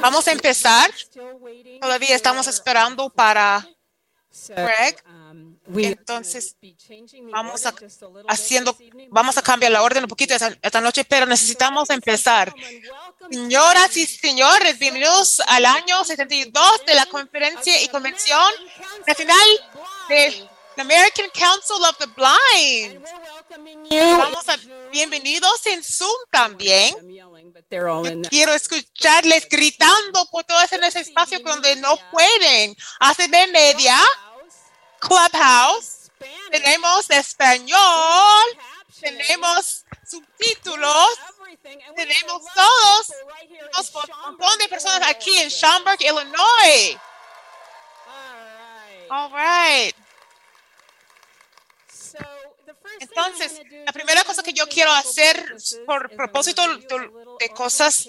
Vamos a empezar. Todavía estamos esperando para Greg. um, Entonces, vamos a haciendo, vamos a cambiar la orden un poquito esta, esta noche, pero necesitamos empezar. Señoras y señores, bienvenidos al año 72 de la conferencia y convención nacional de la American Council of the Blind. Vamos a bienvenidos en Zoom también. Quiero escucharles gritando por todo ese ese espacio donde no pueden. Hace de media, Clubhouse, tenemos español, tenemos subtítulos, tenemos todos, tenemos un montón de personas aquí en Schaumburg, Illinois. All right. Entonces, la primera cosa que yo quiero hacer por propósito de, cosas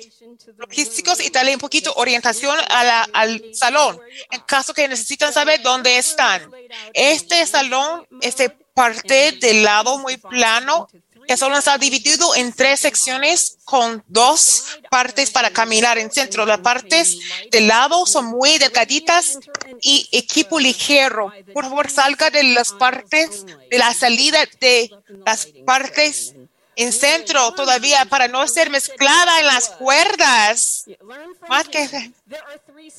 logísticos y darle un poquito orientación a la- al salón, en caso que necesitan saber dónde están. Este salón es de parte del lado muy plano, que solo está dividido en tres secciones con dos partes para caminar en centro. Las partes del lado son muy delgaditas y equipo ligero. Por favor, salga de las partes de la salida de las partes en centro todavía para no ser mezclada en las cuerdas. Más que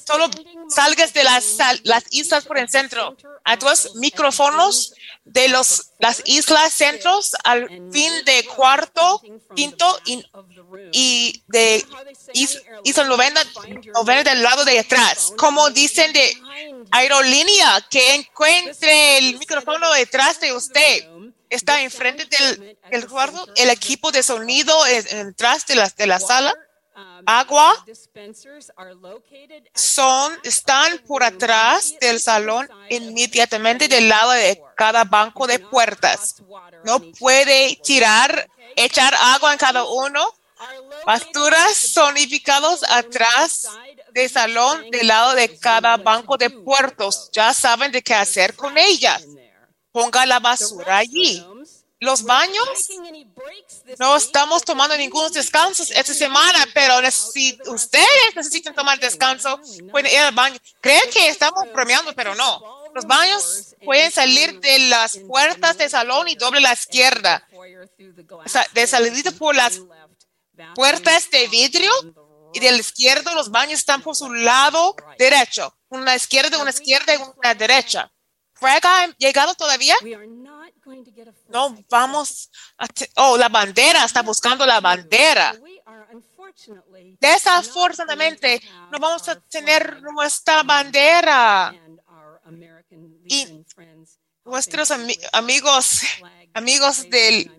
solo salgas de las, sal- las islas por el centro. Hay dos micrófonos de los, las islas centros al fin de cuarto, quinto y, y de is- isla novena, novena del lado de atrás. Como dicen de aerolínea, que encuentre el micrófono detrás de usted. Está enfrente del, del el equipo de sonido detrás de la, de la sala. Agua son, están por atrás del salón, inmediatamente del lado de cada banco de puertas. No puede tirar, echar agua en cada uno. Pasturas son ubicados atrás del salón del lado de cada banco de puertos. Ya saben de qué hacer con ellas. Ponga la basura allí. Los baños no estamos tomando ningún descansos esta semana, pero si ustedes necesitan tomar descanso, pueden ir al baño. Creen que estamos bromeando, pero no. Los baños pueden salir de las puertas del salón y doble la izquierda. De salida por las puertas de vidrio y del izquierdo los baños están por su lado derecho. Una izquierda, una izquierda y una derecha. Craig ha llegado todavía? No vamos a oh, la bandera, está buscando la bandera. Desafortunadamente, no vamos a tener nuestra bandera. Y Nuestros ami- amigos, amigos de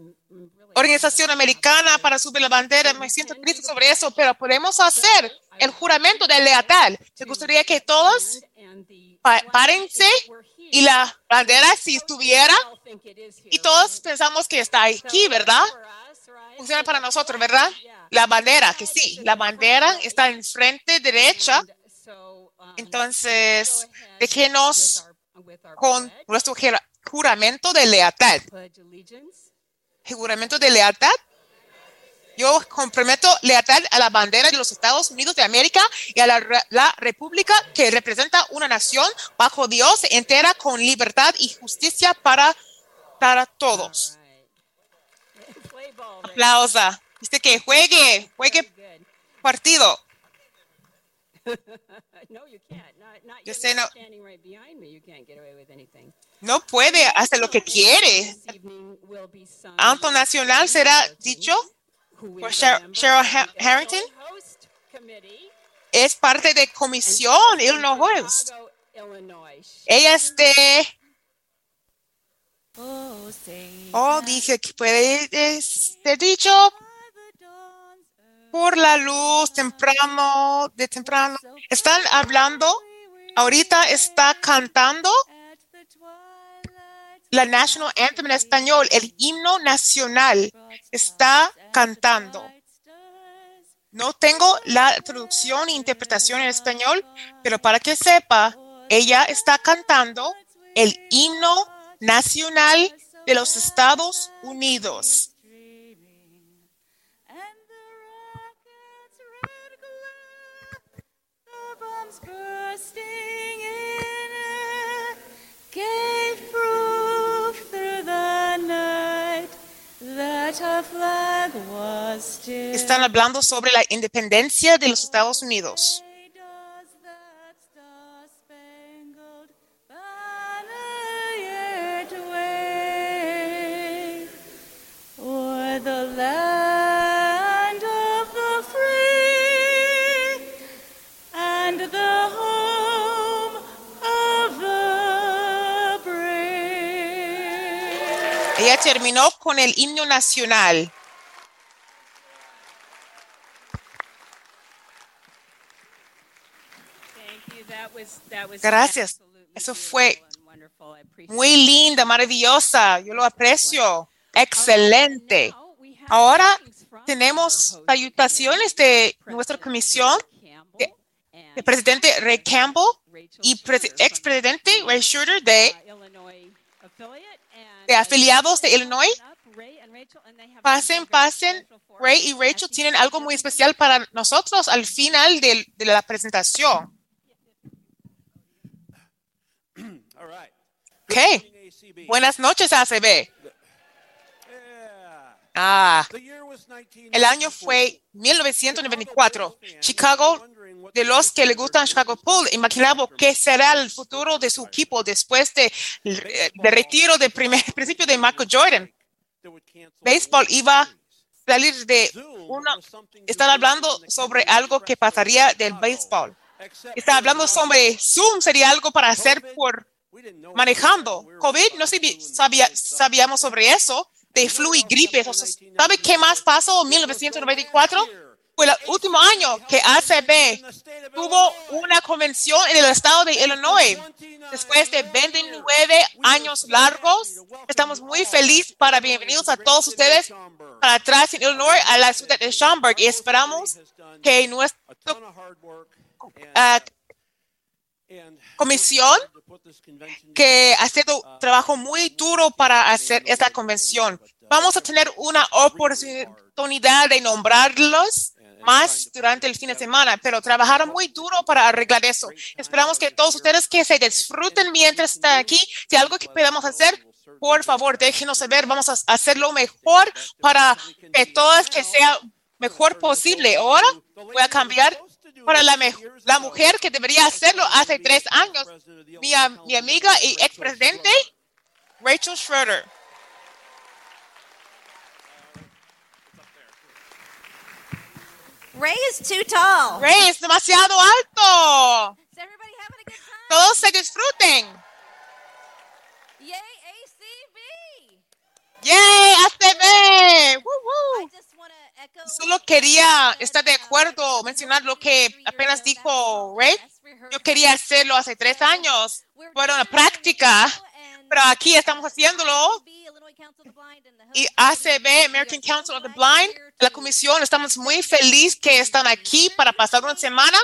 Organización Americana para subir la bandera, me siento triste sobre eso, pero podemos hacer el juramento de lealtad. Me gustaría que todos párense y la bandera si estuviera y todos pensamos que está aquí, ¿verdad? Funciona para nosotros, ¿verdad? La bandera, que sí, la bandera está en frente derecha. Entonces, déjenos con nuestro jura- juramento de lealtad. Juramento de lealtad. Yo comprometo lealtad a la bandera de los Estados Unidos de América y a la, la república que representa una nación bajo Dios entera con libertad y justicia para, para todos. Aplausa. Dice que juegue, juegue partido. Yo sé, no- No puede hacer lo que quiere. Acto nacional será dicho por Sher- Cheryl Ha- Harrington. Es parte de comisión Illinois. Ella es de, oh, dije que puede ser dicho por la luz temprano, de temprano. Están hablando, ahorita está cantando la National Anthem en español, el himno nacional, está cantando. No tengo la traducción e interpretación en español, pero para que sepa, ella está cantando el himno nacional de los Estados Unidos. gave. Están hablando sobre la independencia de los Estados Unidos. Terminó con el himno nacional. Gracias. Eso fue Muy linda, maravillosa. Yo lo aprecio. Excelente. Ahora tenemos salutaciones de nuestra comisión, de- presidente Ray Campbell y pres- expresidente Ray Schroeder de, de afiliados de Illinois. Pasen, pasen. Ray y Rachel tienen algo muy especial para nosotros al final del- de, la presentación. Ok. Buenas noches, ACB. Ah, The year was 1994. el año fue 1994. Chicago, de los que le gustan Chicago Bull, imaginaba qué será el futuro de su equipo después de, de retiro de primer principio de Michael Jordan. The iba a salir de una... Están hablando do sobre algo que pasaría del. Except Están hablando sobre Zoom, sería algo para hacer por manejando. COVID, no sabíamos sobre eso, de flu y gripe. ¿Sabe qué más pasó en 1994? Fue el último año que ACB tuvo una convención en el estado de Illinois. Después de 29 años largos, estamos muy felices para bienvenidos a todos ustedes para atrás en Illinois, a la ciudad de Schaumburg y esperamos que nuestra and comisión que ha sido un trabajo muy duro para hacer esta convención. Vamos a tener una oportunidad de nombrarlos más durante el fin de semana, pero trabajaron muy duro para arreglar eso. Esperamos que todos ustedes que se disfruten mientras están aquí. Si algo que podamos hacer, por favor, déjenos saber. Vamos a hacerlo mejor para que todas que sea mejor posible. Ahora voy a cambiar para la, la mujer que debería hacerlo hace tres años, mi, mi amiga y expresidente Rachel Schroeder. Ray is too tall. Ray es demasiado alto. Is everybody having a good time? Todos se disfruten. Yay, ACB! ¡Yay! ACB. Woo, I woo. just to echo. Solo quería estar de acuerdo, mencionar lo que apenas dijo Ray. Yo quería hacerlo hace tres años. Fue una práctica, pero aquí estamos haciéndolo. Y ACB, American Council of the Blind, la comisión, estamos muy felices que están aquí para pasar una semana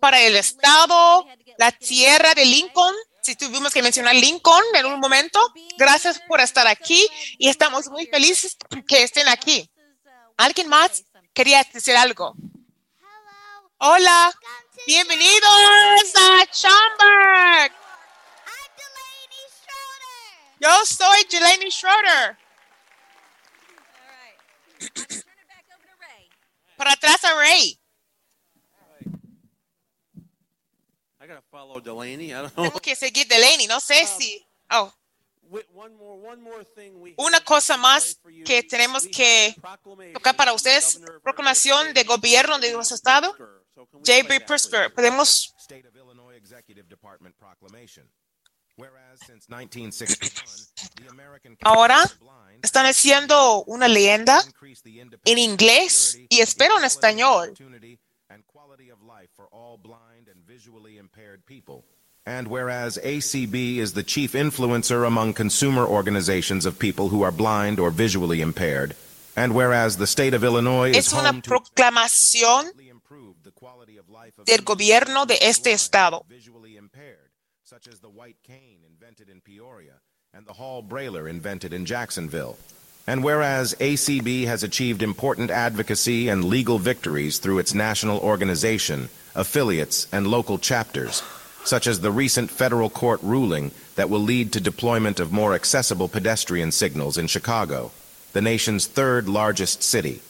para el estado, la tierra de Lincoln. Si tuvimos que mencionar Lincoln en un momento, gracias por estar aquí y estamos muy felices que estén aquí. ¿Alguien más quería decir algo? Hola, bienvenidos a Schaumburg. Yo soy Jelani Schroeder. Para atrás a Ray. I gotta follow Delaney. I don't know. Tengo que seguir Delaney, no sé si. Oh, Wait, one more- one more thing we Una cosa más que tenemos que tocar para ustedes, proclamación de gobierno de nuestro estado. So can we J. play B. that, Pritzker. Podemos. Ahora Están haciendo una leyenda en inglés y espero en español. and whereas ACB is the chief influencer among consumer organizations of people who are blind or visually impaired, and whereas the state of Illinois is Es una home to proclamación of del gobierno de este estado. Such as the white cane invented in Peoria and the Hall Brailer invented in Jacksonville. And whereas ACB has achieved important advocacy and legal victories through its national organization, affiliates, and local chapters, such as the recent federal court ruling that will lead to deployment of more accessible pedestrian signals in Chicago, the nation's third largest city,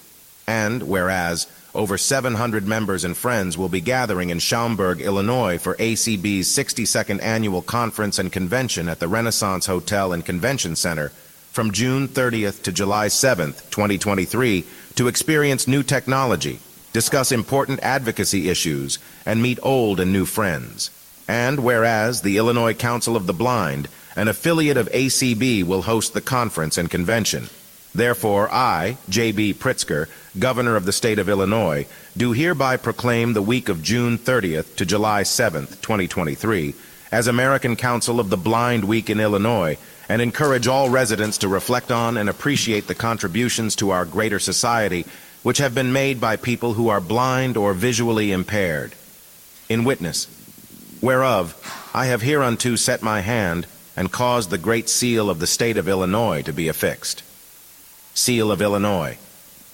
And whereas over 700 members and friends will be gathering in Schaumburg, Illinois for ACB's 62nd annual conference and convention at the Renaissance Hotel and Convention Center from June 30th to July 7th, 2023, to experience new technology, discuss important advocacy issues, and meet old and new friends. And whereas the Illinois Council of the Blind, an affiliate of ACB, will host the conference and convention. Therefore, I, J.B. Pritzker, Governor of the State of Illinois, do hereby proclaim the week of June 30th to July 7th, 2023, as American Council of the Blind Week in Illinois, and encourage all residents to reflect on and appreciate the contributions to our greater society which have been made by people who are blind or visually impaired. In witness, whereof I have hereunto set my hand and caused the great seal of the state of Illinois to be affixed. Seal of Illinois,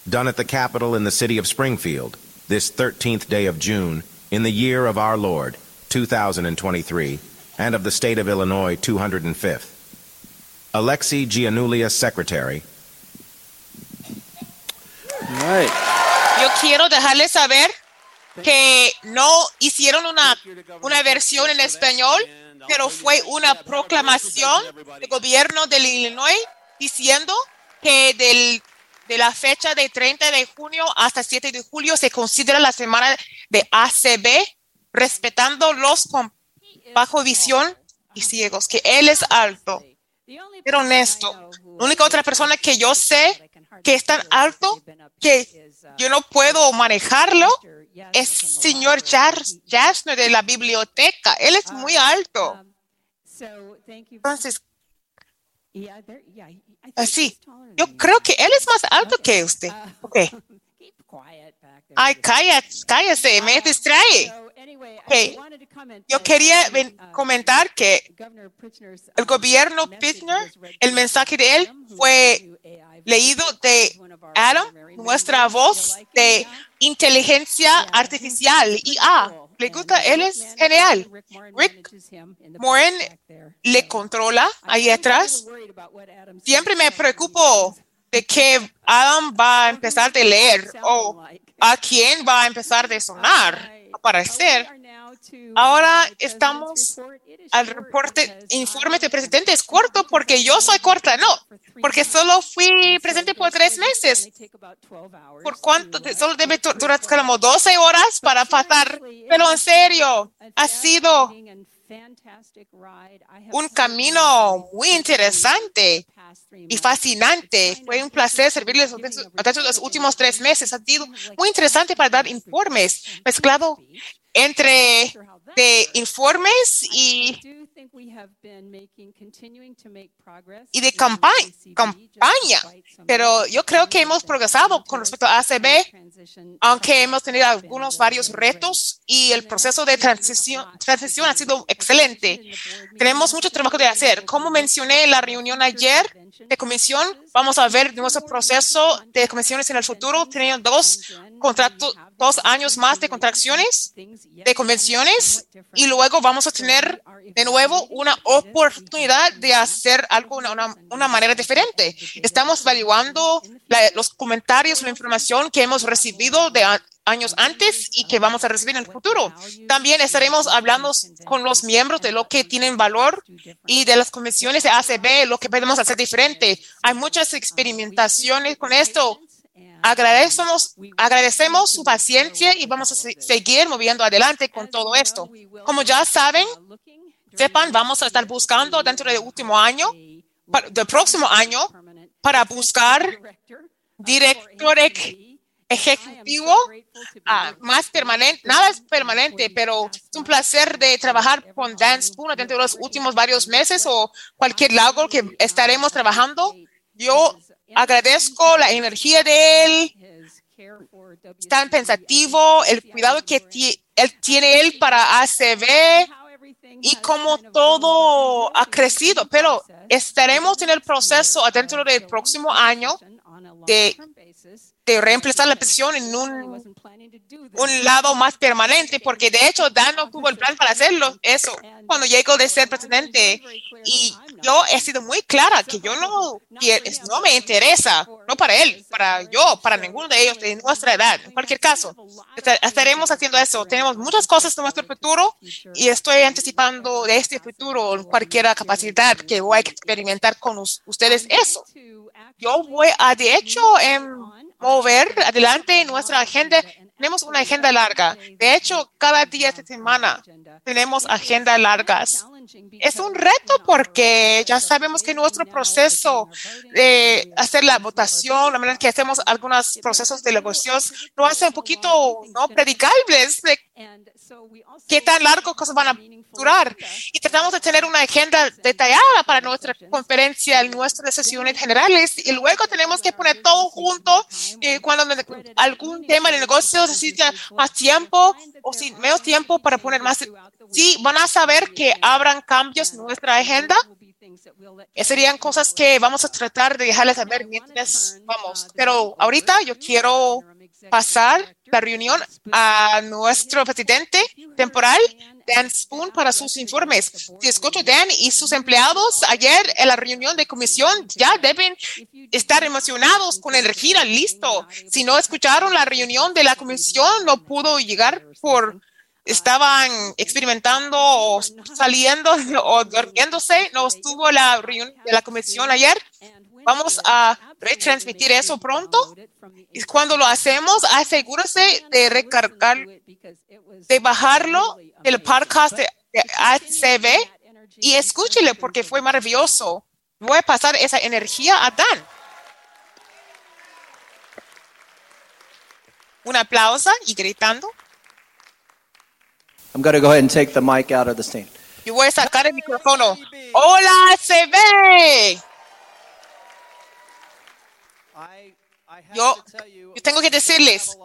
done at the Capitol in the city of Springfield, this 13th day of June, in the year of our Lord, 2023, and of the state of Illinois, 205th. Alexi Gianulia, Secretary. All right. Yo quiero dejarles saber que no hicieron una, una versión en español, pero fue una proclamación del gobierno del Illinois diciendo que del, de la fecha de 30 de junio hasta 7 de julio se considera la semana de ACB, respetando los con bajo visión y ciegos, que él es alto, pero honesto. La única otra persona que yo sé que es tan alto que yo no puedo manejarlo es señor Jasner de la biblioteca. Él es muy alto. Entonces, así, yo creo que él es más alto que usted. Ok. Ay, cállate, cállese, me distrae. Okay. Yo quería ven- comentar que el gobierno Pitner, el mensaje de él fue leído de Adam, nuestra voz de inteligencia artificial, IA. Le gusta, él es genial. Rick Moran le controla ahí atrás. Siempre me preocupo de que Adam va a empezar de leer o a quién va a empezar de sonar, aparecer. Ahora estamos al reporte, informe de presidente es corto porque yo soy corta, no, porque solo fui presidente por tres meses. ¿Por cuánto? Solo debe durar como 12 horas para pasar. Pero en serio, ha sido un camino muy interesante y fascinante. Fue un placer servirles durante los últimos tres meses. Ha sido muy interesante para dar informes mezclado entre de informes y, y de campaña, campaña. Pero yo creo que hemos progresado con respecto a ACB, aunque hemos tenido algunos varios retos y el proceso de transición, transición ha sido excelente. Tenemos mucho trabajo de hacer. Como mencioné en la reunión ayer de comisión, vamos a ver nuestro proceso de comisiones en el futuro. Teniendo dos contratos, dos años más de contracciones, de convenciones, y luego vamos a tener de nuevo una oportunidad de hacer algo de una, manera diferente. Estamos evaluando los comentarios, la información que hemos recibido de años antes y que vamos a recibir en el futuro. También estaremos hablando con los miembros de lo que tienen valor y de las comisiones de ACB, lo que podemos hacer diferente. Hay muchas experimentaciones con esto. Agradecemos, agradecemos su paciencia y vamos a se- seguir moviendo adelante con todo esto. Como ya saben, sepan, vamos a estar buscando dentro del último año, del próximo año, para buscar director ejecutivo ah, más permanente. Nada es permanente, pero es un placer de trabajar con Dan Spoon dentro de los últimos varios meses o cualquier lado que estaremos trabajando. Yo agradezco la energía de él, tan pensativo, el cuidado que él tiene él para ACB y como todo ha crecido, pero estaremos en el proceso dentro del próximo año de, de reemplazar la posición en un, un lado más permanente, porque de hecho Dan no tuvo el plan para hacerlo, eso, cuando llegó de ser presidente. Y yo he sido muy clara que yo no, no me interesa, no para él, para yo, para ninguno de ellos de nuestra edad. En cualquier caso, esta- estaremos haciendo eso. Tenemos muchas cosas en nuestro futuro y estoy anticipando de este futuro en cualquier capacidad que voy a experimentar con us- ustedes eso. Yo voy a, de hecho, em, mover adelante nuestra agenda. Tenemos una agenda larga. De hecho, cada día de semana tenemos agendas largas. Es un reto porque ya sabemos que nuestro proceso de hacer la votación, la manera que hacemos algunos procesos de negocios, lo hace un poquito no predicables de qué tan largo cosas van a durar. Y tratamos de tener una agenda detallada para nuestra conferencia, nuestras sesiones generales, y luego tenemos que poner todo junto. Y cuando algún tema de negocio necesita más tiempo o si menos tiempo para poner más, sí, van a saber que habrán cambios en nuestra agenda. Eh, Serían cosas que vamos a tratar de dejarles saber mientras vamos. Pero ahorita yo quiero pasar la reunión a nuestro presidente temporal, Dan Spoon, para sus informes. Si escucho Dan y sus empleados ayer en la reunión de comisión, ya deben estar emocionados con gira listo. Si no escucharon la reunión de la comisión, no pudo llegar por estaban experimentando o saliendo o durmiéndose. No estuvo la reunión de la comisión ayer. Vamos a retransmitir eso pronto. Y cuando lo hacemos, asegúrese de recargar, de bajarlo del podcast de, ACB y escúchele porque fue maravilloso. Voy a pasar esa energía a Dan. Un aplauso y gritando. I'm going to go ahead and take the mic out of the stand. Yo voy a sacar el micrófono. Hola, ACB. Yo- yo tengo que decirles,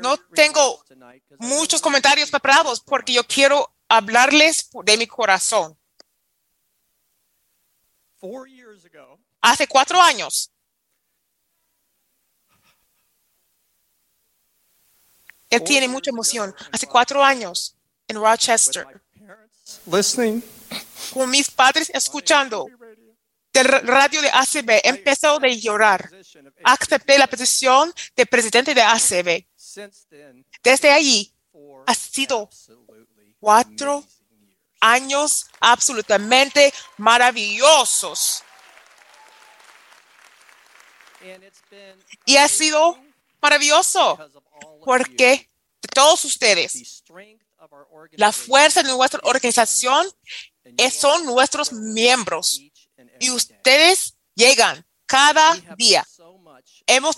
no tengo muchos comentarios preparados porque yo quiero hablarles de mi corazón. Hace cuatro años, él tiene mucha emoción. Hace cuatro años, en Rochester, listening, con mis padres escuchando del ra- radio de ACB, empezó de llorar. Acepté la posición de presidente de ACB. Desde allí, ha sido cuatro años absolutamente maravillosos. Y ha sido maravilloso porque de todos ustedes, la fuerza de nuestra organización son nuestros miembros. Y ustedes llegan cada día. Hemos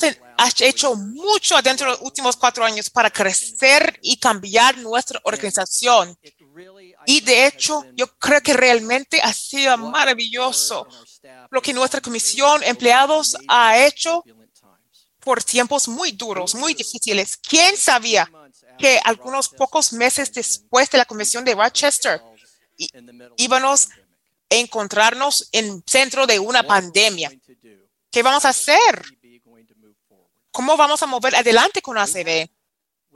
hecho mucho dentro de los últimos cuatro años para crecer y cambiar nuestra organización. Y de hecho, yo creo que realmente ha sido maravilloso lo que nuestra comisión, empleados, ha hecho por tiempos muy duros, muy difíciles. ¿Quién sabía que algunos pocos meses después de la comisión de Rochester íbamos encontrarnos en centro de una pandemia? ¿Qué vamos a hacer? ¿Cómo vamos a mover adelante con ACB?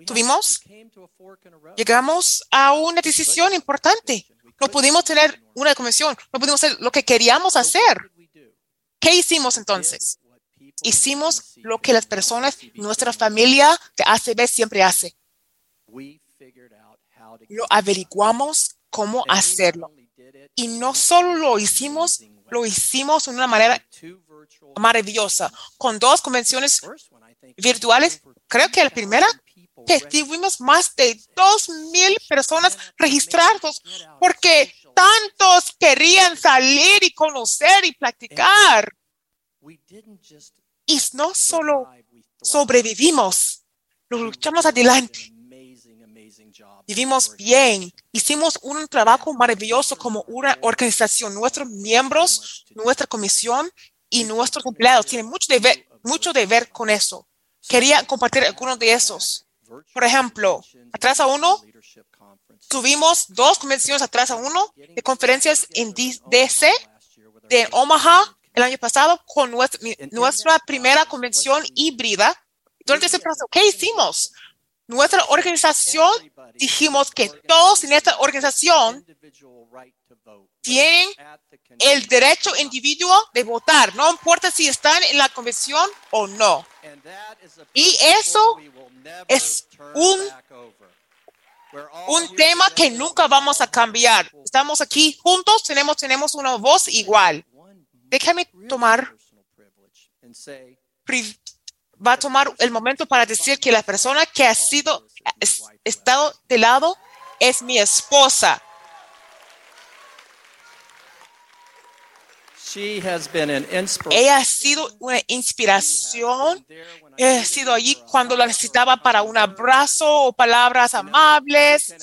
Tuvimos- Llegamos a una decisión importante. No pudimos tener una comisión, no pudimos hacer lo que queríamos hacer. ¿Qué hicimos entonces? Hicimos lo que las personas, nuestra familia de ACB siempre hace. Lo averiguamos cómo hacerlo. Y no solo lo hicimos, lo hicimos de una manera maravillosa, con dos convenciones virtuales. Creo que la primera, que tuvimos más de dos mil personas registrados porque tantos querían salir y conocer y platicar. Y no solo sobrevivimos, lo luchamos adelante. Vivimos bien. Hicimos un trabajo maravilloso como una organización. Nuestros miembros, nuestra comisión y nuestros empleados tienen mucho de ver, mucho de ver con eso. Quería compartir algunos de esos. Por ejemplo, atrás a uno, tuvimos dos convenciones atrás a uno de conferencias en DC, de Omaha el año pasado con nuestra primera convención híbrida. Durante ese proceso, ¿qué hicimos? Nuestra organización dijimos que todos en esta organización tienen el derecho individual de votar, no importa si están en la convención o no. Y eso es un, un tema que nunca vamos a cambiar. Estamos aquí juntos, tenemos, tenemos una voz igual. Déjame tomar, pri- va a tomar el momento para decir que la persona que ha sido, es- estado de lado es mi esposa. She has been an. Ella ha sido una inspiración. He sido allí cuando la necesitaba para un abrazo o palabras amables.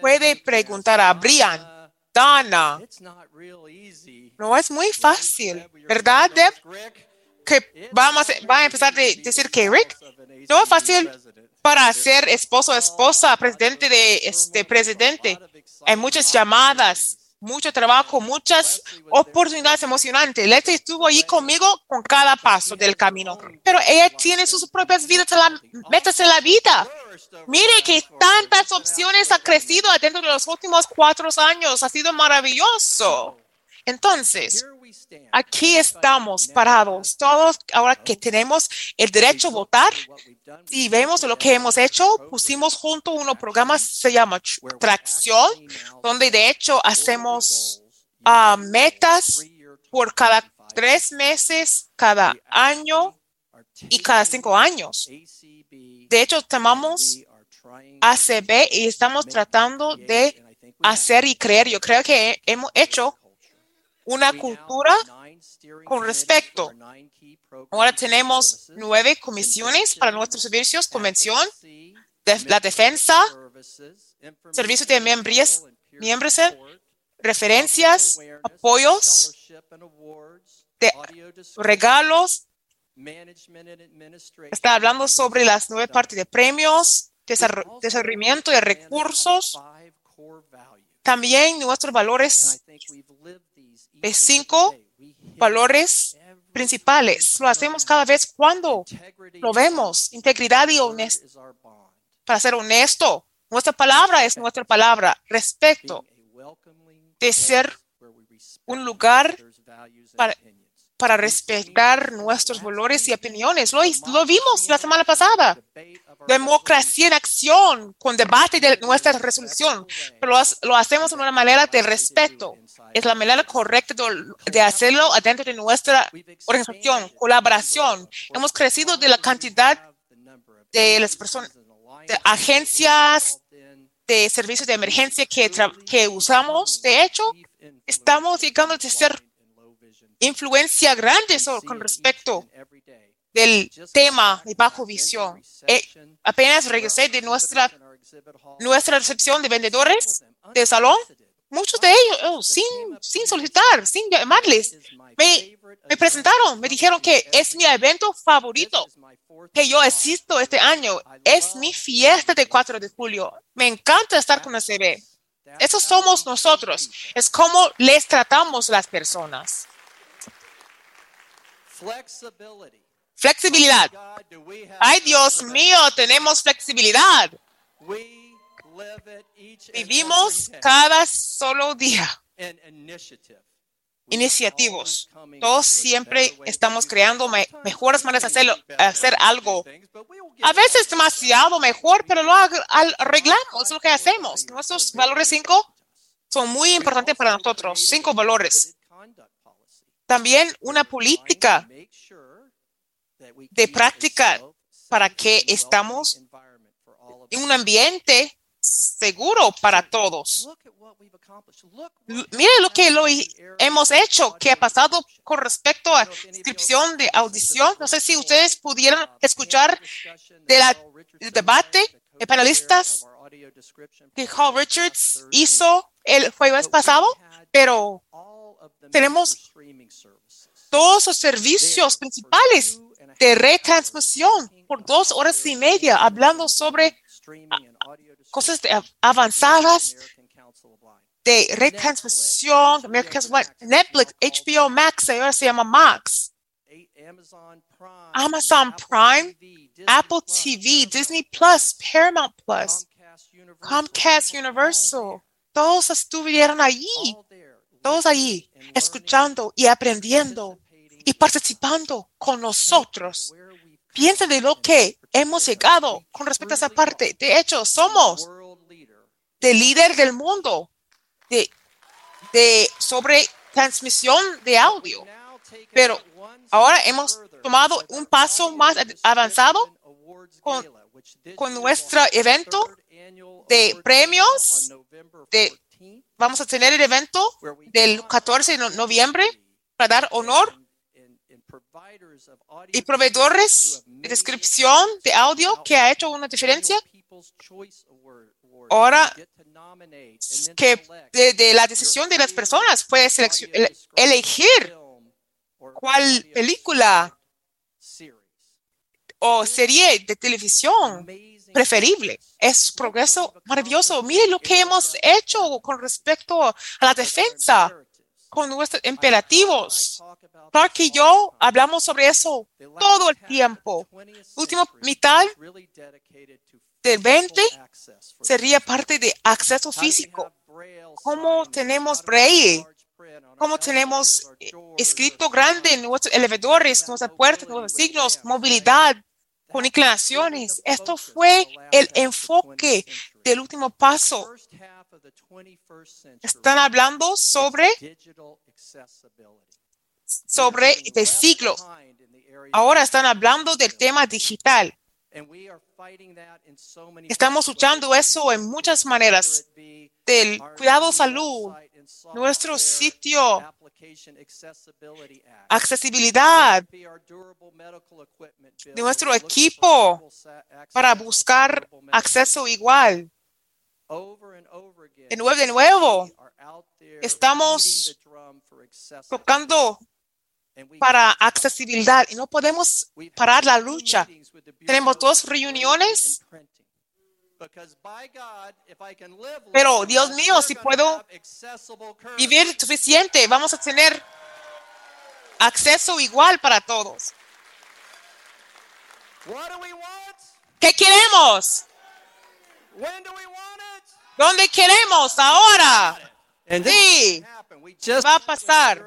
Puede preguntar a Brian, Dana. No es muy fácil, ¿verdad, Deb? Que vamos, va a empezar a decir que Rick no es fácil para ser esposo esposa, presidente de este presidente. Hay muchas llamadas, mucho trabajo, muchas oportunidades emocionantes. Leti estuvo allí conmigo con cada paso del camino, pero ella tiene sus propias vidas, la, metas en la vida. Mire que tantas opciones ha crecido dentro de los últimos cuatro años. Ha sido maravilloso. Entonces, aquí estamos parados, todos ahora que tenemos el derecho a votar. Si vemos lo que hemos hecho, pusimos junto unos programas, se llama Tr- Tracción, donde de hecho hacemos ah, metas por cada tres meses, cada año y cada cinco años. De hecho, tomamos ACB y estamos tratando de hacer y creer. Yo creo que hemos hecho una cultura con respecto. Ahora tenemos nueve comisiones para nuestros servicios, convención, de- la defensa, servicios de miembros, referencias, apoyos, de regalos. Está hablando sobre las nueve partes de premios, desarro- desarrollamiento de recursos, también nuestros valores de cinco valores principales. Lo hacemos cada vez cuando lo vemos. Integridad y honestia. Para ser honesto, nuestra palabra es nuestra palabra. Respeto de ser un lugar para, para respetar nuestros valores y opiniones. Lo, lo vimos la semana pasada. Democracia en acción con debate de nuestra resolución, pero lo, hacemos de una manera de respeto. Es la manera correcta de, hacerlo adentro de nuestra organización, colaboración. Hemos crecido de la cantidad de las personas, de agencias de servicios de emergencia que, que usamos. De hecho, estamos llegando a ser influencia grande con respecto del tema de bajo visión. Eh, apenas regresé de nuestra, nuestra recepción de vendedores de salón. Muchos de ellos, oh, sin, sin solicitar, sin llamarles, me, me presentaron, me dijeron que es mi evento favorito que yo asisto este año. Es mi fiesta de 4 de julio. Me encanta estar con ACB. Esos somos nosotros. Es como les tratamos las personas. Flexibilidad. Ay, Dios mío, tenemos flexibilidad. Vivimos cada solo día iniciativos. Todos siempre estamos creando me- mejores maneras de hacerlo, hacer algo. A veces demasiado mejor, pero lo arreglamos, es lo que hacemos. Nuestros valores cinco son muy importantes para nosotros. Cinco valores. También una política de práctica para que estamos en un ambiente seguro para todos. Mire lo que lo hemos hecho, que ha pasado con respecto a inscripción de audición. No sé si ustedes pudieron escuchar de del debate de panelistas que Hall Richards hizo el jueves pasado, pero tenemos todos los servicios principales de retransmisión por dos horas y media hablando sobre cosas avanzadas de retransmisión, Netflix, HBO Max, ahora se llama Max, Amazon Prime, Apple TV, Disney Plus, Paramount Plus, Comcast Universal, todos estuvieron allí, todos allí, escuchando y aprendiendo y participando con nosotros. Piensa de lo que hemos llegado con respecto a esa parte. De hecho, somos de líder del mundo de, sobre transmisión de audio. Pero ahora hemos tomado un paso más avanzado con- con nuestro evento de premios de- 14th, Vamos a tener el evento del honor 14 de no- noviembre para dar honor y proveedores de descripción de audio que ha hecho una diferencia. Ahora, que de, de la decisión de las personas puede ele- elegir cuál película o serie de televisión preferible. Es progreso maravilloso. Mire lo que hemos hecho con respecto a la defensa con nuestros imperativos. Clark y yo hablamos sobre eso todo el tiempo. Última mitad del 20 sería parte de acceso físico. ¿Cómo tenemos braille? ¿Cómo tenemos eh, escrito grande en nuestros elevadores, nuestras puertas, nuestros signos, movilidad con inclinaciones? Esto fue el enfoque del último paso. Están hablando sobre, sobre de siglo. Ahora están hablando del tema digital. Estamos luchando eso en muchas maneras. Del cuidado salud, nuestro sitio, accesibilidad, de nuestro equipo para buscar acceso igual. De nuevo, de nuevo, estamos tocando para accesibilidad. Y no podemos parar la lucha. Tenemos dos reuniones, pero Dios mío, si puedo vivir suficiente, vamos a tener acceso igual para todos. ¿Qué queremos? ¿Dónde queremos ahora? Sí, happened. We just va a pasar.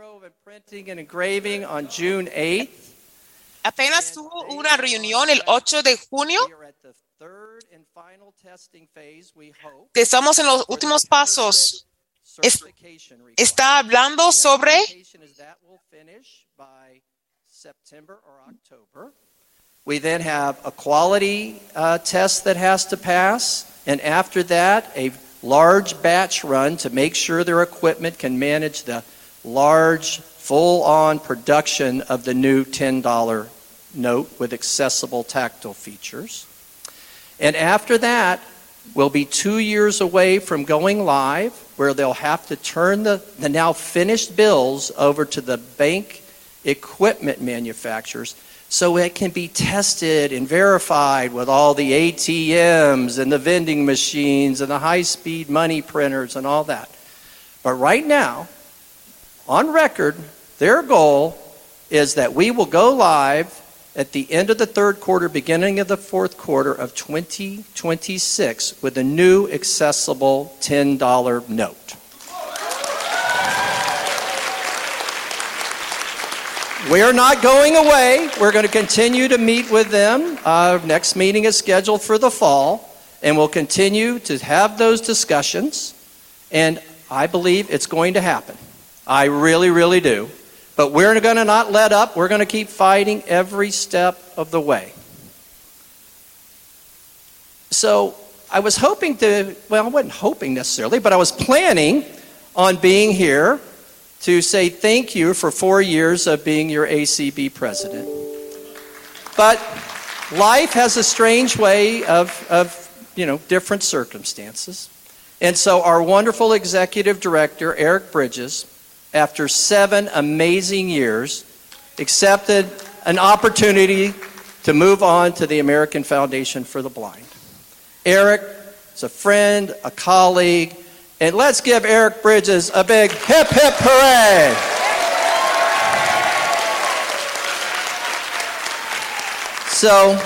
Printing and Engraving on June 8th. Apenas tuvo una reunión el 8 de junio. We are at the third and final testing phase, we hope. Estamos en los últimos pasos. Es- Está hablando sobre The expectation is that will finish by September or October. We then have a quality uh, test that has to pass, and after that, a large batch run to make sure their equipment can manage the large, full-on production of the new $10 note with accessible tactile features. And after that, we'll be two years away from going live, where they'll have to turn the, the now finished bills over to the bank equipment manufacturers so it can be tested and verified with all the ATMs and the vending machines and the high speed money printers and all that. But right now, on record, their goal is that we will go live at the end of the third quarter, beginning of the fourth quarter of 2026 with a new accessible $10 note. We're not going away. We're going to continue to meet with them. Our next meeting is scheduled for the fall, and we'll continue to have those discussions. And I believe it's going to happen. I really, really do. But we're going to not let up. We're going to keep fighting every step of the way. So I was hoping to, well, I wasn't hoping necessarily, but I was planning on being here to say thank you for four years of being your ACB president. But life has a strange way of, of you know, different circumstances. And so our wonderful executive director, Eric Bridges, after seven amazing years, accepted an opportunity to move on to the American Foundation for the Blind. Eric is a friend, a colleague, And let's give Eric Bridges a big hip hip hooray. So,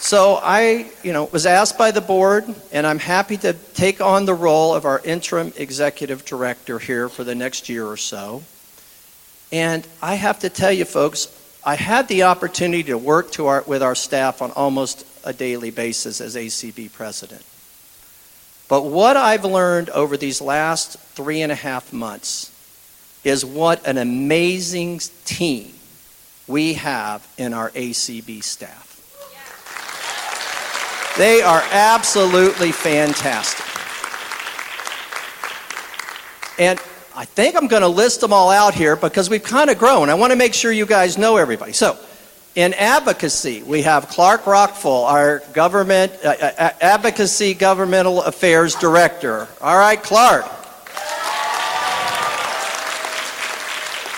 so I, you know, was asked by the board, and I'm happy to take on the role of our interim executive director here for the next year or so. And I have to tell you, folks, I had the opportunity to work to our, with our staff on almost a daily basis as ACB president. But what I've learned over these last three and a half months is what an amazing team we have in our ACB staff. They are absolutely fantastic. And I think I'm going to list them all out here because we've kind of grown. I want to make sure you guys know everybody. So, in advocacy, we have Clark Rockfull, our government uh, uh, advocacy governmental affairs director. All right, Clark.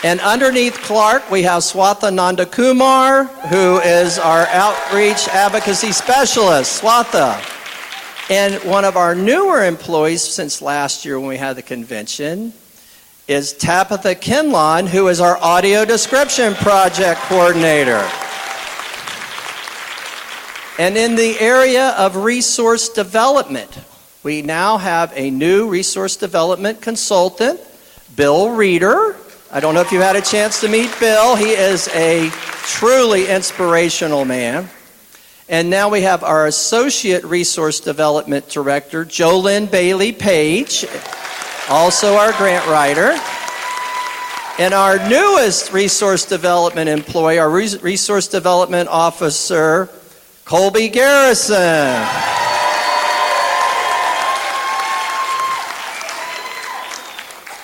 And underneath Clark, we have Swatha Nandakumar, who is our outreach advocacy specialist. Swatha. And one of our newer employees since last year when we had the convention is Tapitha Kinlon, who is our audio description project coordinator. And in the area of resource development, we now have a new resource development consultant, Bill Reeder. I don't know if you had a chance to meet Bill. He is a truly inspirational man. And now we have our Associate Resource Development Director, Jolynn Bailey Page, also our grant writer. And our newest Resource Development employee, our Resource Development Officer, Colby Garrison.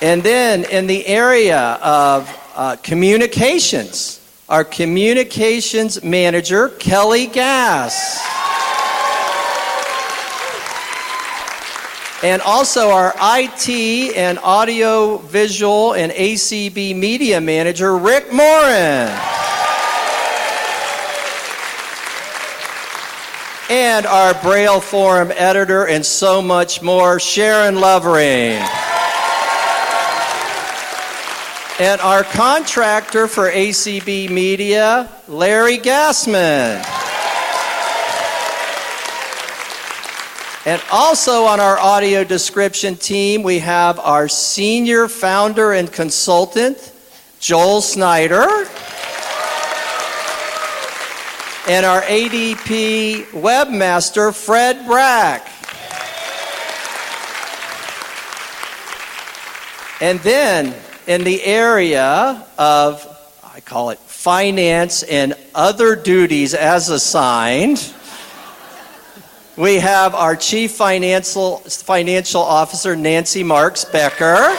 And then in the area of uh, communications, our communications manager, Kelly Gass. And also our IT and audio visual and ACB media manager, Rick Morin. And our Braille Forum editor and so much more, Sharon Lovering. And our contractor for ACB Media, Larry Gassman. And also on our audio description team, we have our senior founder and consultant, Joel Snyder. And our ADP webmaster, Fred Brack. And then in the area of, I call it finance and other duties as assigned, we have our Chief Financial, Financial Officer, Nancy Marks Becker.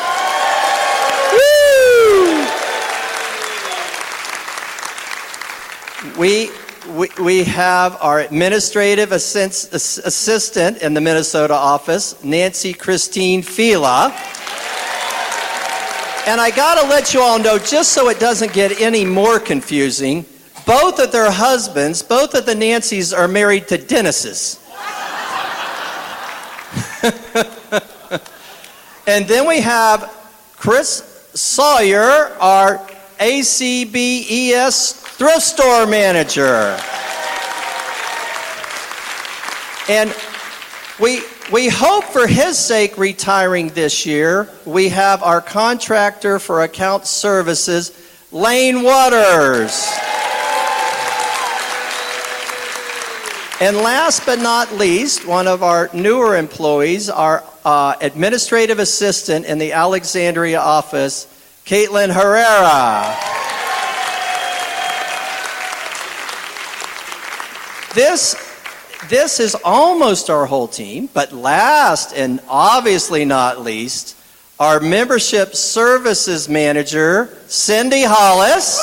We, we, we have our administrative assist, assistant in the Minnesota office, Nancy Christine Fila. And I got to let you all know, just so it doesn't get any more confusing, both of their husbands, both of the Nancys, are married to Dennises. and then we have Chris Sawyer, our ACBES thrift store manager. And we, we hope for his sake retiring this year. We have our contractor for account services, Lane Waters. And last but not least, one of our newer employees, our uh, administrative assistant in the Alexandria office, Caitlin Herrera. This, this is almost our whole team, but last and obviously not least, our membership services manager, Cindy Hollis.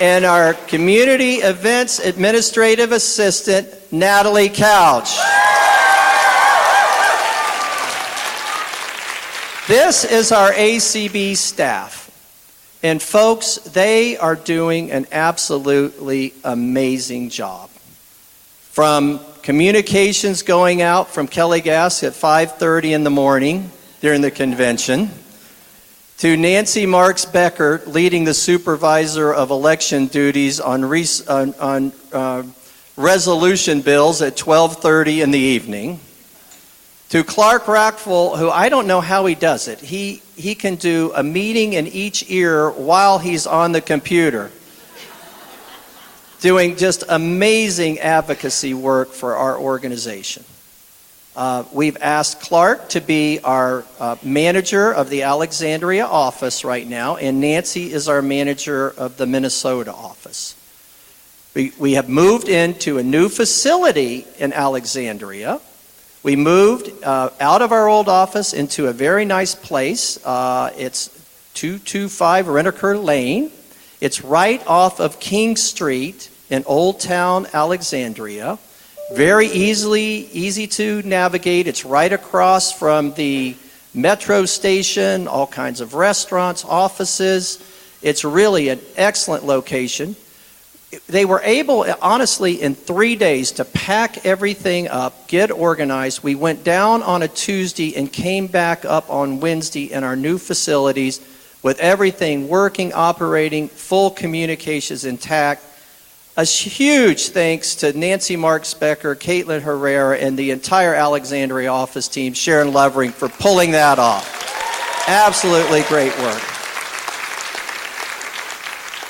and our community events administrative assistant, Natalie Couch. This is our ACB staff. And folks, they are doing an absolutely amazing job. from communications going out from Kelly Gas at 5:30 in the morning during the convention to Nancy Marks Becker leading the supervisor of election duties on, on, on uh, resolution bills at 12:30 in the evening to Clark Rackful, who I don't know how he does it. He, he can do a meeting in each ear while he's on the computer, doing just amazing advocacy work for our organization. Uh, we've asked Clark to be our uh, manager of the Alexandria office right now, and Nancy is our manager of the Minnesota office. We, we have moved into a new facility in Alexandria. We moved uh, out of our old office into a very nice place. Uh, it's 225 Rentaker Lane. It's right off of King Street in Old Town Alexandria. Very easily, easy to navigate. It's right across from the metro station, all kinds of restaurants, offices. It's really an excellent location they were able, honestly, in three days to pack everything up, get organized. We went down on a Tuesday and came back up on Wednesday in our new facilities with everything working, operating, full communications intact. A huge thanks to Nancy Marks Becker, Caitlin Herrera, and the entire Alexandria office team, Sharon Lovering, for pulling that off. Absolutely great work.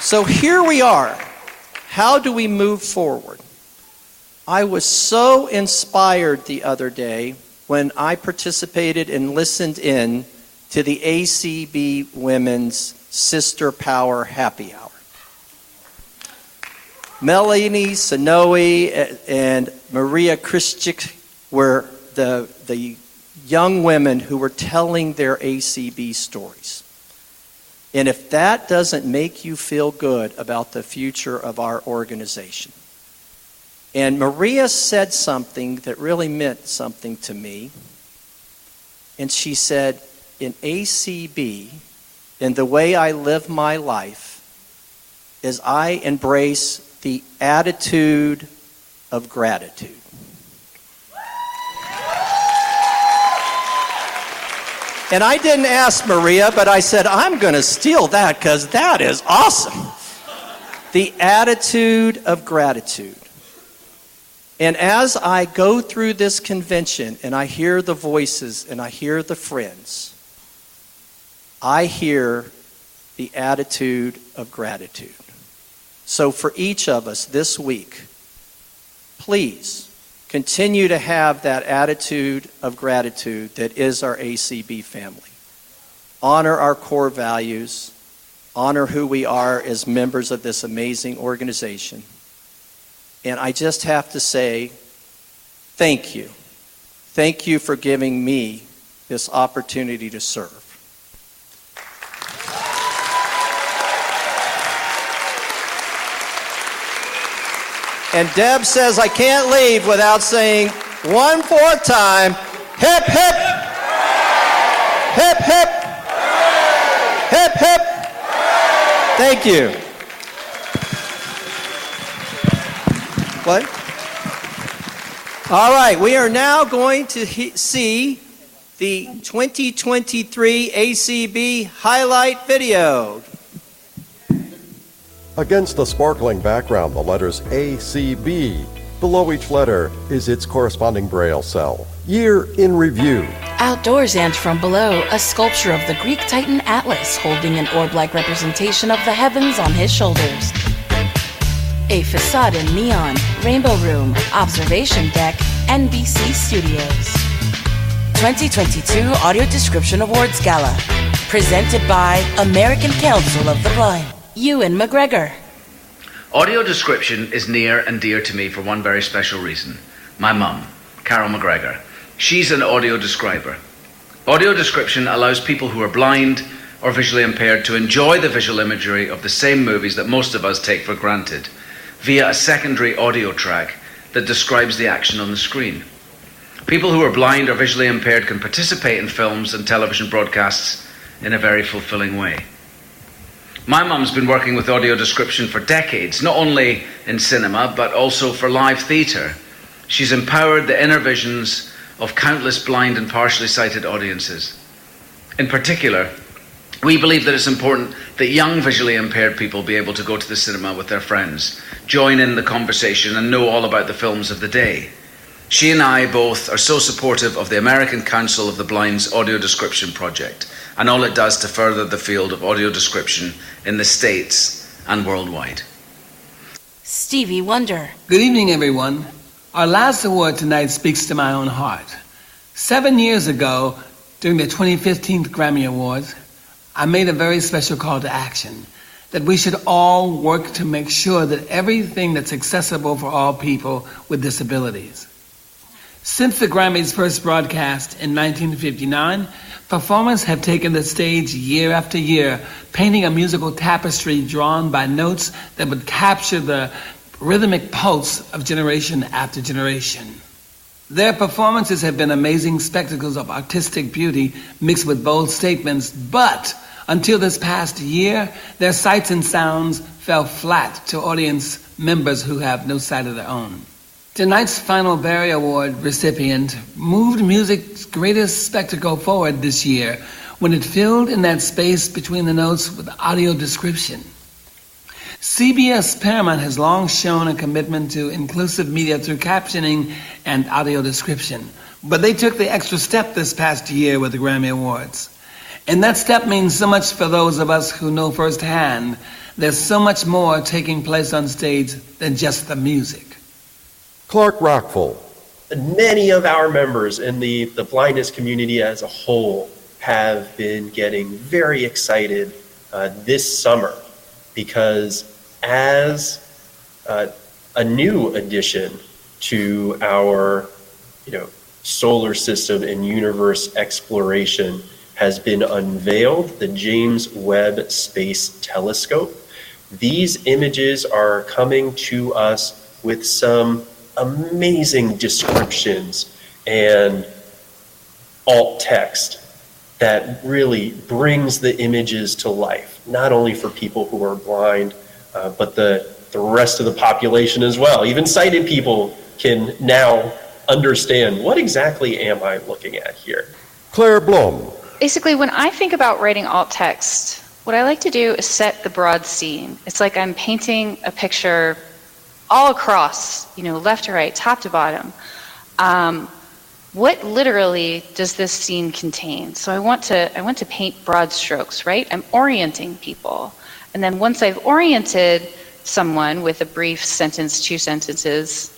So here we are how do we move forward? I was so inspired the other day when I participated and listened in to the ACB Women's Sister Power Happy Hour. Melanie Sonoe and Maria Christic were the, the young women who were telling their ACB stories. And if that doesn't make you feel good about the future of our organization, and Maria said something that really meant something to me. And she said, in ACB, in the way I live my life, is I embrace the attitude of gratitude. And I didn't ask Maria, but I said, I'm going to steal that because that is awesome. The attitude of gratitude. And as I go through this convention and I hear the voices and I hear the friends, I hear the attitude of gratitude. So for each of us this week, please continue to have that attitude of gratitude that is our ACB family. Honor our core values, honor who we are as members of this amazing organization. And I just have to say, thank you. Thank you for giving me this opportunity to serve. And Deb says, I can't leave without saying one fourth time hip, hip, hip, hip, hip, hip. Thank you. What? All right, we are now going to he- see the 2023 ACB highlight video. Against a sparkling background, the letters ACB. Below each letter is its corresponding braille cell. Year in review. Outdoors and from below, a sculpture of the Greek Titan Atlas holding an orb like representation of the heavens on his shoulders. A facade in neon, rainbow room, observation deck, NBC Studios. 2022 Audio Description Awards Gala. Presented by American Council of the Blind. Ewan McGregor. Audio description is near and dear to me for one very special reason. My mum, Carol McGregor. She's an audio describer. Audio description allows people who are blind or visually impaired to enjoy the visual imagery of the same movies that most of us take for granted via a secondary audio track that describes the action on the screen. People who are blind or visually impaired can participate in films and television broadcasts in a very fulfilling way. My mum's been working with audio description for decades, not only in cinema, but also for live theatre. She's empowered the inner visions of countless blind and partially sighted audiences. In particular, we believe that it's important that young visually impaired people be able to go to the cinema with their friends, join in the conversation, and know all about the films of the day. She and I both are so supportive of the American Council of the Blind's audio description project and all it does to further the field of audio description in the States and worldwide. Stevie Wonder. Good evening, everyone. Our last award tonight speaks to my own heart. Seven years ago, during the 2015 Grammy Awards, I made a very special call to action that we should all work to make sure that everything that's accessible for all people with disabilities. Since the Grammys' first broadcast in 1959, performers have taken the stage year after year, painting a musical tapestry drawn by notes that would capture the rhythmic pulse of generation after generation. Their performances have been amazing spectacles of artistic beauty mixed with bold statements, but until this past year, their sights and sounds fell flat to audience members who have no sight of their own. Tonight's final Barry Award recipient moved music's greatest spectacle forward this year when it filled in that space between the notes with audio description. CBS Paramount has long shown a commitment to inclusive media through captioning and audio description, but they took the extra step this past year with the Grammy Awards. And that step means so much for those of us who know firsthand there's so much more taking place on stage than just the music. Clark Rockful. Many of our members in the, the blindness community as a whole have been getting very excited uh, this summer because as uh, a new addition to our you know solar system and universe exploration has been unveiled the James Webb Space Telescope. These images are coming to us with some amazing descriptions and alt text that really brings the images to life, not only for people who are blind, uh, but the, the rest of the population as well. Even sighted people can now understand what exactly am I looking at here. Claire Blum. Basically, when I think about writing alt text, what I like to do is set the broad scene. It's like I'm painting a picture all across, you know, left to right, top to bottom. Um, what literally does this scene contain? So I want to I want to paint broad strokes, right? I'm orienting people. And then once I've oriented someone with a brief sentence, two sentences,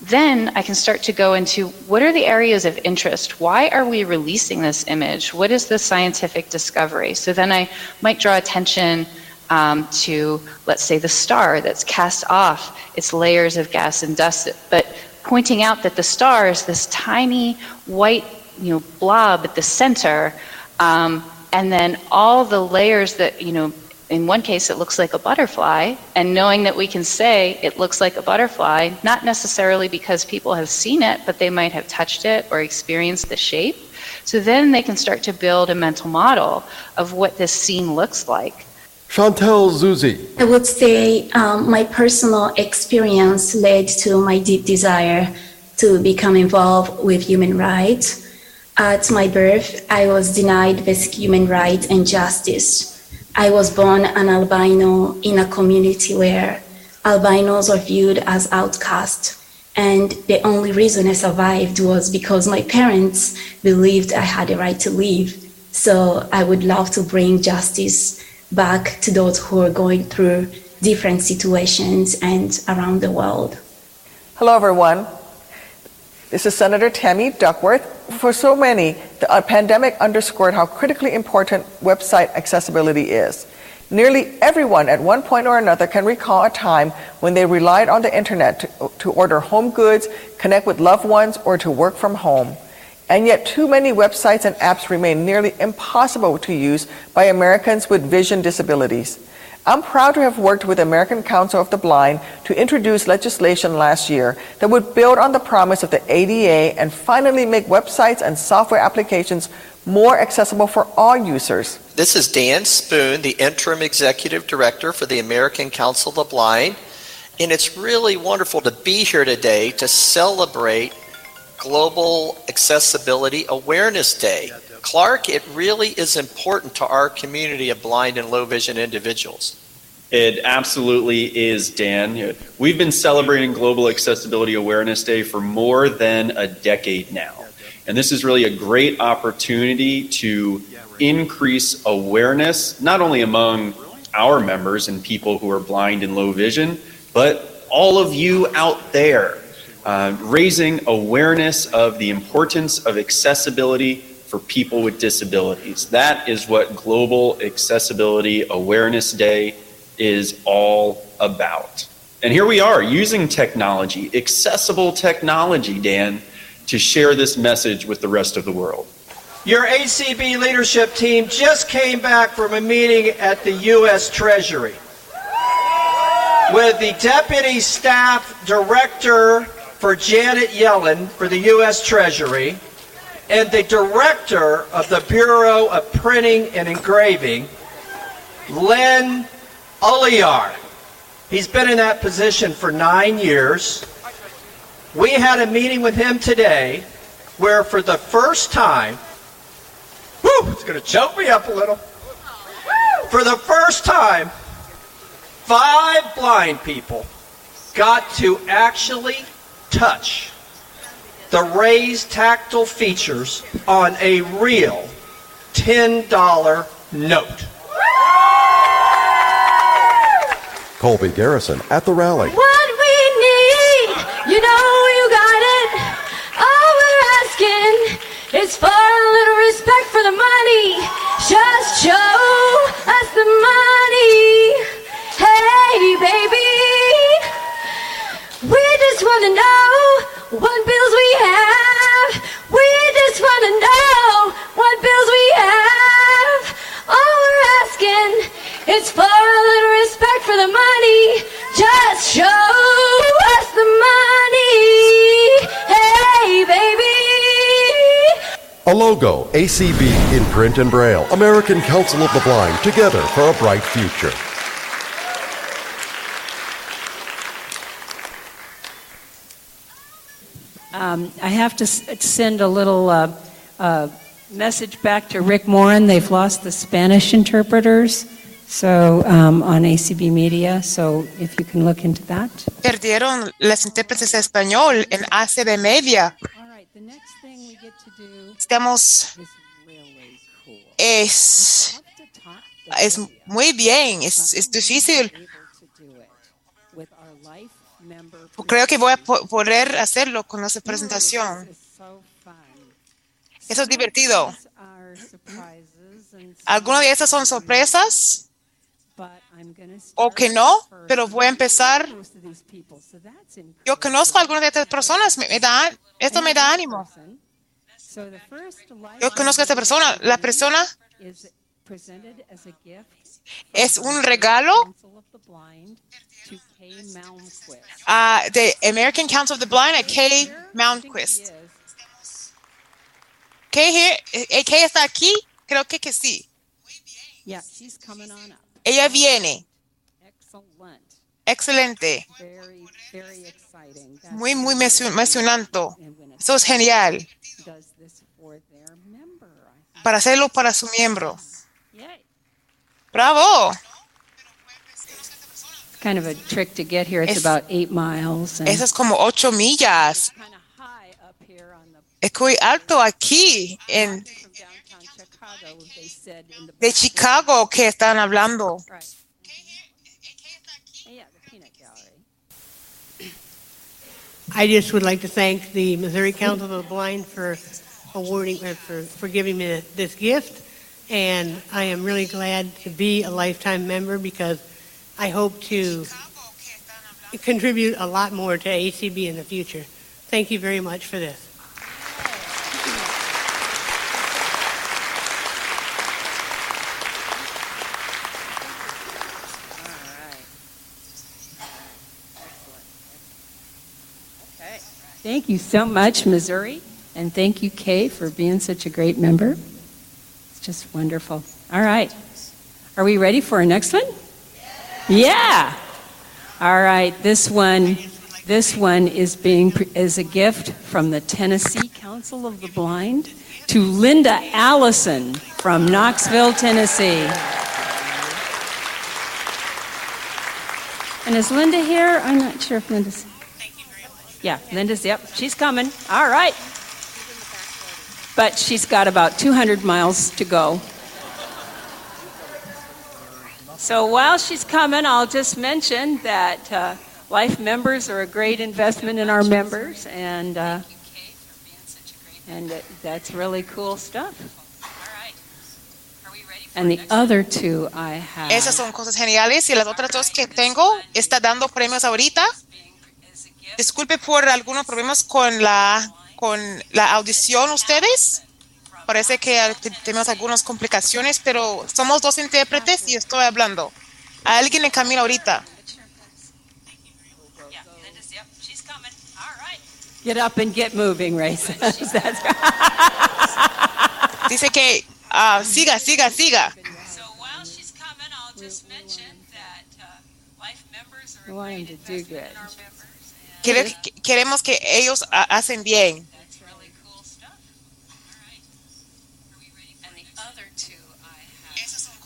then I can start to go into what are the areas of interest? Why are we releasing this image? What is the scientific discovery? So then I might draw attention um, to, let's say, the star that's cast off its layers of gas and dust, but pointing out that the star is this tiny white you know, blob at the center, um, and then all the layers that, you know, in one case it looks like a butterfly, and knowing that we can say it looks like a butterfly, not necessarily because people have seen it, but they might have touched it or experienced the shape. So then they can start to build a mental model of what this scene looks like. Chantel Zuzi. I would say um, my personal experience led to my deep desire to become involved with human rights. At my birth, I was denied basic human rights and justice. I was born an albino in a community where albinos are viewed as outcasts. And the only reason I survived was because my parents believed I had a right to live. So I would love to bring justice back to those who are going through different situations and around the world. Hello, everyone. This is Senator Tammy Duckworth. For so many, the uh, pandemic underscored how critically important website accessibility is. Nearly everyone at one point or another can recall a time when they relied on the internet to, to order home goods, connect with loved ones, or to work from home. And yet, too many websites and apps remain nearly impossible to use by Americans with vision disabilities. I'm proud to have worked with American Council of the Blind to introduce legislation last year that would build on the promise of the ADA and finally make websites and software applications more accessible for all users. This is Dan Spoon, the Interim Executive Director for the American Council of the Blind. And it's really wonderful to be here today to celebrate Global Accessibility Awareness Day. Clark, it really is important to our community of blind and low vision individuals. It absolutely is, Dan. We've been celebrating Global Accessibility Awareness Day for more than a decade now. And this is really a great opportunity to increase awareness, not only among our members and people who are blind and low vision, but all of you out there, uh, raising awareness of the importance of accessibility for people with disabilities. That is what Global Accessibility Awareness Day is all about. And here we are using technology, accessible technology, Dan, to share this message with the rest of the world. Your ACB leadership team just came back from a meeting at the U.S. Treasury with the Deputy Staff Director for Janet Yellen for the U.S. Treasury and the Director of the Bureau of Printing and Engraving, Len Oliar. He's been in that position for nine years. We had a meeting with him today where, for the first time, whew, it's going to choke me up a little. For the first time, five blind people got to actually touch the raised tactile features on a real $10 note. Colby Garrison at the rally. What we need, you know you got it. All we're asking is for a little respect for the money. Just show us the money. Hey, baby. We just want to know what bills we have. We just want to know what bills we have. All we're asking is for a little respect for the money. Just show us the money. Hey, baby. A logo, ACB in print and braille. American Council of the Blind, together for a bright future. Um, I have to s- send a little uh, uh, message back to Rick Moran. They've lost the Spanish interpreters so um, on ACB Media. So if you can look into that. Perdieron las intérpretes de español en ACB Media. Estamos es es muy bien, es, es difícil. Creo que voy a po- poder hacerlo con nuestra presentación. Eso es divertido. Algunas de esas son sorpresas o que no, pero voy a empezar. Yo conozco a algunas de estas personas, me, me da, esto me da ánimo. Yo conozco a esta persona. La persona es un regalo ah, de American Council of the Blind a Kay Mountquist. Kay, eh, Kay está aquí? Creo que, que sí. Yeah, she's coming on up. Ella viene. Excellent. Excelente. Very, very exciting. That's Muy, muy emocionante. Eso es genial. Para hacerlo para su miembro. Yay. ¡Bravo! Kind of a trick to get here. It's Es- about eight miles. and- Eso es como ocho millas. Es muy alto aquí en Chicago, they said in the de Chicago que están hablando. Right. Yeah, the peanut gallery. I just would like to thank the Missouri Council of the Blind for awarding, uh, for, for giving me this gift. And I am really glad to be a lifetime member because I hope to contribute a lot more to ACB in the future. Thank you very much for this. Thank you so much, Missouri. And thank you, Kay, for being such a great member. Just wonderful. All right. Are we ready for our next one? Yeah. All right, this one, this one is being, is a gift from the Tennessee Council of the Blind to Linda Allison from Knoxville, Tennessee. And is Linda here? I'm not sure if Linda's. Here. Thank you very much. Yeah, Linda's, yep, she's coming. All right. But she's got about 200 miles to go. So while she's coming, I'll just mention that uh, Life members are a great investment in our members, and uh, and that- that's really cool stuff. And the other two I have. Esas son cosas geniales. Y las otras dos que tengo, está dando premios ahorita. Disculpe por algunos problemas con la, con la audición ustedes. Parece que te- tenemos algunas complicaciones, pero somos dos intérpretes y estoy hablando. A alguien en camino ahorita. Get up and get moving, Ray says. That's Dice que ah, siga, siga, siga. Quiere- queremos que ellos ah, hacen bien.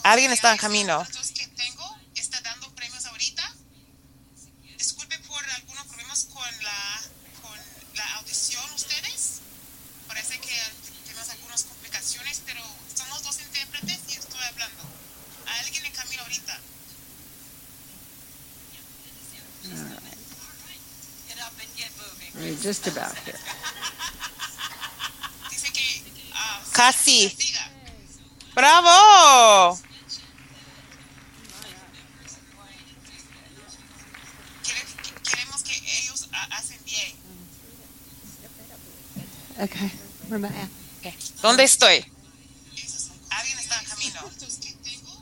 Alguien está en camino. Disculpe por algunos problemas con la, con la audición ustedes. Parece que tenemos algunas complicaciones, pero somos dos intérpretes y estoy hablando. A alguien en camino ahorita. We're just about here. Casi. ¡Bravo! Queremos que ellos ha- hacen bien. Okay. ¿Dónde estoy? Alguien está en camino.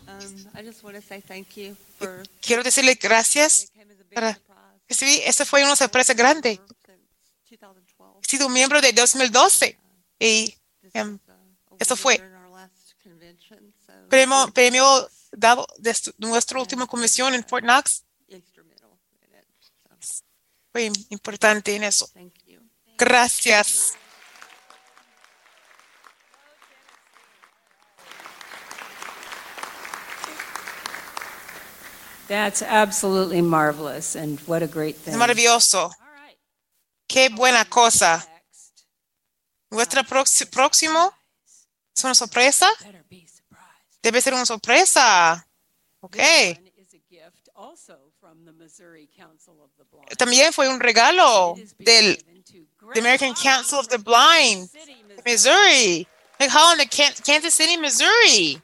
Um, I just want to say thank you for Quiero decirle gracias. Para, sí, esa fue una sorpresa grande. He sido miembro de 2012 y em, eso fue premio, premio dado de nuestra última comisión en Fort Knox. Fue importante en eso. Gracias. That's absolutely marvelous, and what a great thing. Es maravilloso. Qué buena cosa. Nuestra proxi- próximo es una sorpresa. Debe ser una sorpresa. Ok. The Missouri Council of the Blind. También fue un regalo del the American Council of the Blind, Missouri. Like Holland, the Kansas City, Missouri.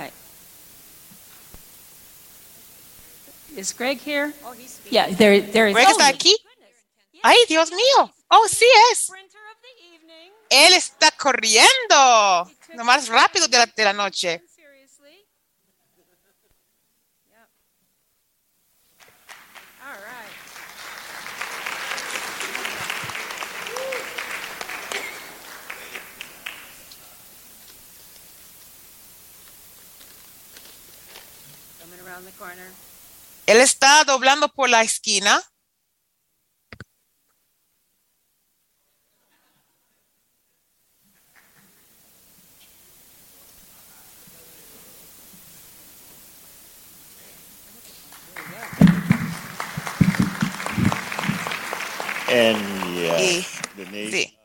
Right. Is Greg here? Yeah, there, there is. Greg está aquí. Ay, Dios mío. Oh, sí es. Él está corriendo. Lo más rápido de la, de la noche. Coming around the corner. Él está doblando por la esquina. And yeah, Y- Denise, sí.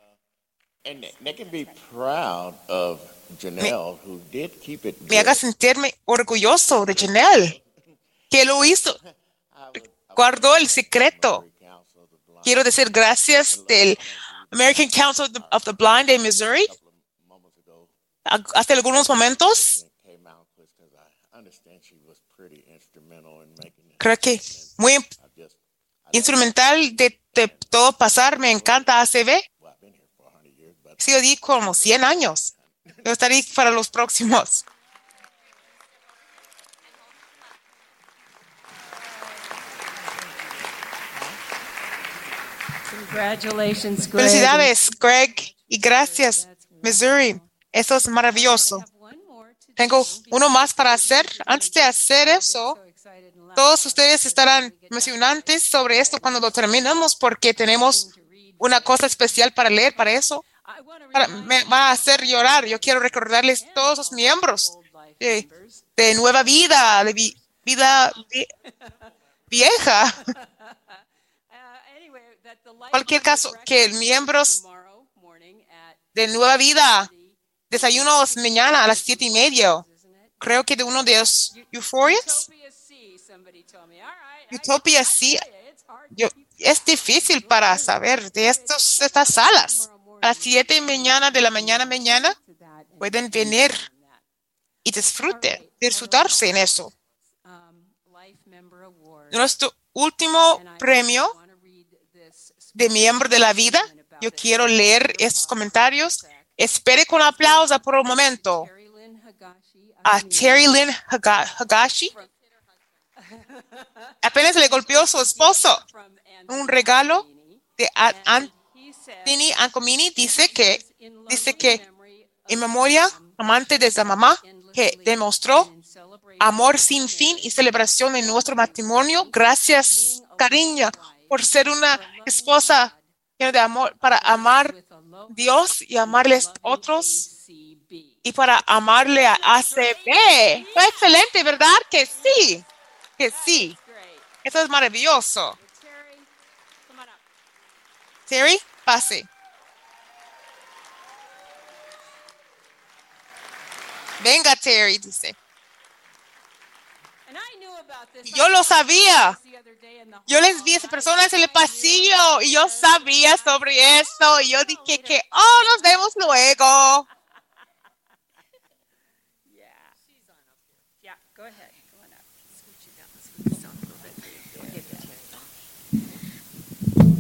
and they- they can be proud of Janelle, who did keep it. me haga sentirme orgulloso de Janelle, que lo hizo, guardó el secreto. Quiero decir gracias del American Council of the, of the Blind de Missouri. Ha- Hace algunos momentos, creo que muy instrumental de, de todo pasar. Me encanta ACB. He sido ahí como 100 años. Yo estaré para los próximos. Congratulations, Greg. Felicidades, Greg, y gracias, Missouri. Eso es maravilloso. Tengo uno más para hacer. Antes de hacer eso, todos ustedes estarán emocionantes sobre esto cuando lo terminamos porque tenemos una cosa especial para leer para eso. Para- me va a hacer llorar. Yo quiero recordarles todos los miembros de, de Nueva Vida, de vi- vida vie- vieja. Cualquier caso, que miembros de Nueva Vida, desayunos mañana a las siete y media. Creo que de uno de los Euphorias. Utopia sí. Yo, es difícil para saber de estos, estas salas. A las siete y mañana de la mañana mañana pueden venir y disfruten, disfrutarse en eso. Nuestro último premio de miembro de la vida. Yo quiero leer estos comentarios. Espere con aplauso por un momento a Terry Lynn Haga- Hagashi. Apenas le golpeó su esposo. Un regalo de A- Anthony Ancomini dice que, dice que en memoria, amante de esa mamá, que demostró amor sin fin y celebración en nuestro matrimonio. Gracias, cariño, por ser una esposa llena de amor, para amar Dios y amarles otros y para amarle a ACB. Fue excelente, ¿verdad? Que sí, que sí. Eso es maravilloso. Terry, pase. Venga, Terry, dice. Yo lo sabía. Yo les vi a esas personas en el pasillo y yo sabía sobre eso. Y yo dije que, oh, nos vemos luego.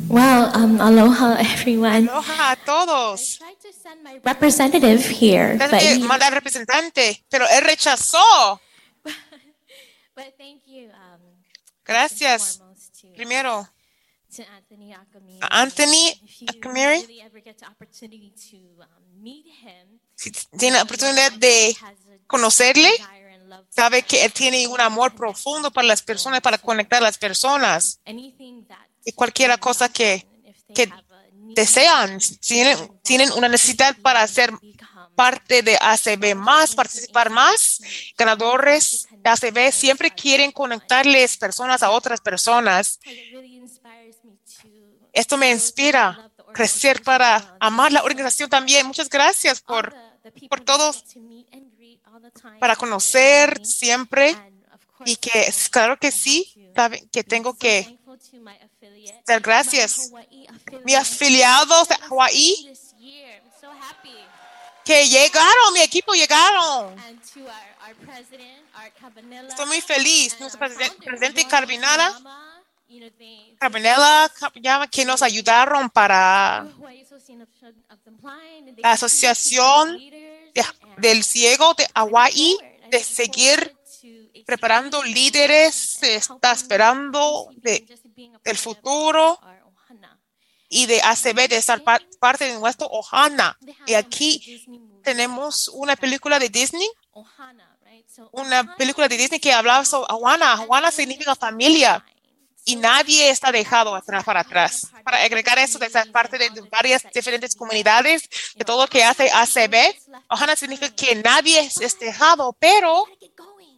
Well, um, aloha, everyone. Aloha a todos. Representative here, Tengo but que he, mandar representante, pero él rechazó. but thank you um, Gracias. Primero, to Anthony Akamiri. Anthony If you Akamiri. really ever get the opportunity to um, meet him, si tiene la oportunidad de conocerle, sabe que él tiene un amor profundo para las personas, para conectar a las personas. anything that Y cualquier cosa que, que desean, tienen, tienen una necesidad para ser parte de ACB más, participar más. Ganadores de ACB siempre quieren conectarles personas a otras personas. Esto me inspira a crecer para amar la organización también. Muchas gracias por, por todos, para conocer siempre y que claro que sí, que tengo que dar gracias. Mi afiliados de Hawaii. que llegaron, mi equipo llegaron. Estoy muy feliz. Nuestro presidente, Carbinara, Carbinala, que nos ayudaron para la Asociación de- del Ciego de Hawaii de seguir preparando líderes, se está esperando de, del futuro y de ACB, de estar pa- parte de nuestro Ohana. Y aquí tenemos una película de Disney, Ohana, right? So una película de Disney que hablaba sobre Ohana. Ohana significa familia y nadie está dejado atrás para atrás. Para agregar eso de ser parte de varias diferentes comunidades, de todo lo que hace ACB, Ohana significa que nadie es dejado, pero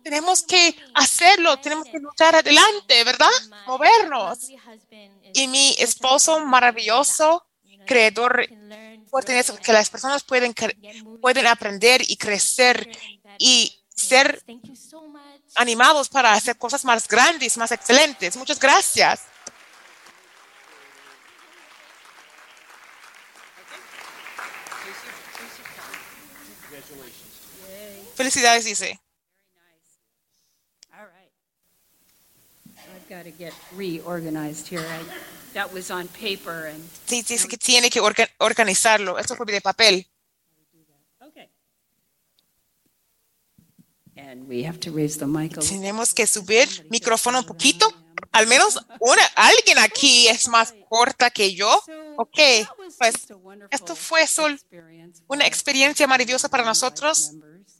tenemos que hacerlo, tenemos que luchar adelante, ¿verdad? Movernos. Y mi esposo maravilloso, creador, que las personas pueden, pueden aprender y crecer y ser animados para hacer cosas más grandes, más excelentes. Muchas gracias. Felicidades, dice. All right. I've got to get reorganized here. I, that was on paper and. Sí, dice que tiene que orga- organizarlo. Esto fue de papel. Okay. And we have to raise the mic a little. Tenemos que subir micrófono un poquito. Al menos una, alguien aquí es más corta que yo. Ok. Pues esto fue sol- una experiencia maravillosa para nosotros,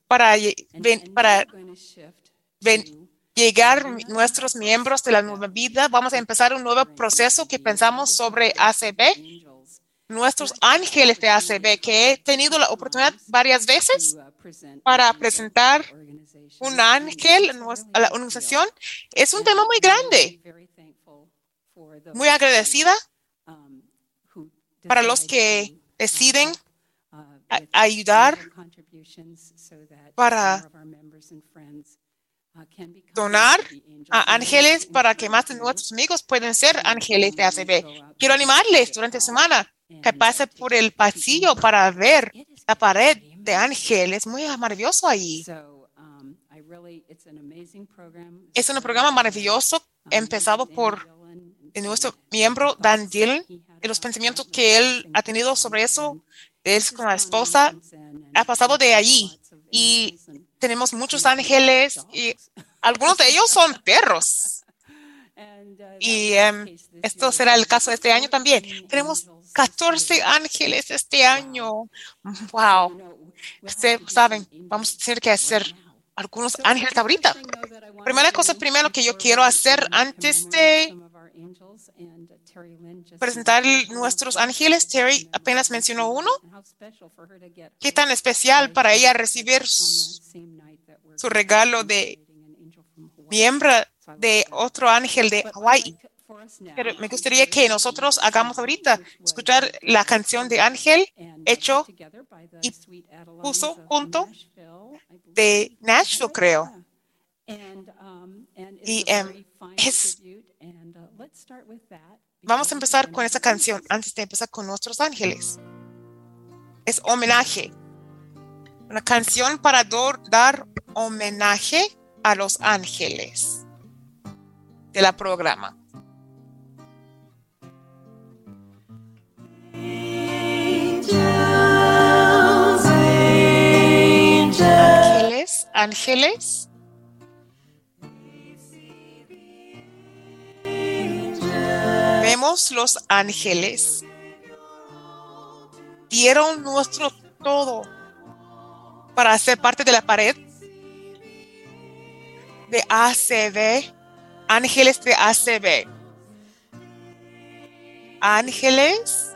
para, ven- para ven- llegar nuestros miembros de la nueva vida. Vamos a empezar un nuevo proceso que pensamos sobre ACB, nuestros ángeles de ACB, que he tenido la oportunidad varias veces para presentar un ángel a la organización. Es un tema muy grande. Muy agradecida para los que deciden ayudar para donar a ángeles para que más de nuestros amigos puedan ser ángeles de ACB. Quiero animarles durante la semana que pase por el pasillo para ver la pared de ángeles. Muy maravilloso ahí. Es un programa maravilloso empezado por nuestro miembro Dan Dillon y los pensamientos que él ha tenido sobre eso. Él con la esposa ha pasado de allí y tenemos muchos ángeles y algunos de ellos son perros. Y em, esto será el caso este año también. Tenemos 14 ángeles este año. Wow. Ustedes saben, vamos a tener que hacer algunos ángeles ahorita. Primera cosa primero que yo quiero hacer antes de presentar nuestros ángeles, Terry apenas mencionó uno. ¿Qué tan especial para ella recibir su regalo de miembro de otro ángel de Hawaii? Pero me gustaría que nosotros hagamos ahorita, escuchar la canción de Ángel hecho y puso junto de Nashville, creo. Y em, es, vamos a empezar con esa canción antes de empezar con nuestros ángeles. Es homenaje. Una canción para dar homenaje a los ángeles de la programa. Ángeles, ángeles. Vemos los ángeles. Dieron nuestro todo para ser parte de la pared de ACB. Ángeles de ACB. Ángeles.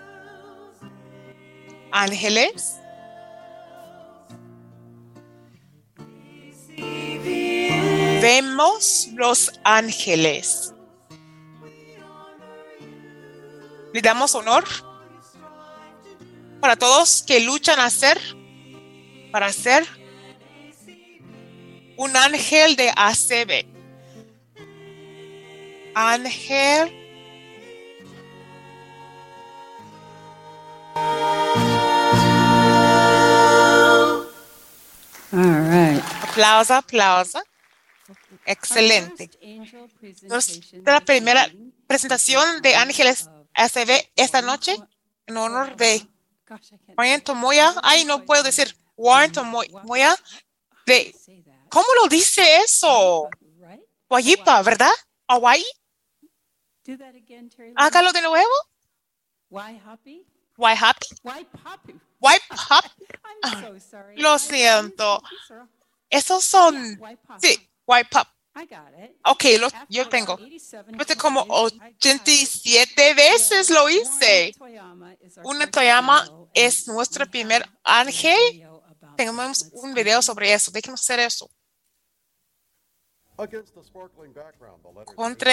Ángeles. Vemos los ángeles. Le damos honor para todos que luchan a ser, para ser un ángel de ACB. Ángel. All right. Aplauso, aplauso. Excelente. Nuestra primera presentación de Ángeles ACB esta noche en honor de Warren Tomoya. Ay, no puedo decir Warren Tomoya. De, ¿Cómo lo dice eso? Guayipa, ¿verdad? Hawaii. Hágalo de nuevo. Why happy? Why happy? Why happy? Why happy? I'm so sorry. Lo siento. Esos son. Sí, why pop. I got it. Ok, lo, yo tengo. Como 87 veces lo hice. Una Toyama es nuestro primer ángel. Tenemos un video sobre eso. Déjenos hacer eso. Against the sparkling background, the letters Contra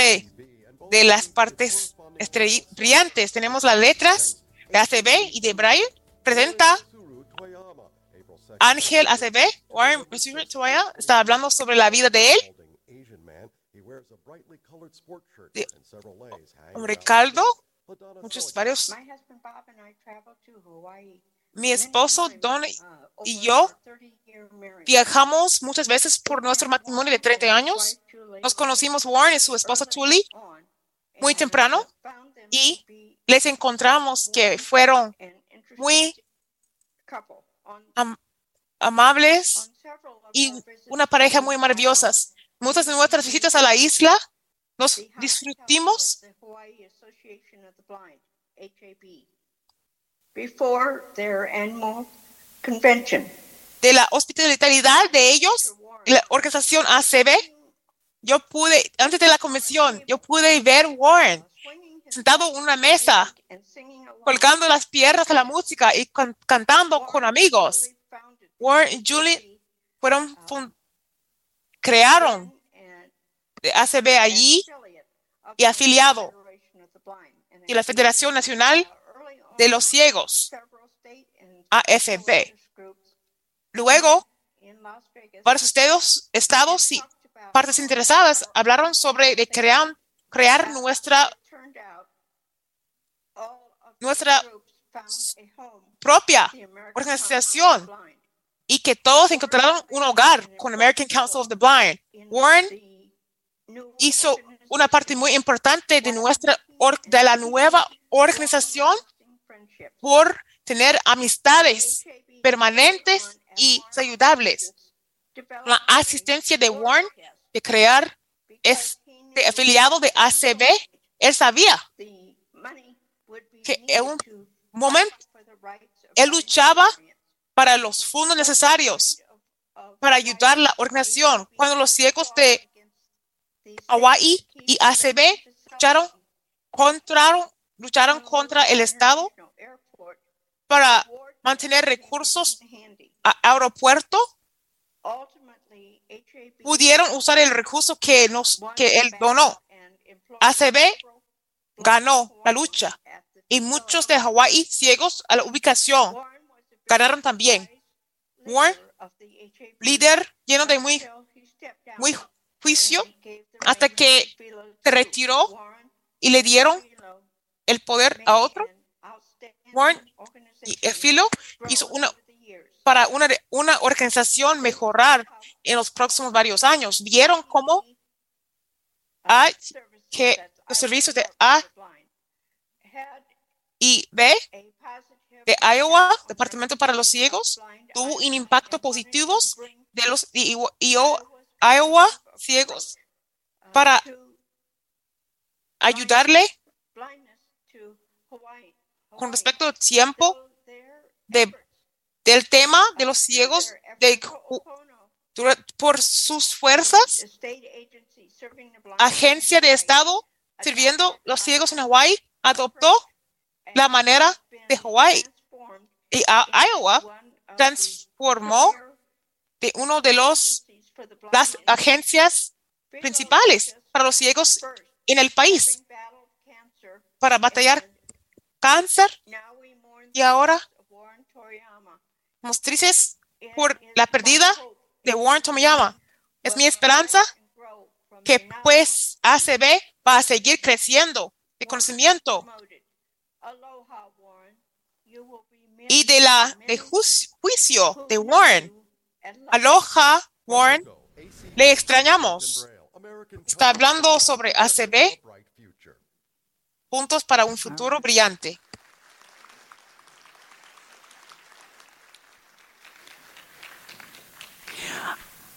de las partes brillantes tenemos las letras de ACB y de Brian. Presenta Ángel ACB. Warren Missouri Toya está hablando sobre la vida de él. De- Hombre caldo. Muchos, varios. My husband Bob and I traveled to Hawaii. Mi esposo Don y yo viajamos muchas veces por nuestro matrimonio de 30 años. Nos conocimos Warren y su esposa Tully muy temprano y les encontramos que fueron muy am- amables y una pareja muy maravillosas. Muchas de nuestras visitas a la isla nos disfrutimos de la hospitalidad de ellos, la organización ACB, yo pude, antes de la convención, yo pude ver Warren sentado en una mesa, colgando las piernas de la música y can- cantando con amigos. Warren y Julie fueron, fun- crearon ACB allí y afiliado y la Federación Nacional de los Ciegos, AFB. Luego, varios estados, estados y partes interesadas hablaron sobre de crear, crear nuestra, nuestra propia organización y que todos encontraron un hogar con American Council of the Blind. Warren hizo una parte muy importante de nuestra de la nueva organización por tener amistades permanentes y saludables. La asistencia de Warren de crear este afiliado de ACB, él sabía que en un momento él luchaba para los fondos necesarios para ayudar a la organización. Cuando los ciegos de Hawaii y ACB lucharon contra, lucharon contra el Estado para mantener recursos a aeropuerto, pudieron usar el recurso que nos que él donó. ACB ganó la lucha y muchos de Hawaii ciegos a la ubicación ganaron también. Warren, líder lleno de muy, muy juicio, hasta que se retiró y le dieron el poder a otro. Warren y el filo hizo una para una, una organización mejorar en los próximos varios años. Vieron cómo hay que los servicios de A y B Iowa, Departamento para los Ciegos, tuvo un impacto positivo de los Iowa ciegos para ayudarle con respecto al tiempo de, del tema de los ciegos de, por sus fuerzas, agencia de Estado sirviendo los ciegos en Hawái adoptó la manera de Hawái y Iowa transformó de uno de los las agencias principales para los ciegos en el país para batallar cáncer. Y ahora estamos tristes por la pérdida de Warren Tomoyama. Es mi esperanza que pues ACB va a seguir creciendo de conocimiento y de la de juicio de Warren. Aloha, Warren. Le extrañamos. Está hablando sobre ACB. Puntos para un futuro brillante.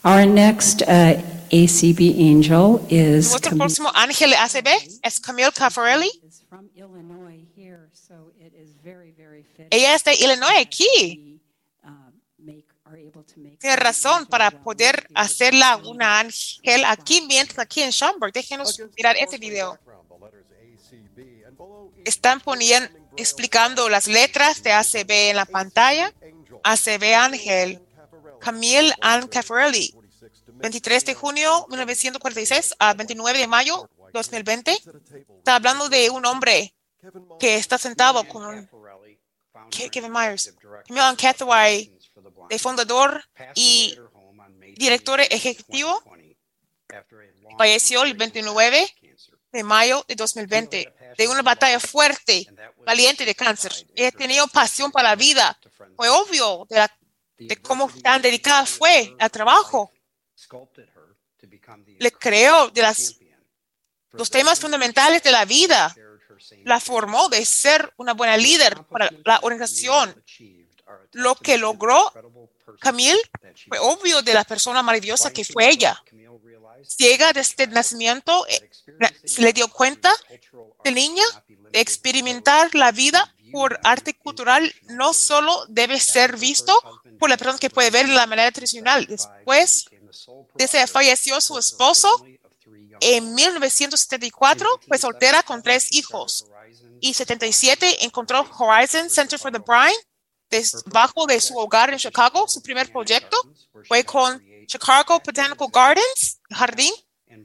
Our next uh, ACB angel is Nuestro próximo ángel de ACB es Camille Caffarelli. from Illinois here, so it is very, very fitting. Ella es de Illinois aquí. Tiene razón para poder hacerla una ángel aquí mientras aquí en Schaumburg. Déjenos mirar este video. Están poniendo, explicando las letras de ACB en la pantalla. ACB Ángel, Camille Ann Caffarelli, 23 de junio 1946 a 29 de mayo 2020. Está hablando de un hombre que está sentado con un Kevin Myers, Camille Caffarelli, de fundador y director ejecutivo, falleció el 29 de mayo de 2020 de una batalla fuerte, valiente de cáncer. He tenido pasión para la vida. Fue obvio de, la- de cómo tan dedicada fue al trabajo. Le creo de las, los temas fundamentales de la vida. La formó de ser una buena líder para la organización. Lo que logró Camille fue obvio de la persona maravillosa que fue ella. Ciega desde el nacimiento, eh, se le dio cuenta de niña de experimentar la vida por arte cultural no solo debe ser visto por la persona que puede ver de la manera tradicional. Después de que falleció su esposo, en 1974 fue soltera con tres hijos y 77 encontró Horizon Center for the Blind debajo de su hogar en Chicago. Su primer proyecto fue con Chicago Botanical Gardens, jardín,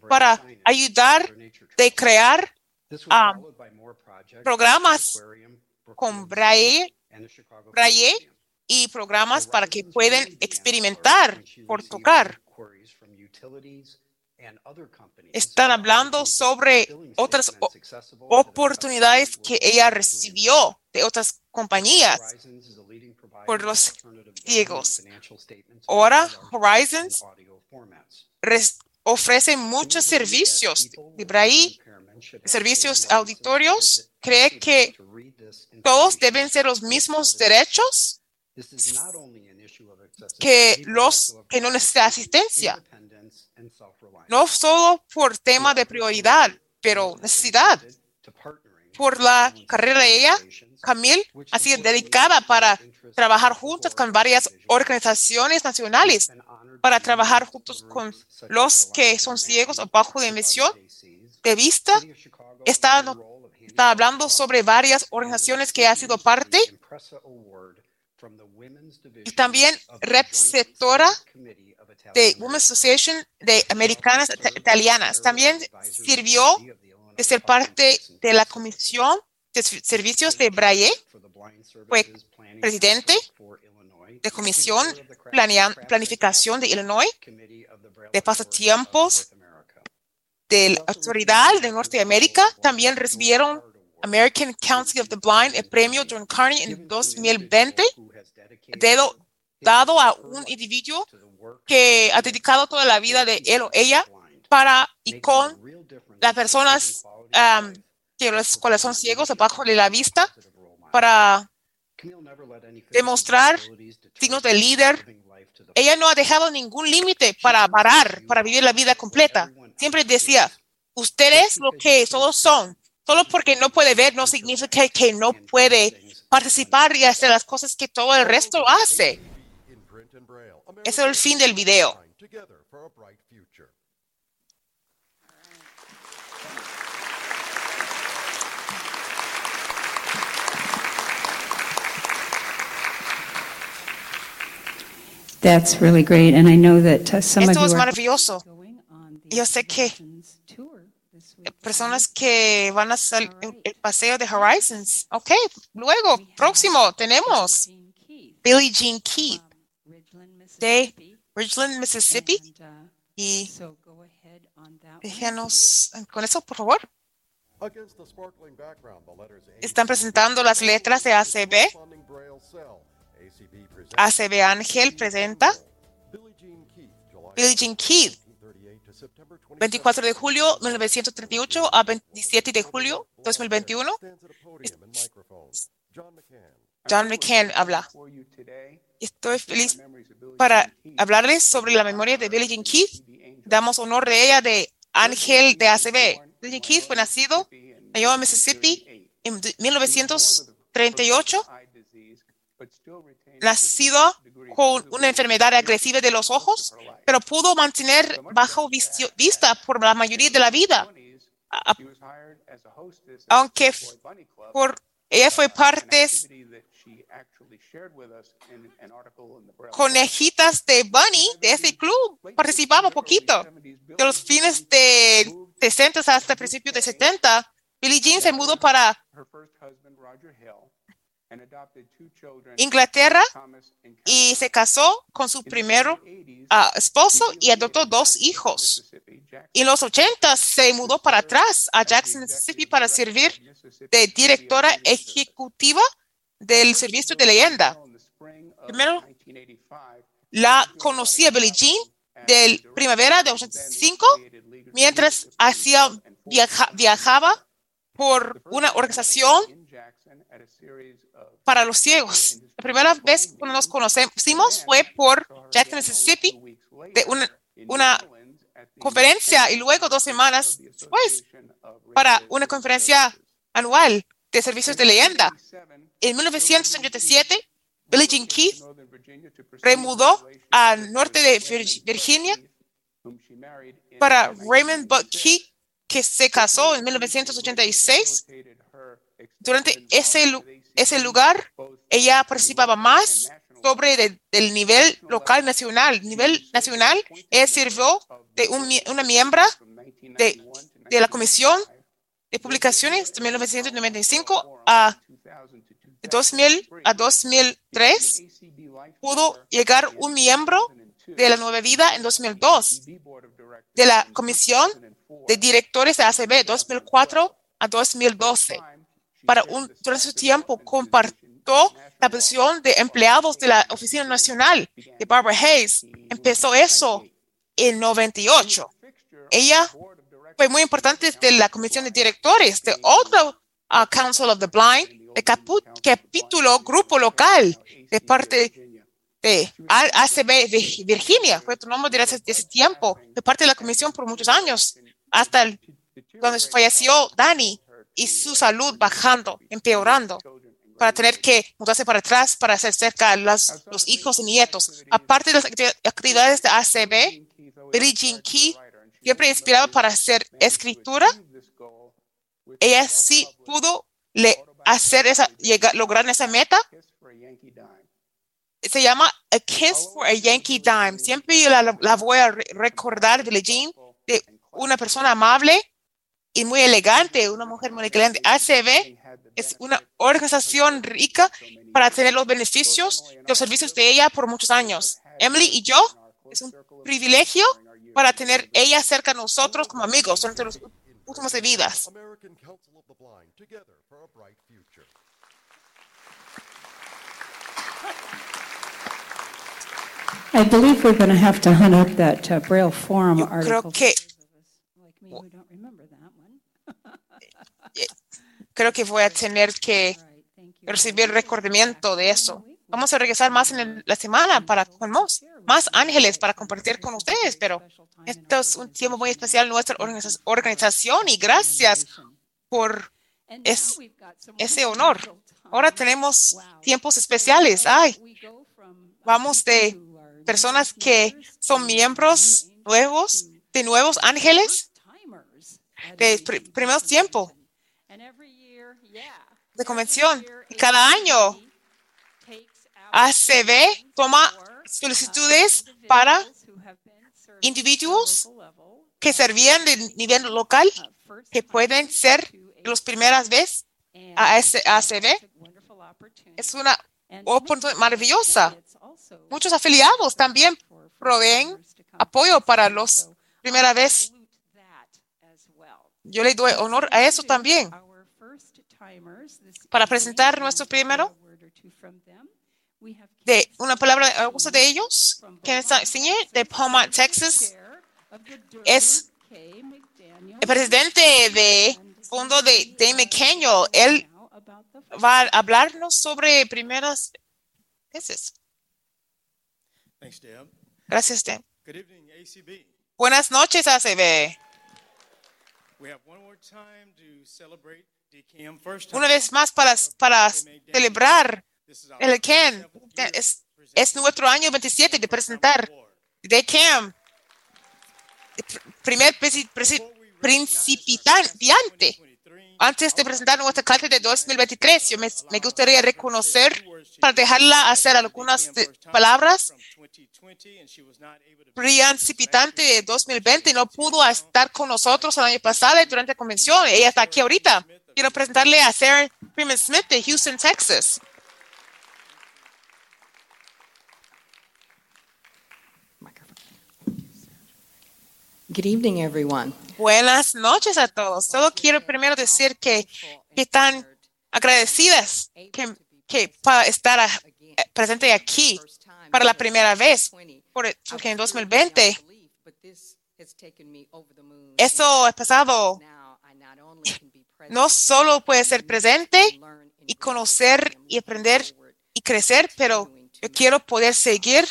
para ayudar de crear um, programas con braille, braille y programas para que puedan experimentar por tocar. Están hablando sobre otras oportunidades que ella recibió de otras compañías por los ciegos. Ahora Horizons ofrece muchos servicios braille, servicios auditorios. ¿Cree que todos deben ser los mismos derechos que los que no necesitan asistencia? No solo por tema de prioridad, pero necesidad. Por la carrera de ella, Camille ha sido dedicada para trabajar juntos con varias organizaciones nacionales, para trabajar juntos con los que son ciegos o bajo de emisión de vista. Está, está hablando sobre varias organizaciones que ha sido parte y también receptora de Women's Association de Americanas Ita- Italianas. También sirvió de ser parte de la Comisión de Servicios de Braille. Fue presidente de Comisión Planea- Planificación de Illinois, de Pasatiempos de la Autoridad de Norteamérica. También recibieron American Council of the Blind, el premio John Carney en 2020, dedo- dado a un individuo que ha dedicado toda la vida de él o ella para y con las personas um, que los cuales son ciegos abajo de la vista para demostrar signos de líder. Ella no ha dejado ningún límite para parar, para vivir la vida completa. Siempre decía, ustedes lo que todos son, solo porque no puede ver no significa que no puede participar y hacer las cosas que todo el resto hace. Ese es el fin del video. That's really great, and I know that uh, some of Esto you es maravilloso. Yo sé que personas que van a hacer el el paseo de Horizons. Ok, luego, próximo, tenemos Billie Jean Keith de Ridgeland, Mississippi. Y déjanos con eso, por favor. Están presentando las letras de ACB. ACB Ángel presenta Billie Jean Keith, 38 to September 24 de julio 1938 a 27 de julio 2021. podium and microphone. John McCann. John McCann habla. Estoy feliz para hablarles sobre la memoria de Billie Jean Keith. Damos honor de ella de Ángel de ACB. Billie Jean Keith fue nacido en Iowa, Mississippi en 1938. Nacido con una enfermedad agresiva de los ojos, pero pudo mantener bajo vista por la mayoría de la vida. Aunque por, ella fue parte conejitas de Bunny, de ese club, participaba poquito. De los fines de 60 hasta principios de 70, Billie Jean se mudó para Inglaterra y se casó con su primer ah, esposo y adoptó dos hijos. Y en los 80 se mudó para atrás a Jackson, Mississippi para servir de directora ejecutiva del servicio de leyenda. Primero, la conocí a Billie Jean del primavera de 85 mientras hacía viaja- viajaba por una organización para los ciegos. La primera vez que nos conocimos fue por Jackson, Mississippi, de una, una conferencia y luego dos semanas después para una conferencia anual de servicios de leyenda. En 1987, Billie Jean Keith remudó al norte de Vir- Virginia para Raymond Buck Keith, que se casó en 1986. Durante ese, lu- ese lugar, ella participaba más sobre de- del nivel local nacional. Nivel nacional, ella sirvió de una miembro de, de la Comisión de Publicaciones de 1995 a 2000 a 2003. Pudo llegar un miembro de la Nueva Vida en 2002 de la Comisión de Directores de ACB 2004 a 2012. Para un, durante su tiempo compartió la posición de empleados de la Oficina Nacional de Barbara Hayes. Empezó eso en 98. Ella fue muy importante de la Comisión de Directores de otro uh, Council of the Blind, capítulo grupo local de parte de ACB Vir- Virginia, fue nombre de ese, tiempo, de parte de la comisión por muchos años, hasta el- cuando falleció Dani y su salud bajando, empeorando, para tener que mudarse para atrás para hacer cerca a las- los hijos y nietos. Aparte de las acti- actividades de ACB, Billie Key siempre inspiraba para hacer escritura. Ella sí pudo le, hacer esa, llegar, lograr esa meta se llama A Kiss for a Yankee Dime. Siempre yo la, la voy a re- recordar de Jean, de una persona amable y muy elegante, una mujer muy elegante. ACB es una organización rica para tener los beneficios de los servicios de ella por muchos años. Emily y yo, es un privilegio para tener ella cerca de nosotros como amigos durante los últimos de vidas. American Council of the Blind, together for a bright future. I believe we're going to have to hunt up that uh, Braille Forum Creo article. que Like me, who don't remember that one. creo que voy a tener que recibir recordamiento de eso. Vamos a regresar más en el- la semana para con más, más ángeles para compartir con ustedes, pero esto es un tiempo muy especial en nuestra organiza- organización y gracias por es- ese honor. Ahora tenemos tiempos especiales. Ay, vamos de personas que son miembros nuevos, de nuevos ángeles, de pr- primeros tiempos de convención. Y cada año ACB toma solicitudes para individuos que servían de nivel local, que pueden ser las primeras veces a ACB. Es una oportunidad maravillosa. Muchos afiliados también proveen apoyo para los primera vez. Yo le doy honor a eso también. Para presentar nuestro primero de una palabra a gusto de ellos, que de Palma, Texas, es el presidente de fondo de Dave. Él va a hablarnos sobre primeras veces. Thanks, Deb. Gracias, Deb. Good evening, ACB. Buenas noches, ACB. We have one more time to celebrate DKM first Una vez más para, para celebrar el CAN. Es, es nuestro año 27 de presentar de CAM. Primer principiante. Antes de presentar nuestra clase de 2023, yo me, gustaría reconocer para dejarla hacer algunas de- palabras. Principiante de 2020 no pudo estar con nosotros el año pasado durante la convención. Ella está aquí ahorita. Quiero presentarle a Sarah Freeman Smith de Houston, Texas. Good evening, everyone. Buenas noches a todos. Solo quiero primero decir que, que tan agradecidas que, que para estar presente aquí para la primera vez, por- porque en 2020 But this has taken me over the moon. eso ha pasado. No solo puede ser presente y conocer y aprender y crecer, pero yo quiero poder seguir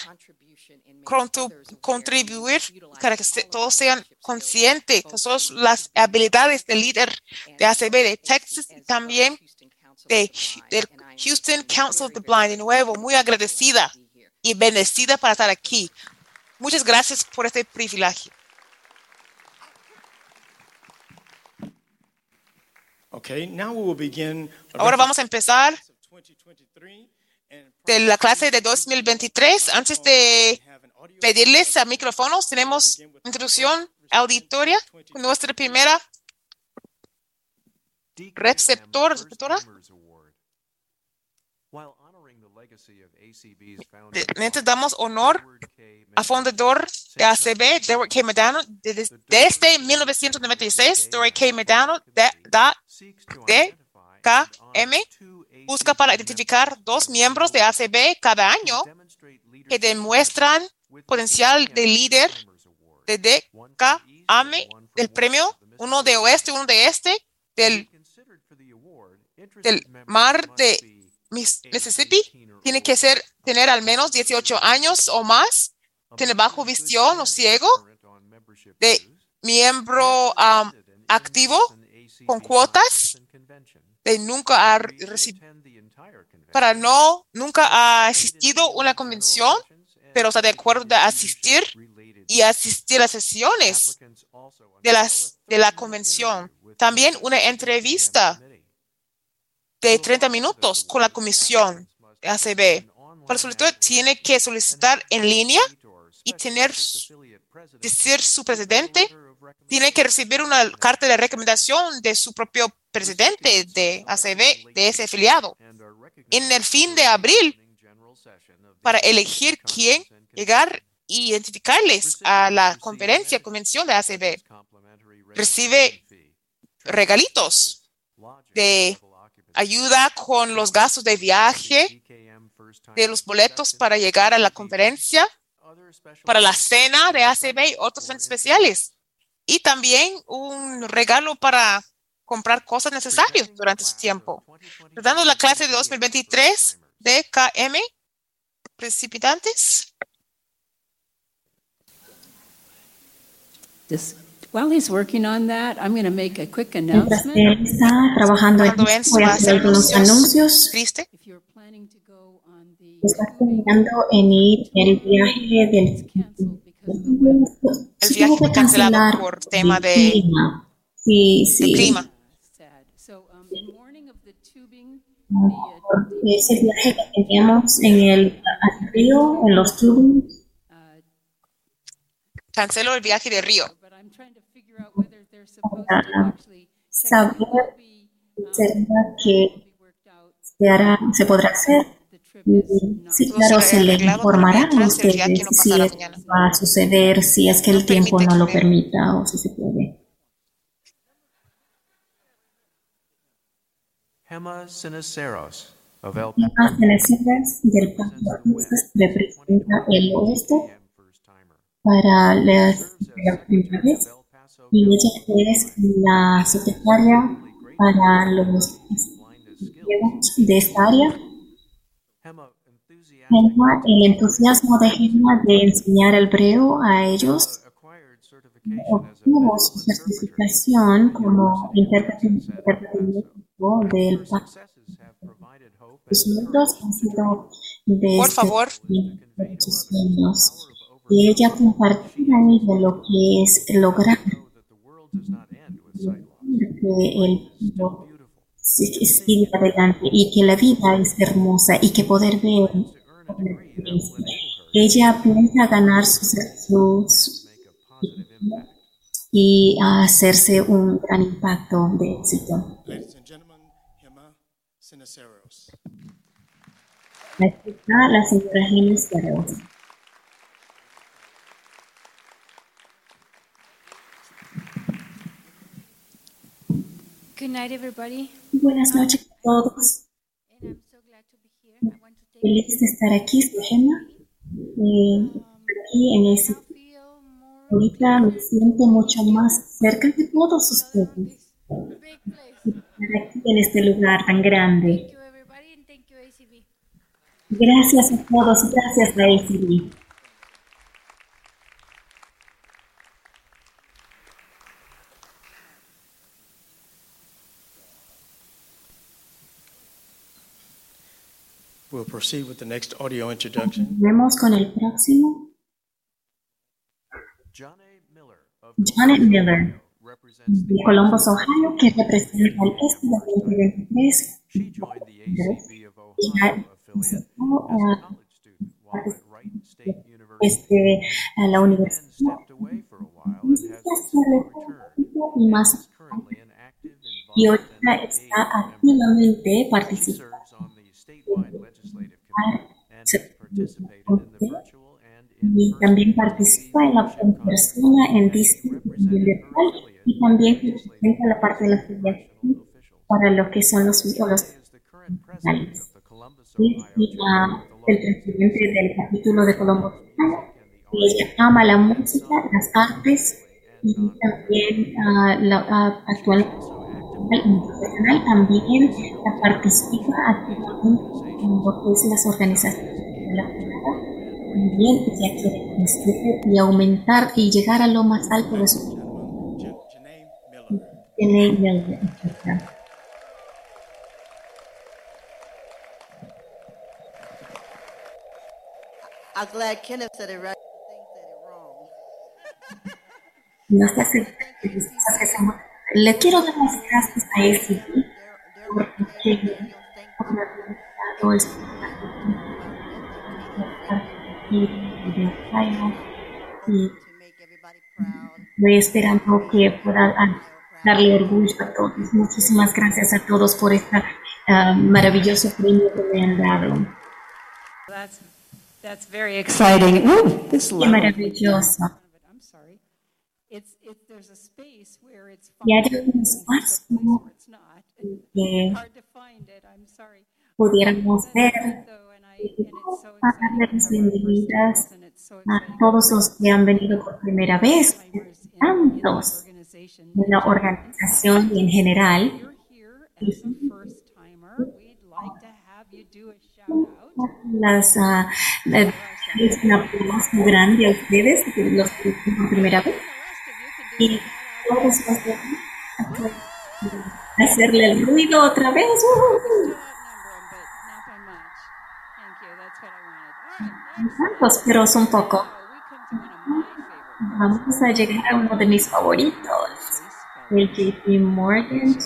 contribuir para que todos sean conscientes de todas las habilidades del líder de ACB de Texas y también de, del Houston Council of the Blind. De nuevo, muy agradecida y bendecida para estar aquí. Muchas gracias por este privilegio. Okay, now we will begin. a Ahora vamos a empezar de la clase de 2023. Antes de pedirles a micrófonos, tenemos introducción auditoria nuestra primera receptor, receptora. Damos honor a fundador de ACB, Derek K. Medano, desde, desde 1996, Derek K. Medano, de, de KM, busca para identificar dos miembros de ACB cada año que demuestran potencial de líder de DKM del premio, uno de oeste, uno de este, del, del mar de Mis- Mississippi, tiene que ser, tener al menos 18 años o más, tener bajo visión o ciego, de miembro um, activo con cuotas, de nunca ha recibido, para no, nunca ha asistido a una convención, pero está de acuerdo de asistir y asistir a sesiones de, las, de la convención. También una entrevista de 30 minutos con la comisión de ACB. Para solicitar, tiene que solicitar en línea y tener, decir su presidente, tiene que recibir una carta de recomendación de su propio presidente de ACB, de ese afiliado, en el fin de abril, para elegir quién llegar y identificarles a la conferencia, convención de ACB. Recibe regalitos de ayuda con los gastos de viaje, de los boletos para llegar a la conferencia, para la cena de ACB y otros especiales. Y también un regalo para comprar cosas necesarias durante su tiempo. Dando la clase de 2023 de KM, precipitantes. Just, while he's working on that, I'm going to make a quick Mientras announcement. él está trabajando en Cuando él esto, voy va a a hacer hacer algunos anuncios. anuncios. Triste. Está planeando en ir el viaje del El viaje fue cancelado por tema del de, clima. Sí, de sí. clima. Por ese viaje que teníamos en el al río, en los tubos, Canceló el viaje de Río. para saber si será que se, hará, se podrá hacer. Sí, claro, se le informará a ustedes si esto va a suceder, si es que el tiempo no lo permita o si se puede. Gemma Sinaceros Las Venezuelas del Pacto representa el oeste para las, la primera vez y ella es la secretaria para los de esta área. Gemma, el entusiasmo de Gemma de enseñar el hebreo a ellos obtuvo su certificación como intérprete del pacto. Logros han sido desde Por favor. sus sueños y ella compartió ahí de lo que es lograr que el mundo si- sigue adelante y que la vida es hermosa y que poder ver ella piensa ganar sus sus- y hacerse un gran impacto de éxito. Ladies and gentlemen, Gemma Sinaceros. La escucha la señora Gines Guerreros. Good night, everybody. Buenas noches a todos. Feliz de estar aquí, soy Gemma. Eh, aquí en ese. Ahorita me siento mucho más cerca de todos ustedes. Estar aquí en este lugar tan grande. Gracias a todos, gracias a ACB. We'll proceed with the next audio introduction. Vemos con el próximo. Janet Miller, de Columbus, Ohio, que representa el este del 2023. Ella visitó, ah, este, a la universidad. y más y ahorita está activamente participando y también participa en la persona en Disney y también representa la parte de la afiliación para lo que son los los finales. Y, y, el presidente del capítulo de Colombo ella ama la música, las artes y también ah, la ah, actual internacional también participa activamente en lo que es las organizaciones de la. También ella quiere crecer y aumentar y llegar a lo más alto de su Tiene I'm glad Kenneth said it right. No sé si le quiero dar las gracias a porque por haber dado y estoy esperando que pueda darle orgullo a todos. Muchísimas gracias a todos por este maravilloso premio que me han dado. That's, very exciting. Ooh, this Qué maravilloso. A Y hay un espacio que pudiéramos ver para darle las bienvenidas a todos los que han venido por primera vez, tantos de la organización y en general. Las, ah, eh, es grande a ustedes, los que por primera vez. Y todos los hacerle el ruido otra vez. ¡Uh! Tantos, pero es un poco. Vamos a llegar a uno de mis favoritos, el JP Morgan.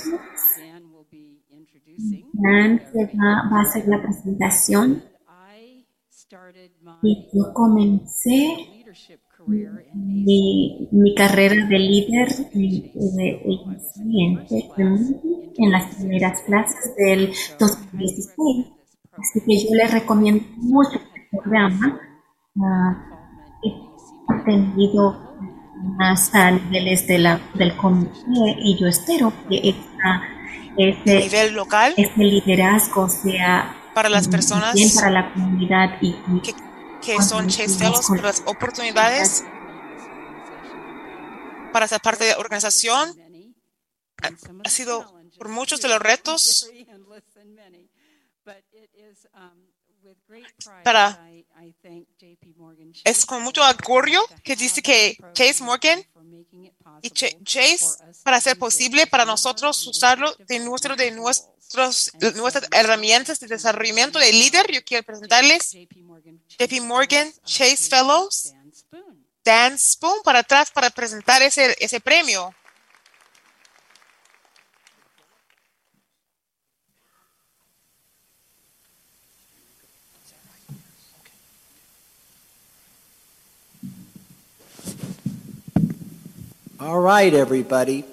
Dan se va, va a hacer la presentación. Y yo comencé mi, mi carrera de líder de, de- de siguiente en las primeras clases del 2016. Así que yo les recomiendo mucho este programa. Ah, he aprendido más a niveles de la, del comité y yo espero que esta, este, nivel local este liderazgo sea para las personas bien para la comunidad y, y que son Chase Fellows por las oportunidades para ser parte de la organización. Ha, ha sido por muchos de los retos para es con mucho orgullo que dice que Chase Morgan y Ch- Chase para hacer posible para nosotros usarlo de nuestro de nuestros nuestras herramientas de desarrollo de líder yo quiero presentarles JP Morgan Chase Fellows Dan Spoon para atrás para presentar ese ese premio All right, everybody.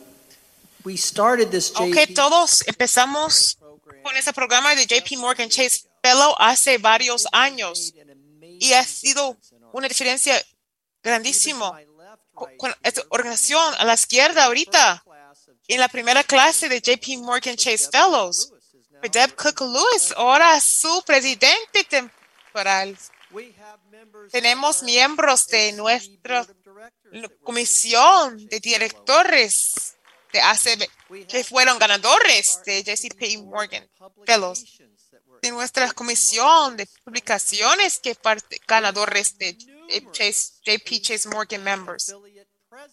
We started this Ok, JP todos empezamos con ese programa de JP Morgan Chase Fellow hace varios años y ha sido una diferencia grandísima co- con esta organización a la izquierda ahorita. En la primera clase de JP Morgan Chase Fellows, fue Deb Cook Lewis, ahora su presidente temporal. Tenemos miembros de nuestra comisión de directores de ACB que fueron ganadores de JCP Morgan Fellows, de nuestra comisión de publicaciones que parte ganadores de Chase, JP Chase Morgan members.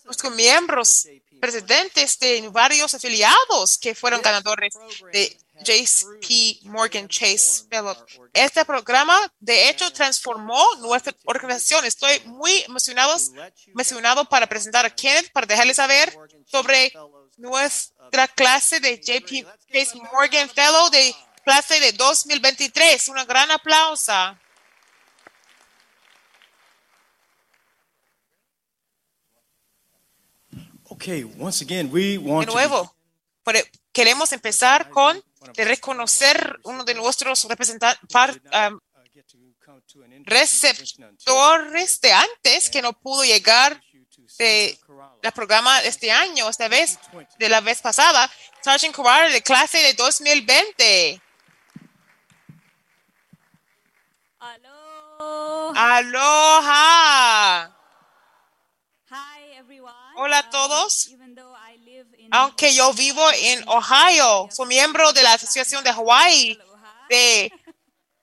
nuestros miembros, presidentes de varios afiliados que fueron ganadores de JP Morgan Chase Fellow. Este programa, de hecho, transformó nuestra organización. Estoy muy emocionado, emocionado para presentar a Kenneth, para dejarles saber sobre nuestra clase de JP Chase Morgan Fellow de clase de 2023. Un gran aplauso. Okay, once again, we want De nuevo, queremos empezar con de reconocer uno de nuestros representantes, receptores de antes que no pudo llegar de la programa de este año, esta vez, de la vez pasada, Sergeant Carrara de clase de 2020. Aloha. Hola a todos. Aunque yo vivo en Ohio, soy miembro de la Asociación de Hawaii, de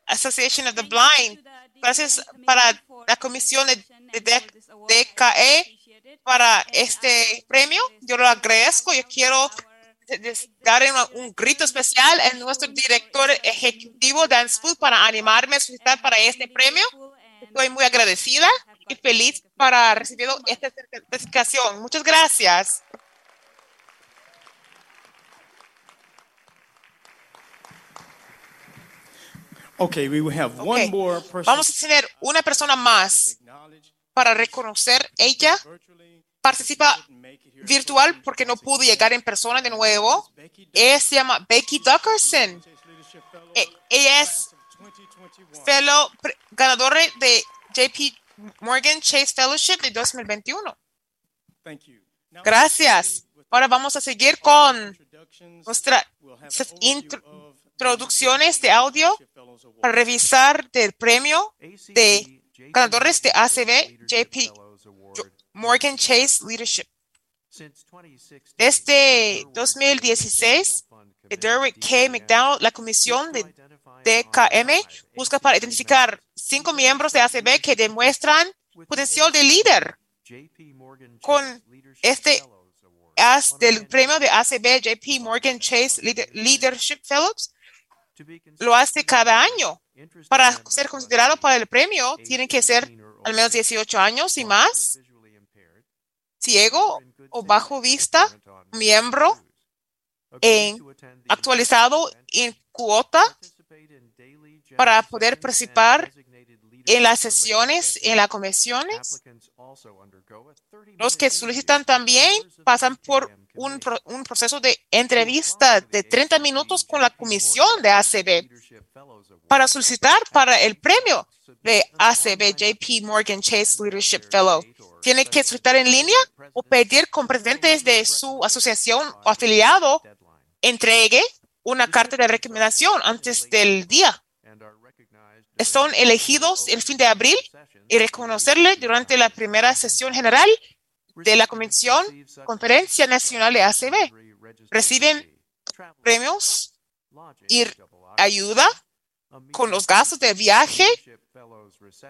Association of the Blind. Gracias para la comisión de, DKE para este premio. Yo lo agradezco. Yo quiero dar un, grito especial a nuestro director ejecutivo, Dan Spoof, para animarme a solicitar para este premio. Estoy muy agradecida y feliz para recibir esta certificación. Muchas gracias. Okay, we will have one more person. Vamos a tener una persona más para reconocer ella. Participa virtual porque no pudo llegar en persona de nuevo. Ella se llama Becky Duckerson. E- Ella es fellow ganadora de JP Morgan Chase Fellowship de 2021. Thank you. Gracias. Ahora vamos a seguir con nuestras introducciones de audio para revisar del premio de ganadores de ACB JP Morgan Chase Leadership. Desde 2016, de Derrick K. McDowell, la comisión de DKM busca para identificar cinco miembros de ACB que demuestran potencial de líder. Con este premio de ACB JP Morgan Chase Leader- Leadership Fellows, lo hace cada año. Para ser considerado para el premio, tienen que ser al menos 18 años y más, ciego o bajo vista, miembro en actualizado en cuota para poder participar en las sesiones, en las comisiones. Los que solicitan también pasan por un, un proceso de entrevista de 30 minutos con la comisión de ACB para solicitar para el premio de ACB JP Morgan Chase Leadership Fellow. Tiene que solicitar en línea o pedir con presidentes de su asociación o afiliado entregue una carta de recomendación antes del día. Son elegidos el fin de abril y reconocerle durante la primera sesión general de la Convención Conferencia Nacional de ACB. Reciben premios y ayuda con los gastos de viaje,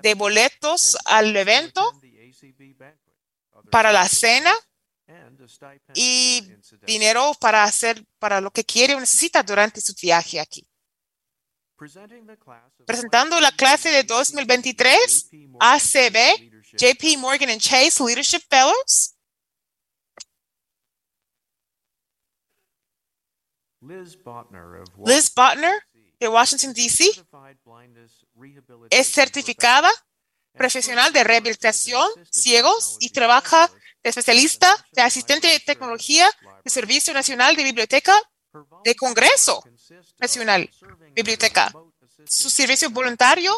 de boletos al evento, para la cena y dinero para hacer para lo que quiere o necesita durante su viaje aquí. Presentando la clase de 2023 ACB JP Morgan and Chase Leadership Fellows, Liz Botner de Washington, D.C. es certificada profesional de rehabilitación ciegos y trabaja de especialista de asistente de tecnología de Servicio Nacional de Biblioteca de Congreso Nacional Biblioteca. Su servicio voluntario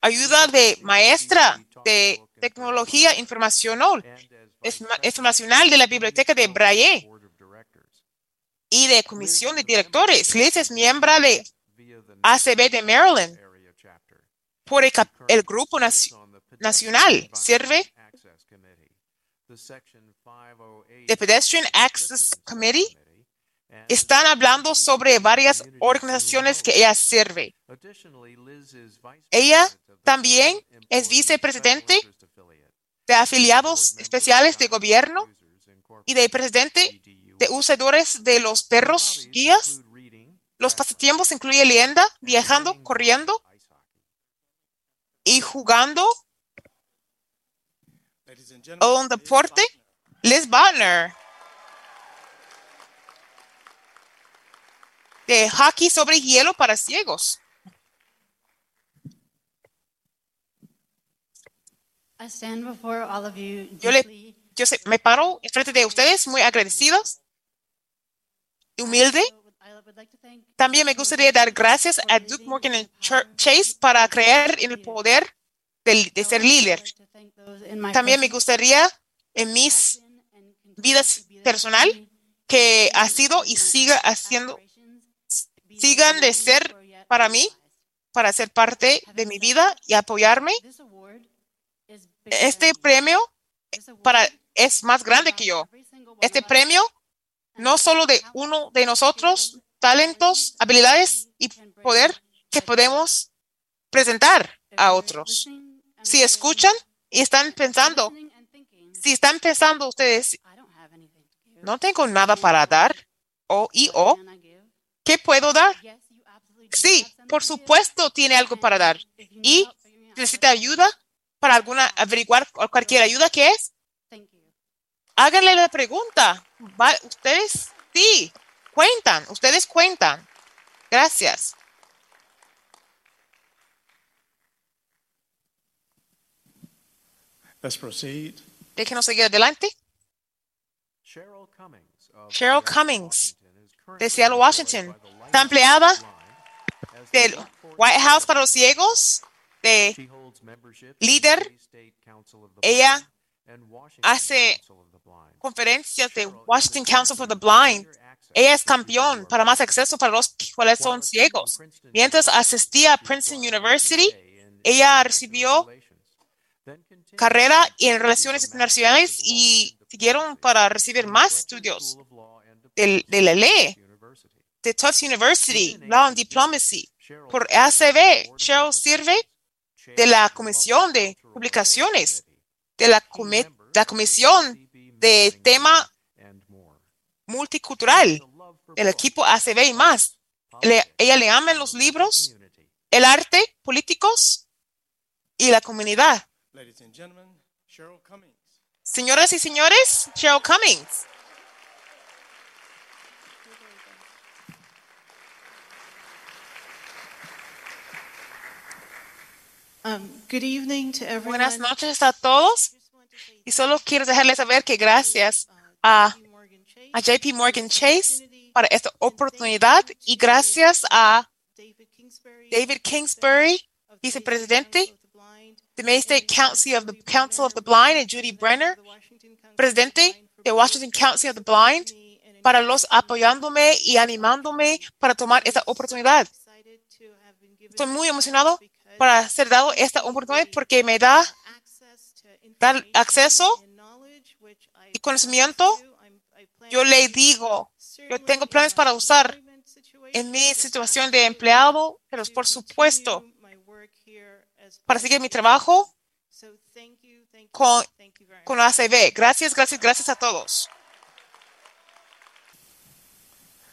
ayuda de maestra de tecnología informacional, informacional de la Biblioteca de Braille y de comisión de directores. Liz es miembro de ACB de Maryland por el, grupo naci- nacional. Sirve de Pedestrian Access Committee. Están hablando sobre varias organizaciones que ella sirve. Ella también es vicepresidente de afiliados especiales de gobierno y de presidente de usadores de los perros guías. Los pasatiempos incluyen leyenda, viajando, corriendo y jugando o un deporte. Liz Butner. De hockey sobre hielo para ciegos. I stand before all of you Yo, le, yo sé- me paro enfrente de ustedes muy agradecidos y humilde. También me gustaría dar gracias a Duke Morgan Ch- Chase para creer en el poder del- de, ser líder. También me gustaría en mis vidas personal que ha sido y siga haciendo, sigan de ser para mí, para ser parte de mi vida y apoyarme. Este premio para, es más grande que yo. Este premio no solo de uno de nosotros, talentos, habilidades y poder que podemos presentar a otros. Si escuchan y están pensando, si están pensando ustedes, no tengo nada para dar, o y o, ¿qué puedo dar? Sí, por supuesto tiene algo para dar. Y necesita ayuda para alguna averiguar cu- cualquier ayuda que es. Háganle la pregunta. Ustedes sí, cuentan, ustedes cuentan. Gracias. Let's proceed. Déjenos seguir adelante. Cheryl Cummings of Cheryl Cummings, de Seattle, Washington, está empleada del White House para los ciegos, de líder. Ella hace conferencias de Washington Council for the Blind. Ella es campeón para más acceso para los cuales son ciegos. Mientras asistía a Princeton University, ella recibió carrera en relaciones internacionales y siguieron para recibir más estudios de, de la ley de Tufts University, Law and Diplomacy, por ACB. Cheryl sirve de la Comisión de Publicaciones, de la, la Comisión de Tema Multicultural, del equipo ACB y más. Le- ella le ama los libros, el arte, políticos y la comunidad. Señoras y señores, Cheryl Cummings. Um, good evening to everyone. Buenas noches a todos. Y solo quiero dejarles saber que gracias a, a JP Morgan Chase para esta oportunidad y gracias a David Kingsbury, vicepresidente de May State Council of the Council of the Blind, y Judy Brenner, presidente de Washington Council of the Blind, para los apoyándome y animándome para tomar esta oportunidad. Estoy muy emocionado para ser dado esta oportunidad porque me da acceso y conocimiento. Yo le digo, yo tengo planes para usar en mi situación de empleado, pero por supuesto, para seguir mi trabajo con, con ACB. Gracias, gracias, gracias a todos.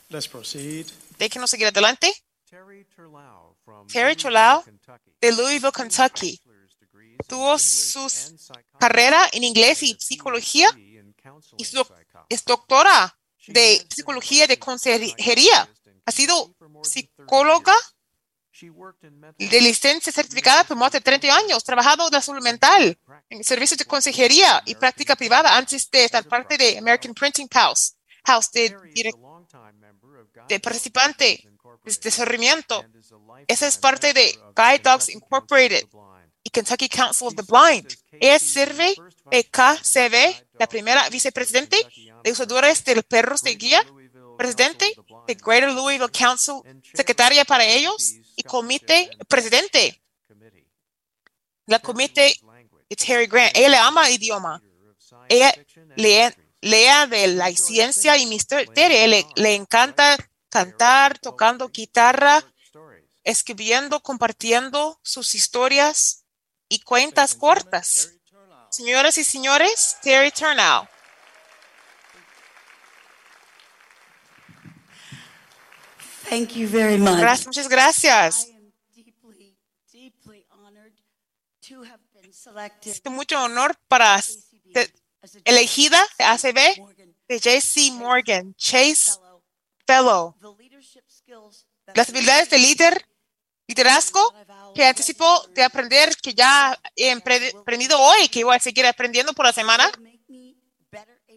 Let's proceed. Déjenos seguir adelante. Terry Terlau from Terry Cholau de Louisville, Kentucky. Tuvo su carrera en inglés y psicología y es doctora de psicología de consejería. Ha sido psicóloga de licencia certificada por más de 30 años, trabajado en la salud mental, en servicios de consejería y práctica privada antes de estar parte de American Printing House, House de participante de desarrollamiento. Esa es parte de Guide Dogs Incorporated y Kentucky Council of the Blind. Ella sirve de KCB, la primera vicepresidente de usadores de perros de guía, presidente de Greater Louisville Council, secretaria para ellos y comité presidente. La comité de Terry Grant. Ella le ama el idioma. Ella lee, lea de la ciencia y misterio. Le, le encanta cantar, tocando guitarra, escribiendo, compartiendo sus historias y cuentas cortas. Señoras y señores, Terry Turnow. Thank you very much. Gracias, muchas gracias. Es mucho honor para ser elegida de ACB de JC Morgan, Chase Fellow. Las habilidades de líder, liderazgo que anticipo de aprender, que ya he empre- aprendido hoy, que voy a seguir aprendiendo por la semana,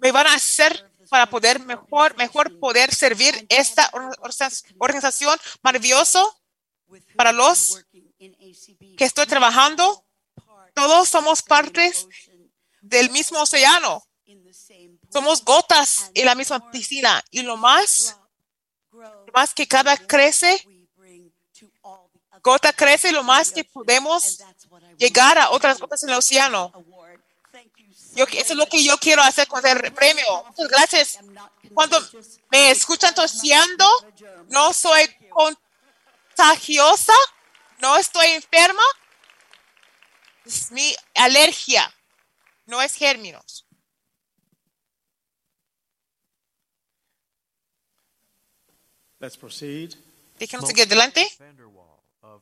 me van a hacer para poder mejor, mejor poder servir esta organización maravillosa para los que estoy trabajando. Todos somos partes del mismo océano. Somos gotas en la misma piscina y lo más, lo más que cada crece, gota crece, lo más que podemos llegar a otras gotas en el océano. Yo, eso es lo que yo quiero hacer con el premio. Muchas gracias. Cuando me escuchan toseando, no soy contagiosa, no estoy enferma. Es mi alergia, no es gérminos. Let's proceed. Déjenos seguir adelante.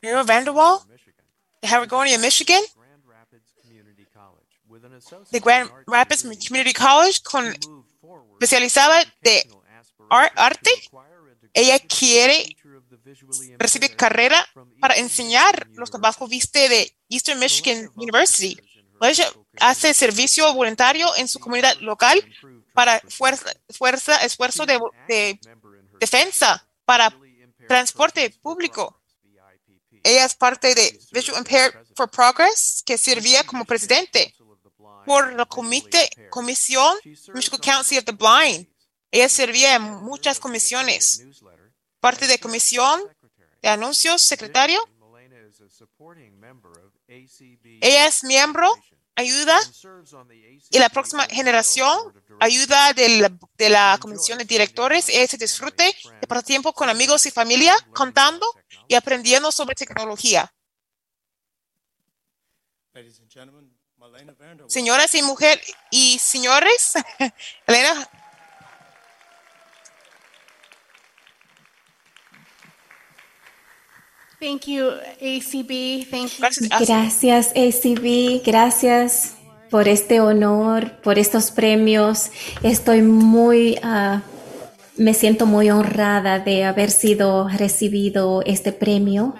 Mayor Vanderwall, de Haragonia, Michigan, de Grand Rapids Community College, con especializada de ar- arte. Ella quiere recibir carrera para enseñar los trabajos viste de Eastern Michigan University. Ella hace servicio voluntario en su comunidad local para fuerza, esfuerzo de defensa para transporte público. Ella es parte de Visual Impaired for Progress, que servía como presidente por la comité, comisión Michigan Council of the Blind. Ella servía en muchas comisiones. Parte de comisión de anuncios, secretario. Ella es miembro, ayuda, y la próxima generación, ayuda de la, de la comisión de directores. Ella se disfrute de pasar tiempo con amigos y familia, contando y aprendiendo sobre tecnología. Ladies and gentlemen, Malena Vanderwall. Señoras y mujeres y señores, Elena, Thank you, ACB. Thank you. Gracias, ACB. Gracias por este honor, por estos premios. Estoy muy, ah, me siento muy honrada de haber sido recibido este premio.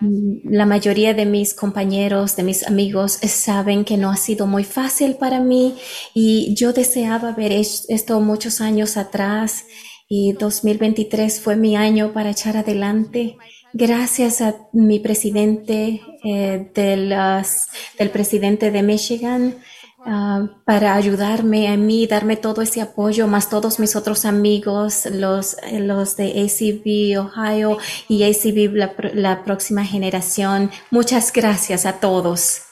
Mm, La mayoría de mis compañeros, de mis amigos, saben que no ha sido muy fácil para mí y yo deseaba haber hecho esto muchos años atrás y 2023 fue mi año para echar adelante. Gracias a mi presidente, eh, de las- del presidente de Michigan, ah, para ayudarme a mí, darme todo ese apoyo, más todos mis otros amigos, los, eh, los de ACB Ohio y ACB la, la próxima generación. Muchas gracias a todos.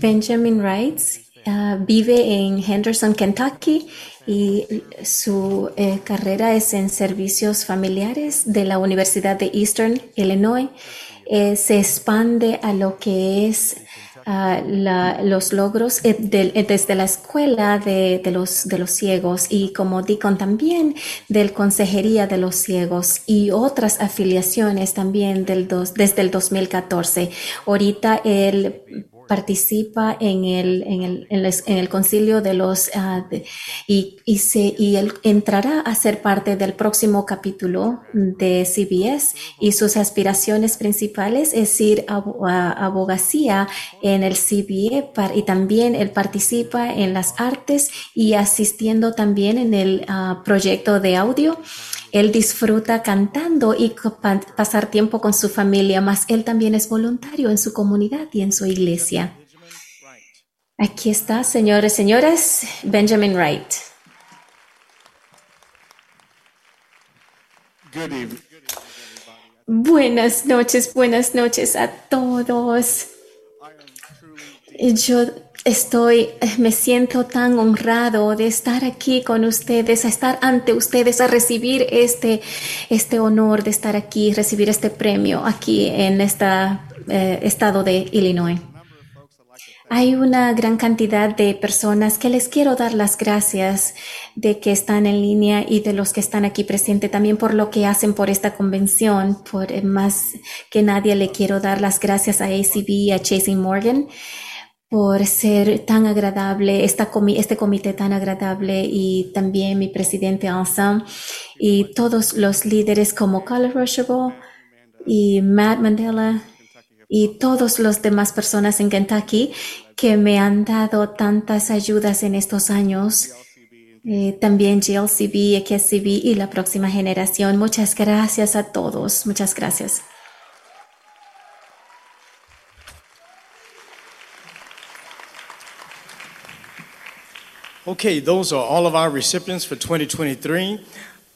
Benjamin Wright ah, vive en Henderson, Kentucky y su eh, carrera es en servicios familiares de la Universidad de Eastern Illinois. Eh, se expande a lo que es ah, los logros eh, desde la escuela de, los, de los ciegos y como Deacon también del Consejería de los Ciegos y otras afiliaciones también del desde el 2014. Ahorita él participa en el, en el, en el concilio de los de- y, y, se, y él entrará a ser parte del próximo capítulo de CBS y sus aspiraciones principales es ir a, abogacía en el CBA par- y también él participa en las artes y asistiendo también en el ah, proyecto de audio. Él disfruta cantando y pasar tiempo con su familia, más él también es voluntario en su comunidad y en su iglesia. Aquí está, señores, señoras, Benjamin Wright. Good evening. Buenas noches, buenas noches a todos. Yo estoy, me siento tan honrado de estar aquí con ustedes, a estar ante ustedes, a recibir este, este honor de estar aquí, recibir este premio aquí en este estado de Illinois. Hay una gran cantidad de personas que les quiero dar las gracias de que están en línea y de los que están aquí presentes también por lo que hacen por esta convención. Por eh, más que nadie le quiero dar las gracias a ACB y a Chasing Morgan por ser tan agradable, esta este comité tan agradable y también mi presidente Ansam y todos los líderes como Carla Rochable y Matt Mandela y todos los demás personas en Kentucky que me han dado tantas ayudas en estos años. Eh, también GLCB, XCB y la próxima generación. Muchas gracias a todos. Muchas gracias. Okay, those are all of our recipients for 2023.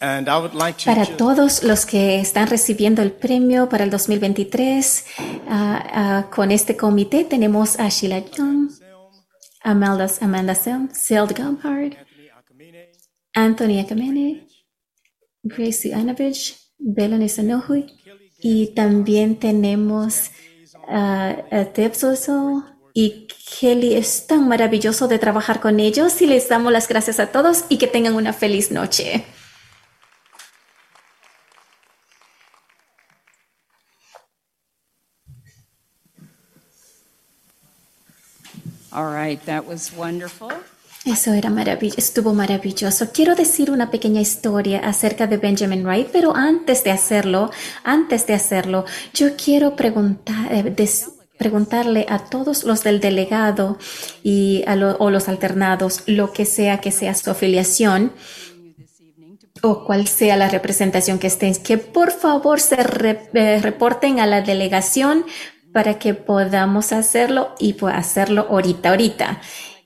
And I would like to Para todos los que están recibiendo el premio para el 2023, ah, ah, con este comité tenemos a Sheila Young, Amanda, Amanda Selm, Seld Gumhard, Anthony Akamene, Gracie Anovich, Belani Sanohui, y también tenemos a Deb Soso y Kelly. Es tan maravilloso de trabajar con ellos y les damos las gracias a todos y que tengan una feliz noche. All right, that was wonderful. Eso era maravilloso, estuvo maravilloso. Quiero decir una pequeña historia acerca de Benjamin Wright, pero antes de hacerlo, antes de hacerlo, yo quiero preguntar, eh, des- preguntarle a todos los del delegado y a lo- o los alternados, lo que sea que sea su afiliación o cual sea la representación que estén, que por favor se eh, reporten a la delegación para que podamos hacerlo y pues hacerlo ahorita, ahorita.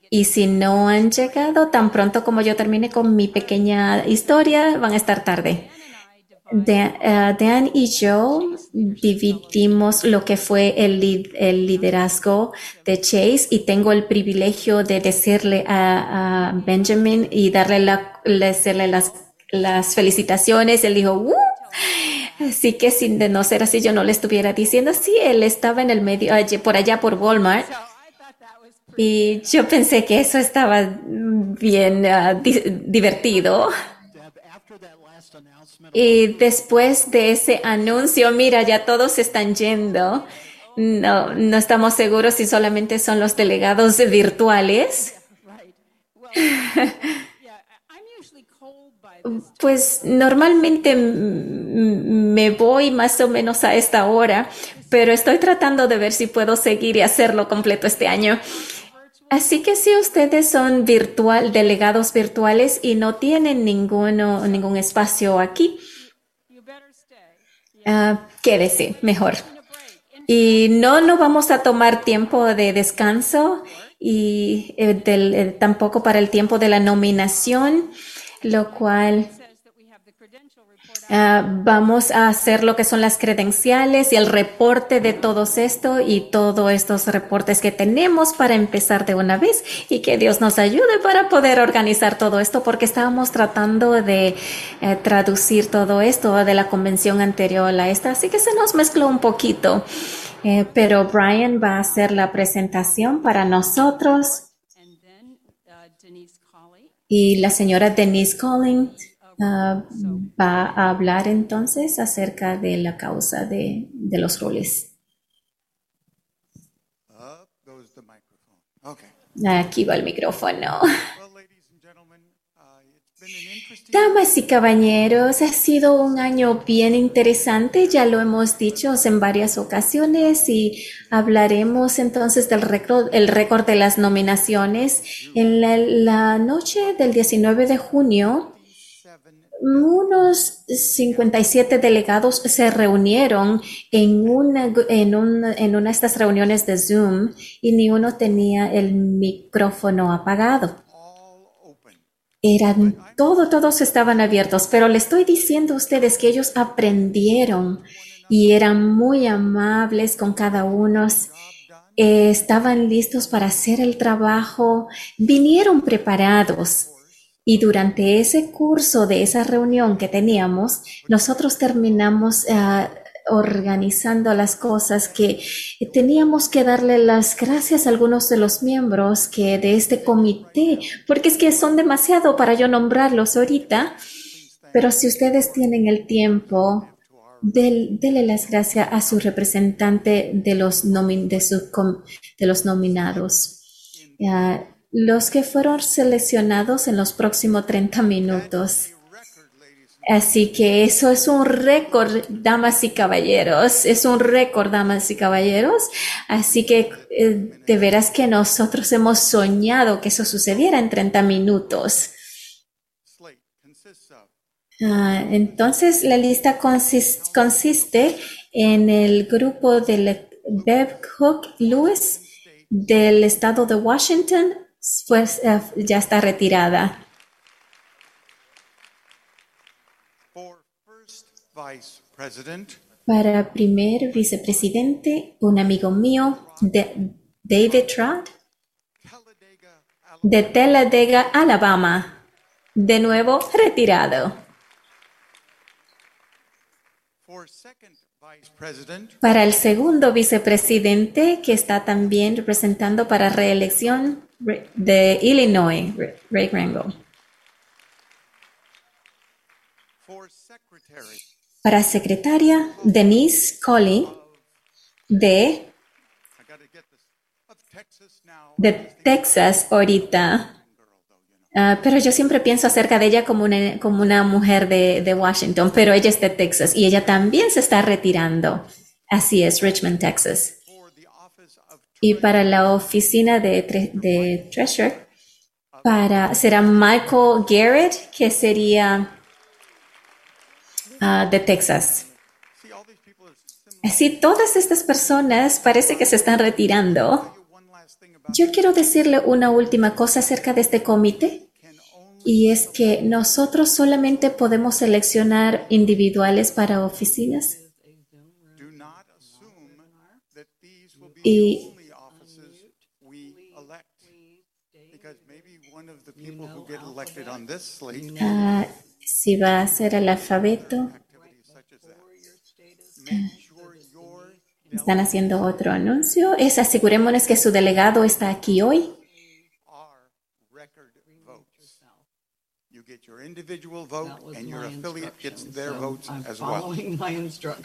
Y si no han llegado tan pronto como yo termine con mi pequeña historia, van a estar tarde. Dan, eh, Dan y yo dividimos lo que fue el, el liderazgo de Chase y tengo el privilegio de decirle a, a Benjamin y darle la, las, las felicitaciones. Él dijo, "Uh". Así que sin de no ser así, yo no le estuviera diciendo, sí, él estaba en el medio, por allá por Walmart. Y yo pensé que eso estaba bien di- divertido. Y después de ese anuncio, mira, ya todos están yendo. No, no estamos seguros si solamente son los delegados virtuales. Pues normalmente me voy más o menos a esta hora, pero estoy tratando de ver si puedo seguir y hacerlo completo este año. Así que si ustedes son virtual, delegados virtuales y no tienen ninguno, ningún espacio aquí, ah, quédese mejor. Y no, no vamos a tomar tiempo de descanso y eh, del- eh, tampoco para el tiempo de la nominación, lo cual ah, vamos a hacer lo que son las credenciales y el reporte de todos esto y todos estos reportes que tenemos para empezar de una vez y que Dios nos ayude para poder organizar todo esto porque estábamos tratando de eh, traducir todo esto de la convención anterior a esta, así que se nos mezcló un poquito. Eh, pero Brian va a hacer la presentación para nosotros. Y la señora Denise Collins ah, va a hablar entonces acerca de la causa de, los roles. Aquí va el micrófono. Damas y caballeros, ha sido un año bien interesante, ya lo hemos dicho en varias ocasiones y hablaremos entonces del récord, el récord de las nominaciones. En la noche del 19 de junio, unos 57 delegados se reunieron en una, en, un- en una de estas reuniones de Zoom y ni uno tenía el micrófono apagado. Eran, todo, todos estaban abiertos, pero le estoy diciendo a ustedes que ellos aprendieron y eran muy amables con cada uno estaban listos para hacer el trabajo, vinieron preparados. Y durante ese curso de esa reunión que teníamos, nosotros terminamos ah, organizando las cosas que teníamos que darle las gracias a algunos de los miembros que de este comité, porque es que son demasiado para yo nombrarlos ahorita, pero si ustedes tienen el tiempo, del, dele las gracias a su representante de los, de, los nominados. Uh, los que fueron seleccionados en los próximos 30 minutos. Así que eso es un récord, damas y caballeros. Es un récord, damas y caballeros. Así que eh, de veras que nosotros hemos soñado que eso sucediera en 30 minutos. Ah, entonces, la lista consiste, en el grupo de Bev Cook Lewis del estado de Washington, pues eh, ya está retirada. Para primer vicepresidente, un amigo mío, de David Trott, de Talladega, Alabama, de nuevo retirado. Para el segundo vicepresidente, que está también representando para reelección de Illinois, Ray Grango. Para secretaria, Denise Colley, de, de Texas ahorita. Ah, pero yo siempre pienso acerca de ella como una, como una mujer de, de, Washington, pero ella es de Texas y ella también se está retirando. Así es, Richmond, Texas. Y para la oficina de, Treasurer, para, será Michael Garrett, que sería uh, de Texas. Así, todas estas personas parece que se están retirando. Yo quiero decirle una última cosa acerca de este comité y es que nosotros solamente podemos seleccionar individuales para oficinas. Y uh, si va a ser el alfabeto, están haciendo otro anuncio. Es asegurémonos que su delegado está aquí hoy. individual vote and your affiliate gets their votes as well.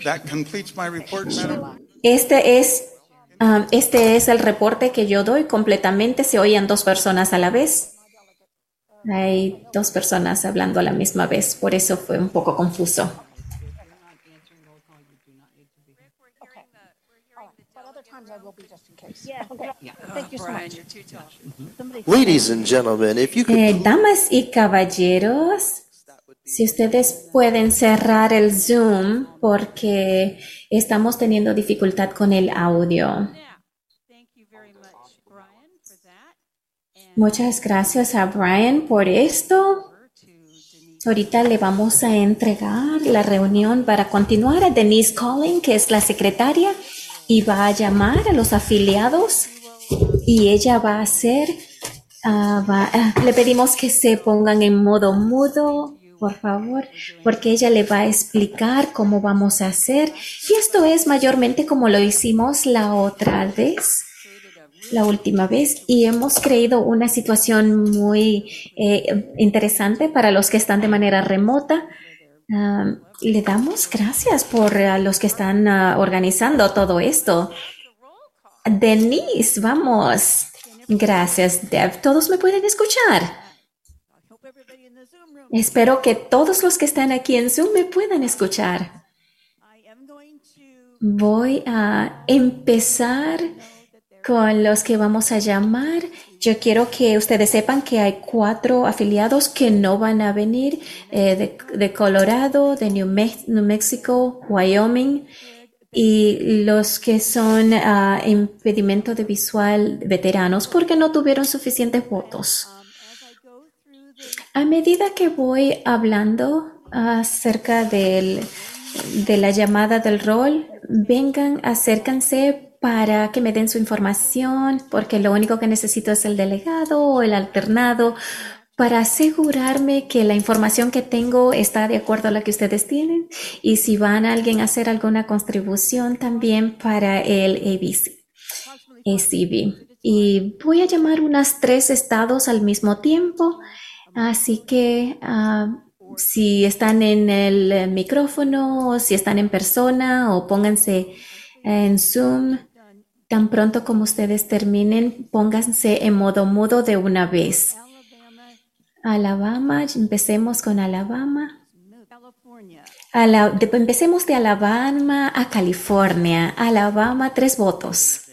That completes my report, madam. Este es um, este es el reporte que yo doy completamente. Se oyen dos personas a la vez. Hay dos personas hablando a la misma vez, por eso fue un poco confuso. Eh, damas y caballeros, si ustedes pueden cerrar el Zoom porque estamos teniendo dificultad con el audio. Muchas gracias a Brian por esto. Ahorita le vamos a entregar la reunión para continuar a Denise Collin, que es la secretaria, y va a llamar a los afiliados y ella va a hacer, uh, va, uh, le pedimos que se pongan en modo mudo, por favor, porque ella le va a explicar cómo vamos a hacer. Y esto es mayormente como lo hicimos la otra vez la última vez y hemos creado una situación muy eh, interesante para los que están de manera remota. Le damos gracias por uh, los que están uh, organizando todo esto. Denise, vamos. Gracias, Deb. ¿Todos me pueden escuchar? Espero que todos los que están aquí en Zoom me puedan escuchar. Voy a empezar con los que vamos a llamar. Yo quiero que ustedes sepan que hay cuatro afiliados que no van a venir eh, de, Colorado, de New, Me New, Mexico, Wyoming y los que son uh, impedimento de visual veteranos porque no tuvieron suficientes votos. A medida que voy hablando acerca del, de la llamada del rol, vengan, acércanse para que me den su información, porque lo único que necesito es el delegado o el alternado para asegurarme que la información que tengo está de acuerdo a la que ustedes tienen y si van a alguien a hacer alguna contribución también para el ABC, ACB. Y voy a llamar unas tres estados al mismo tiempo, así que ah, si están en el micrófono, si están en persona o pónganse en Zoom, tan pronto como ustedes terminen, pónganse en modo mudo de una vez. Alabama, empecemos con Alabama. Empecemos de Alabama a California. Alabama, tres votos.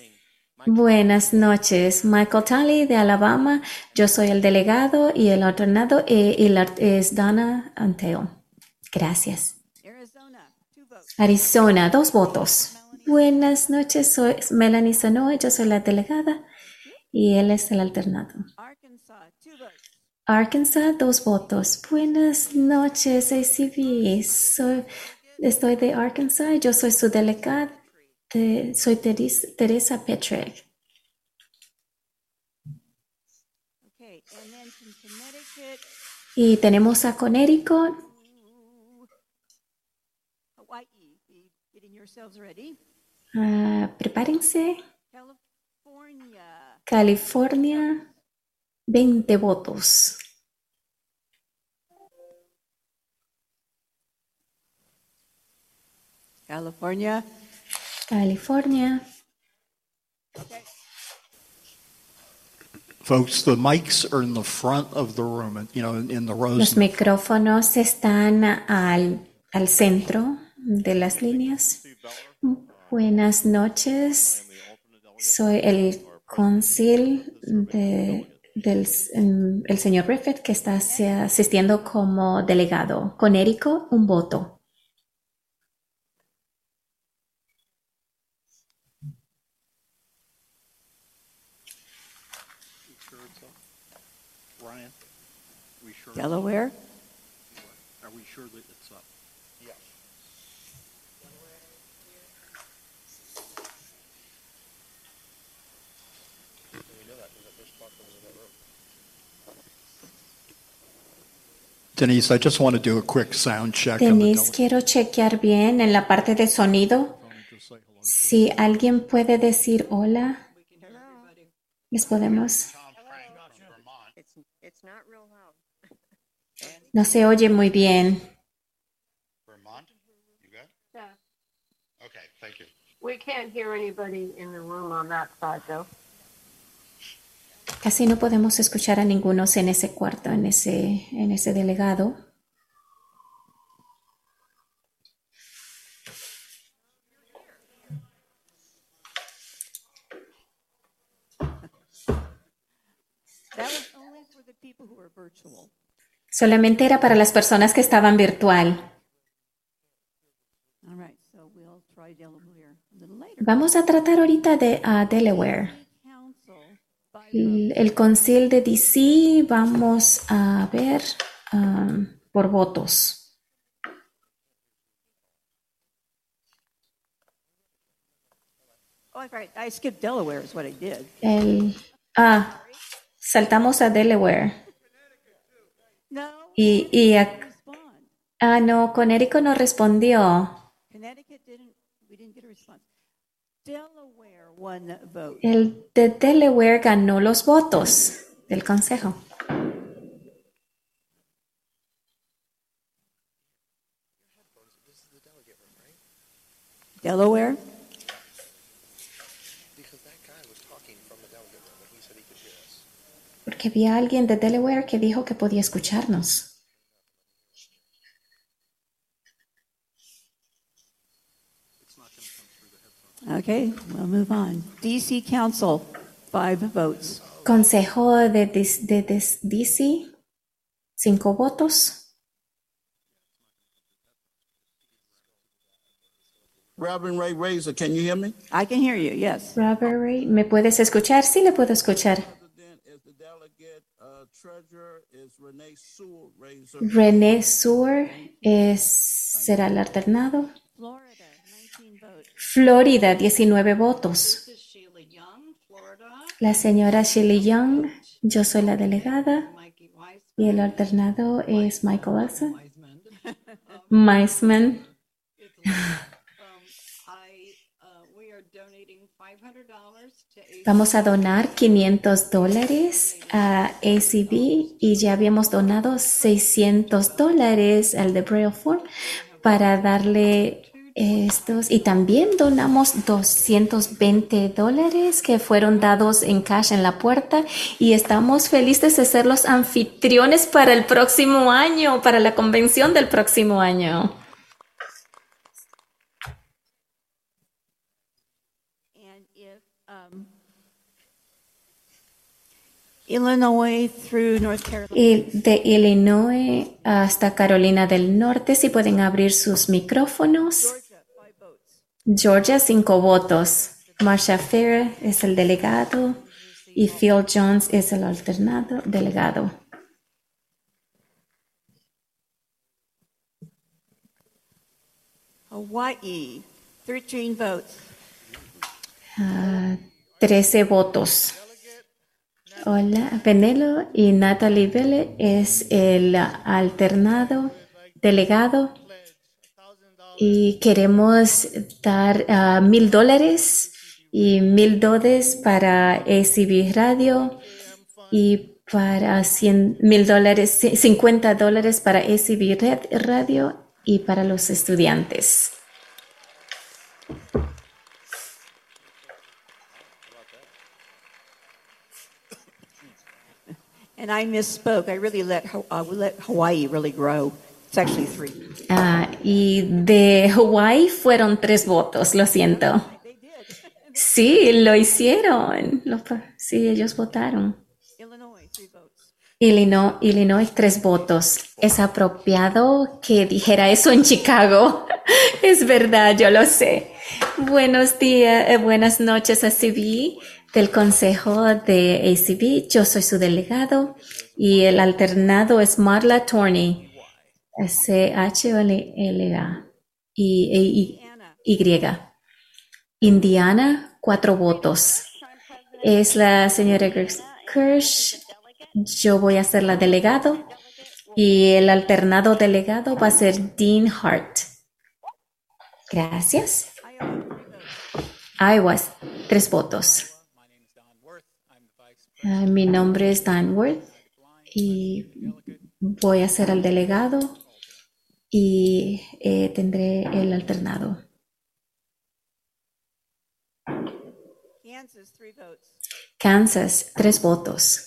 Buenas noches, Michael Talley de Alabama. Yo soy el delegado y el alternado eh, y es Donna Anteo. Gracias. Arizona, dos votos. Buenas noches, soy Melanie Sanoa, yo soy la delegada y él es el alternado. Arkansas, dos votos. Buenas noches, ACB. Soy, estoy de Arkansas, yo soy su delegada. de- soy Teres- Teresa Petrek. Y tenemos a Connecticut. Ah, prepárense. California, 20 votos. California. California. Folks, the mics are in the front of the room, you know, in in the rows. Los micrófonos están al, al centro de las líneas. Buenas noches. Soy el cónsul de- del em, el señor Griffith que está asi- asistiendo como delegado. Conérico, un voto. Delaware. Are we sure that it's up? Yes. Denise, I just want to do a quick sound check. on the Denise, quiero chequear bien en la parte de sonido. Si alguien puede decir hola, les podemos. No se oye muy bien. Okay, thank you. We can't hear anybody in the room on that side, though. Casi no podemos escuchar a ninguno en ese cuarto, en ese, en ese delegado. Solamente era para las personas que estaban virtual. Vamos a tratar ahorita de a Delaware. El, concil de DC, vamos a ver um, por votos. Oh. El, ah, saltamos a Delaware. Y, y a- ah, no, Conérico no respondió. El de Delaware ganó los votos del consejo. Delaware? Porque había alguien de Delaware que dijo que podía escucharnos. Okay, we'll move on. DC Council, five votes. Consejo de, dis- de dis- DC, cinco votos. Reverend Ray Razor, can you hear me? I can hear you, yes. Robert Ray, ¿me puedes escuchar? Sí, le puedo escuchar. Uh, treasurer is Renee Sewell Razor. René Suhr es, será el alternado. Florida, 19 votos. La señora Shelley Young, yo soy la delegada. Y el alternado es Michael Asa. Meisman. Vamos a donar 500 dólares a ACB y ya habíamos donado 600 dólares al de Braille Form para darle estos y también donamos 220 dólares que fueron dados en cash en la puerta y estamos felices de ser los anfitriones para el próximo año, para la convención del próximo año. Illinois through North Carolina. Y de Illinois hasta Carolina del Norte, si pueden abrir sus micrófonos. Georgia, cinco votos. Marsha Fair es el delegado y Phil Jones es el alternado delegado. Hawaii, 13 votes. Ah, 13 votos. Hola, Penelo y Natalie Vélez es el alternado delegado y queremos dar ah, mil dólares y mil dólares para ACB Radio y para cien mil dólares, ci- 50 dólares para ACB Radio y para los estudiantes. And I misspoke. I really let, uh, we let Hawaii really grow. It's actually three. Ah, y de Hawái fueron tres votos, lo siento. Sí, lo hicieron. Sí, ellos votaron. Illinois, Illinois, tres votos. Es apropiado que dijera eso en Chicago. es verdad, yo lo sé. Buenos días, eh, buenas noches a CB del Consejo de ACB. Yo soy su delegado y el alternado es Marla Torney. S-H-L-A y, y, y. Indiana, cuatro votos. Es la señora Kirsch. Yo voy a ser la delegado y el alternado delegado va a ser Dean Hart. Gracias. Iowa, tres votos. Ah, mi nombre es Dan Worth y voy a ser el delegado y eh, tendré el alternado. Kansas, three votes. Kansas, tres votos.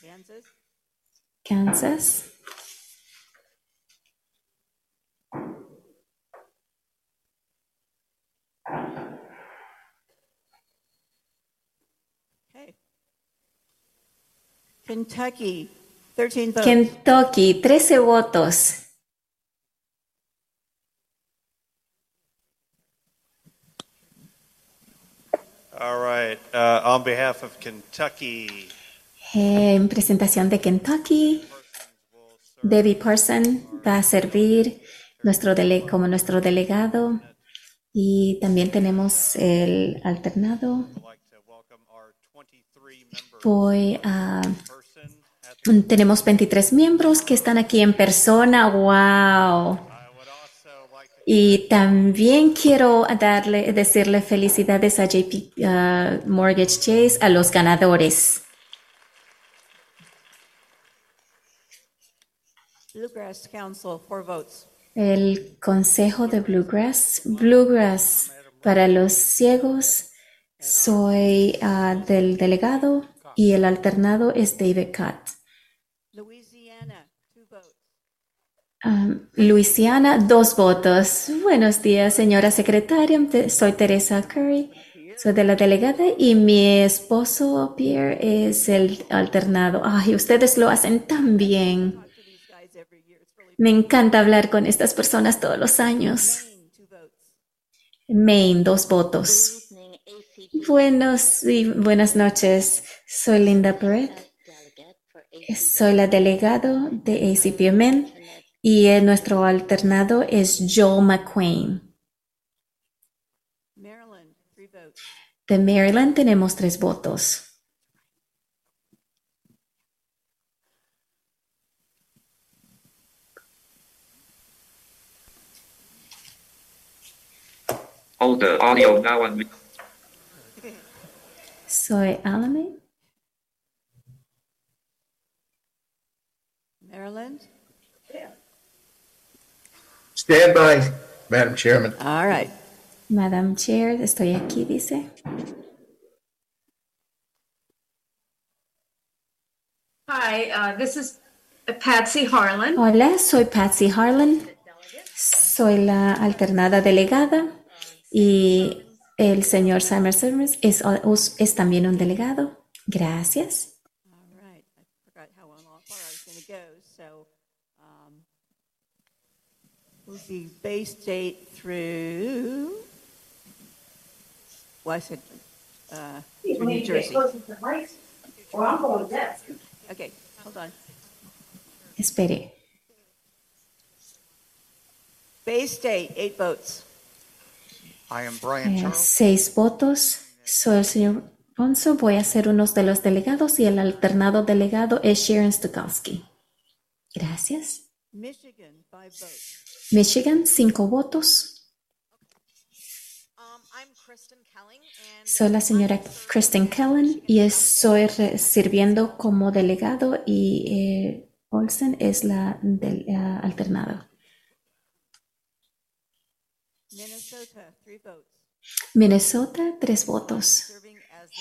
Kansas, Kansas, Kentucky, 13 votes. Kentucky, 13 votos. All right. Uh, on behalf of Kentucky, En presentación de Kentucky, Debbie Parson va a servir nuestro dele- como nuestro delegado y también tenemos el alternado. Voy a... Tenemos 23 miembros que están aquí en persona. ¡Wow! Y también quiero darle, decirle felicidades a JP uh, Mortgage Chase, a los ganadores. Bluegrass Council, four votes. El Consejo de Bluegrass. Bluegrass para los ciegos. Soy ah, del delegado y el alternado es David Cott. Louisiana, two votes. Luisiana, dos votos. Buenos días, señora secretaria. Soy Teresa Curry. Soy de la delegada y mi esposo Pierre es el alternado. Ay, ustedes lo hacen tan bien. Me encanta hablar con estas personas todos los años. Maine, dos votos. Buenos y buenas noches. Soy Linda Perret Soy la delegado de ACPMN y eh, nuestro alternado es Joel McQueen. Maryland, three votes. De Maryland tenemos tres votos. Hold the audio now and Soy Alame. Maryland? Stand by, Madam Chairman. All right. Madam Chair, estoy aquí, dice. Hi, uh, this is Patsy Harlan. Hola, soy Patsy Harlan. Soy la alternada delegada y el señor Summers es, es también un delegado. Gracias. All right. I forgot how long- how far I was going to go. So um, we'll be Bay State through, well, I said uh, through New Jersey. Okay, hold on. Espere. Bay State, eight votes. I am Brian Eh, Charles. seis votos. Soy el señor Alfonso. Voy a ser uno de los delegados y el alternado delegado es Sharon Stukowski. Gracias. Michigan, five votes. Michigan, cinco votos. Soy la señora Kristen Kellen y estoy sirviendo como delegado y eh, Olsen es la del eh, alternado. Minnesota, tres votos.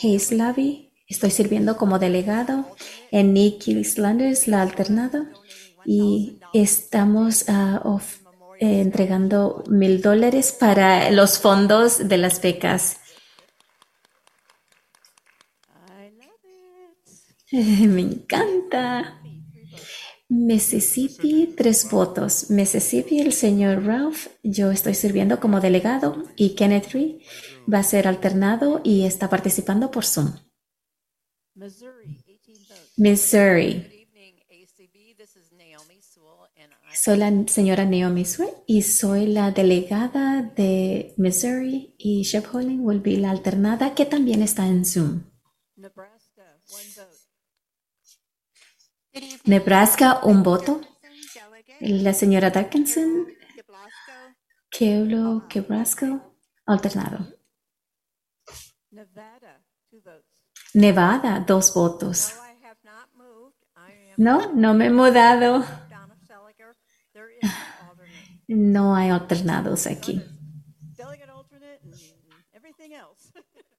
Hayes Lavi, estoy sirviendo como delegado. En Nick Islanders, la alternada. Y estamos of- eh, entregando mil dólares para los fondos de las becas. Me encanta. Mississippi, tres votos. Mississippi, el señor Ralph, yo estoy sirviendo como delegado y Kenneth Ree va a ser alternado y está participando por Zoom. Missouri, 18 votes. Missouri. Soy la señora Naomi Sweat y soy la delegada de Missouri y Shep Holling will be la alternada que también está en Zoom. Nebraska, one vote. Nebraska, un voto. La señora Dickinson, Keolo Kebrasco, alternado. Nevada, two votes. Nevada, dos votos. No, no me he mudado. No hay alternados aquí.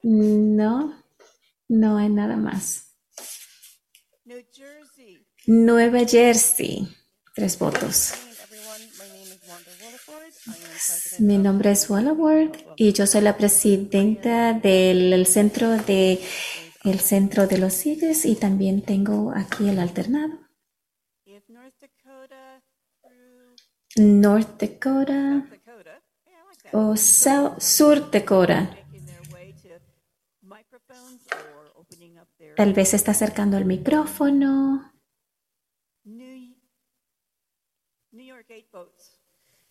No, no hay nada más. Nueva Jersey, tres votos. Mi nombre es Walla Ward y yo soy la presidenta del el centro de el centro de los Eagles y también tengo aquí el alternado. if North Dakota North Dakota o South, Sur Dakota. Tal vez está acercando el micrófono.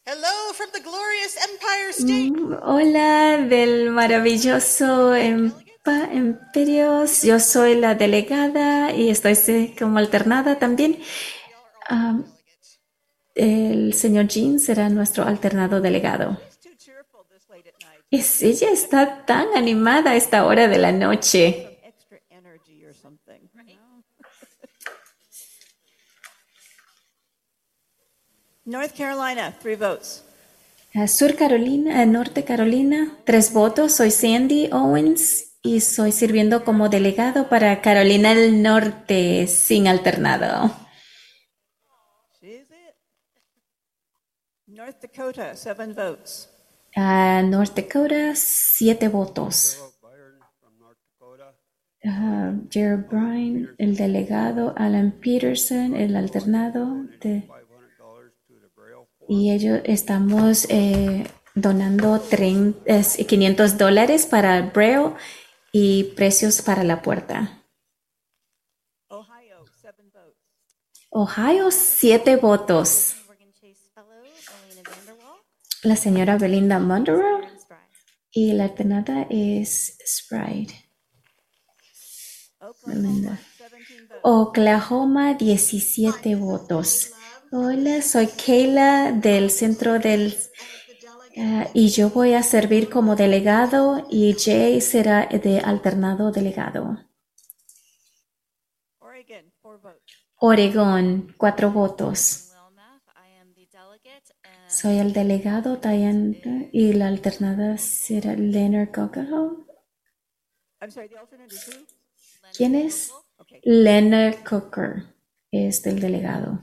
Hello from the glorious Empire State. Mm, Hola del maravilloso. Yo soy la delegada y estoy como alternada también. Am, el señor Jean será nuestro alternado delegado. Es, ella está tan animada a esta hora de la noche. North Carolina, three votes. Sur Carolina, Norte Carolina, tres votos. Soy Sandy Owens y soy sirviendo como delegado para Carolina del Norte sin alternado. She's it. North Dakota, seven votes. A North Dakota, siete votos. Ah, Jared Bryan, el delegado, Alan Peterson, el alternado. de- y ellos estamos eh, donando 30, es, 500 dólares para Braille y precios para la puerta. Ohio, seven votes. Ohio, siete votos. La señora Belinda Monroe y la alternada es Sprite. Belinda. Oklahoma, 17 votos. Hola, soy Kayla del centro del... eh, y yo voy a servir como delegado y Jay será de alternado delegado. Oregón, cuatro votos. Soy el delegado Diane y la alternada será Leonard who? ¿Quién es? Leonard Coker es del delegado.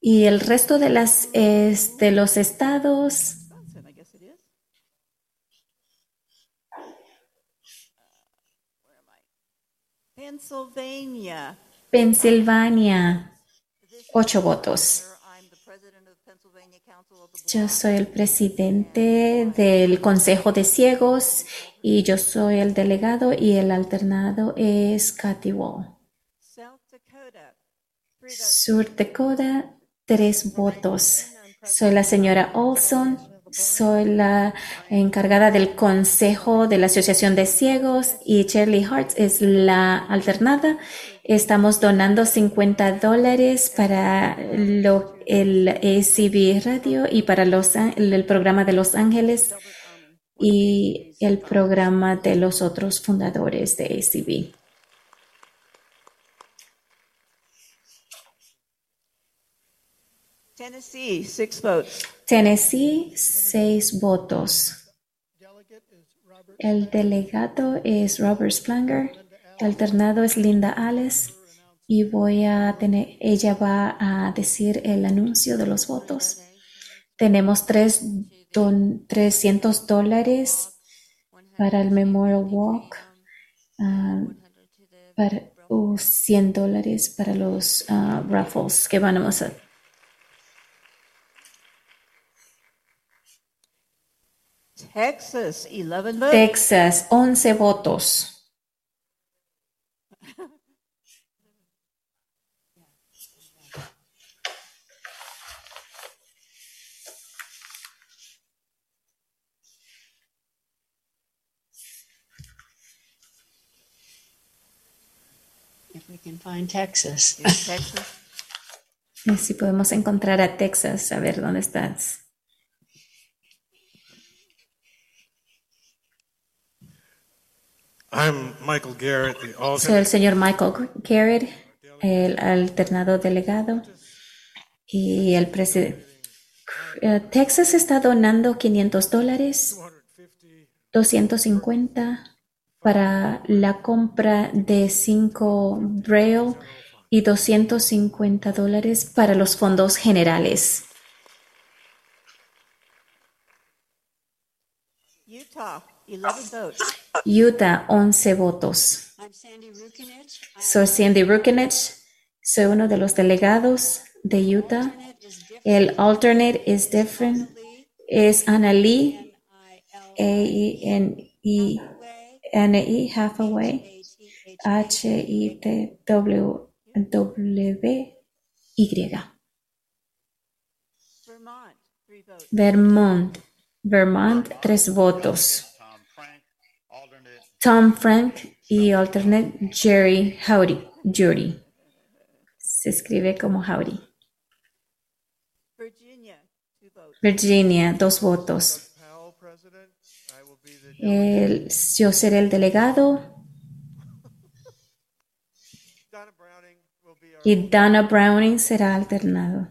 Y el resto de las es de los estados, I? Pennsylvania. Pensilvania, ocho votos. Yo soy el presidente del Consejo de Ciegos y yo soy el delegado y el alternado es Kathy Wall. Sur Dakota, tres votos. Soy la señora Olson, soy la encargada del Consejo de la Asociación de Ciegos y Shirley Hart es la alternada. Estamos donando 50 dólares para lo- el ACB Radio y para los, el programa de Los Ángeles y el programa de los otros fundadores de ACB. Tennessee, six votes. Tennessee, seis votos. El delegado es Robert Splanger. Alternado es Linda Alice. Y voy a tener, ella va a decir el anuncio de los votos. Tenemos tres don- 300 dólares para el Memorial Walk, ah, para, uh, 100 dólares para los ah, raffles que vamos a Texas, 11 votes. Texas, 11 votos. If we can find Texas. Texas. Si podemos encontrar a Texas, a ver dónde estás. I'm Michael Garrett, the Soy el señor Michael Garrett, el alternado delegado y el presidente. Texas está donando 500 dólares, 250 para la compra de 5 Braille y 250 dólares para los fondos generales. Utah, 11 votes. Utah, 11 votos. Soy Sandy Rukinich. Soy uno de los delegados de Utah. El alternate is different. Es Anna Lee. E. Hathaway. Votes. Vermont. Vermont, tres votos. Tom Frank y alternate Jerry Howdy. Judy. Se escribe como Howdy. Virginia, dos votos. El- yo seré el delegado. Y Donna Browning será alternado.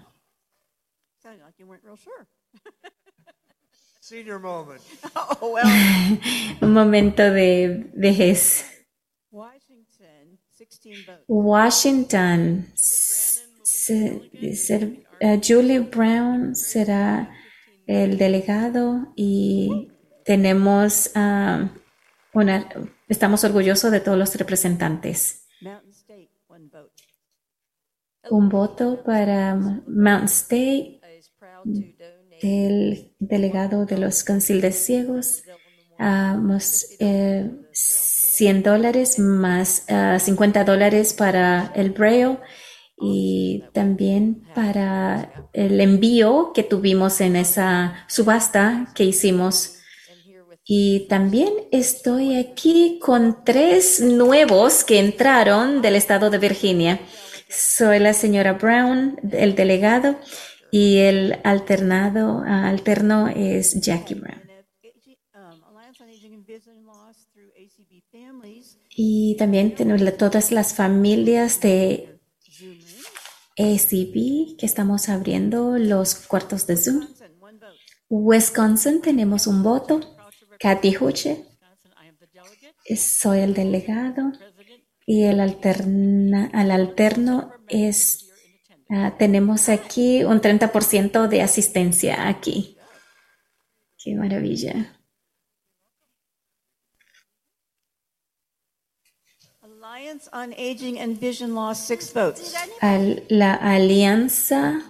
Sounded like you weren't real sure. Senior moment. Oh, well. Un momento de vejez. Washington, 16 votes. Washington. se- ser- eh, Julie Brown será el delegado y tenemos ah, una, estamos orgullosos de todos los representantes. Mountain State, one vote. Un voto para Mountain State del delegado de los concilios ciegos. Ah, mos- eh, 100 dólares más ah, 50 dólares para el Braille y también para el envío que tuvimos en esa subasta que hicimos. Y también estoy aquí con tres nuevos que entraron del estado de Virginia. Soy la señora Brown, el delegado, y el alternado, ah, alterno es Jackie Brown. Y también tenemos todas las familias de ACB que estamos abriendo los cuartos de Zoom. Wisconsin tenemos un voto. Kathy Huche. Soy el delegado. Y el, alterna, al alterno es, ah, tenemos aquí un 30% de asistencia aquí. Qué maravilla. Alliance on Aging and Vision lost six votes. Al- la alianza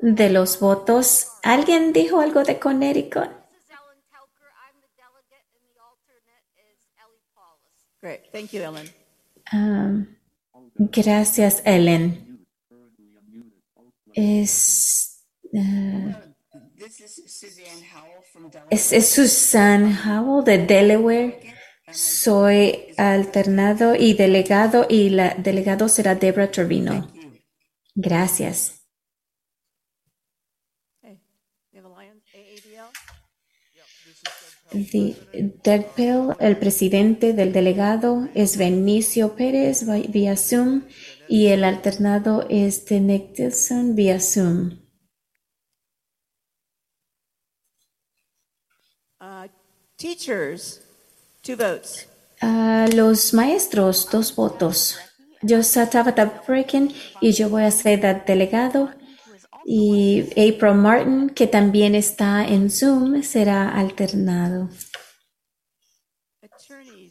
de los votos. ¿Alguien dijo algo de Connecticut? Great, thank you, Ellen. Um, gracias, Ellen. Es, Delaware. es, es Susan Howell de Delaware. Soy alternado y delegado y la delegado será Debra Trevino. Gracias. The- Doug Pell, el presidente del delegado es Benicio Pérez vía Zoom y el alternado es de Nicholson vía Zoom. Uh, Teachers, two votes. A los maestros, dos votos. Yo soy Tabitha Brecken y yo voy a ser el delegado. Y April Martin, que también está en Zoom, será alternado.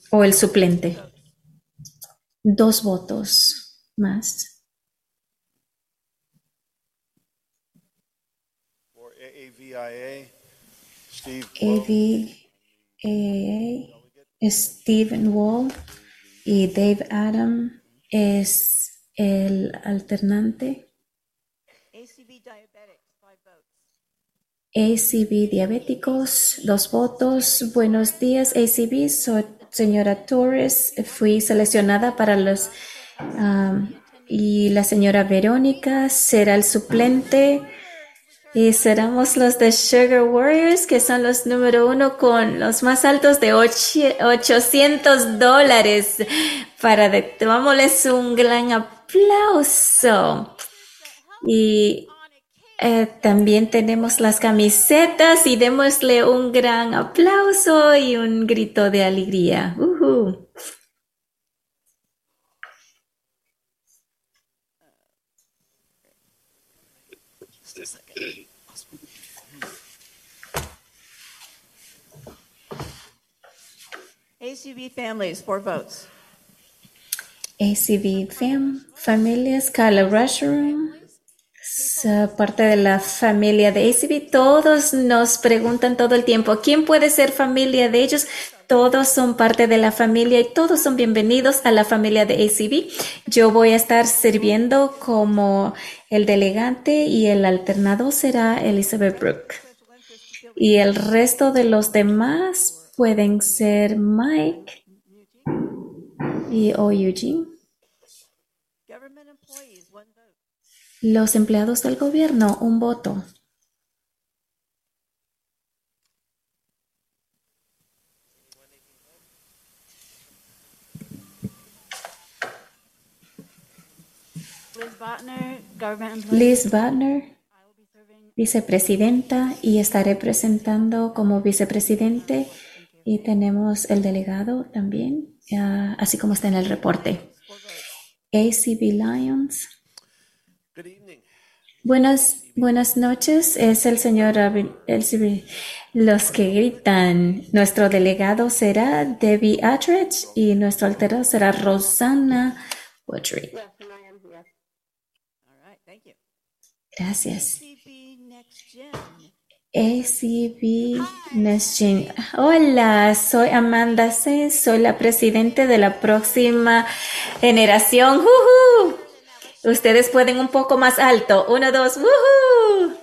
O el suplente. Dos votos más. For AAVIA, Steve AVA, Stephen Wall y Dave Adam es el alternante. ACB Diabéticos, dos votos. Buenos días, ACB. Soy señora Torres. Fui seleccionada para los. Um, y la señora Verónica será el suplente. Y seremos los de Sugar Warriors, que son los número uno con los más altos de och- 800 dólares. Para de, tomámosles un gran aplauso. Y eh, también tenemos las camisetas y démosle un gran aplauso y un grito de alegría. Ujú. ACB Families, four votes. ACB fam, familias, Carla Rushroom, eh, parte de la familia de ACB. Todos nos preguntan todo el tiempo, ¿quién puede ser familia de ellos? Todos son parte de la familia y todos son bienvenidos a la familia de ACB. Yo voy a estar sirviendo como el delegante y el alternado será Elizabeth Brooke. Y el resto de los demás pueden ser Mike y o Eugene. Los empleados del gobierno, un voto. Liz Butner, vicepresidenta, y estaré presentando como vicepresidente. Y tenemos el delegado también, ah, así como está en el reporte. ACB Lions. Buenas, buenas noches, es el señor el- los que gritan. Nuestro delegado será Debbie Attridge y nuestro alterado será Rosanna Woodry. Gracias. ACB Messaging. Hola, soy Amanda C. Soy la presidente de la próxima generación. ¡Woohoo! Ustedes pueden un poco más alto. Uno, dos. ¡Woohoo!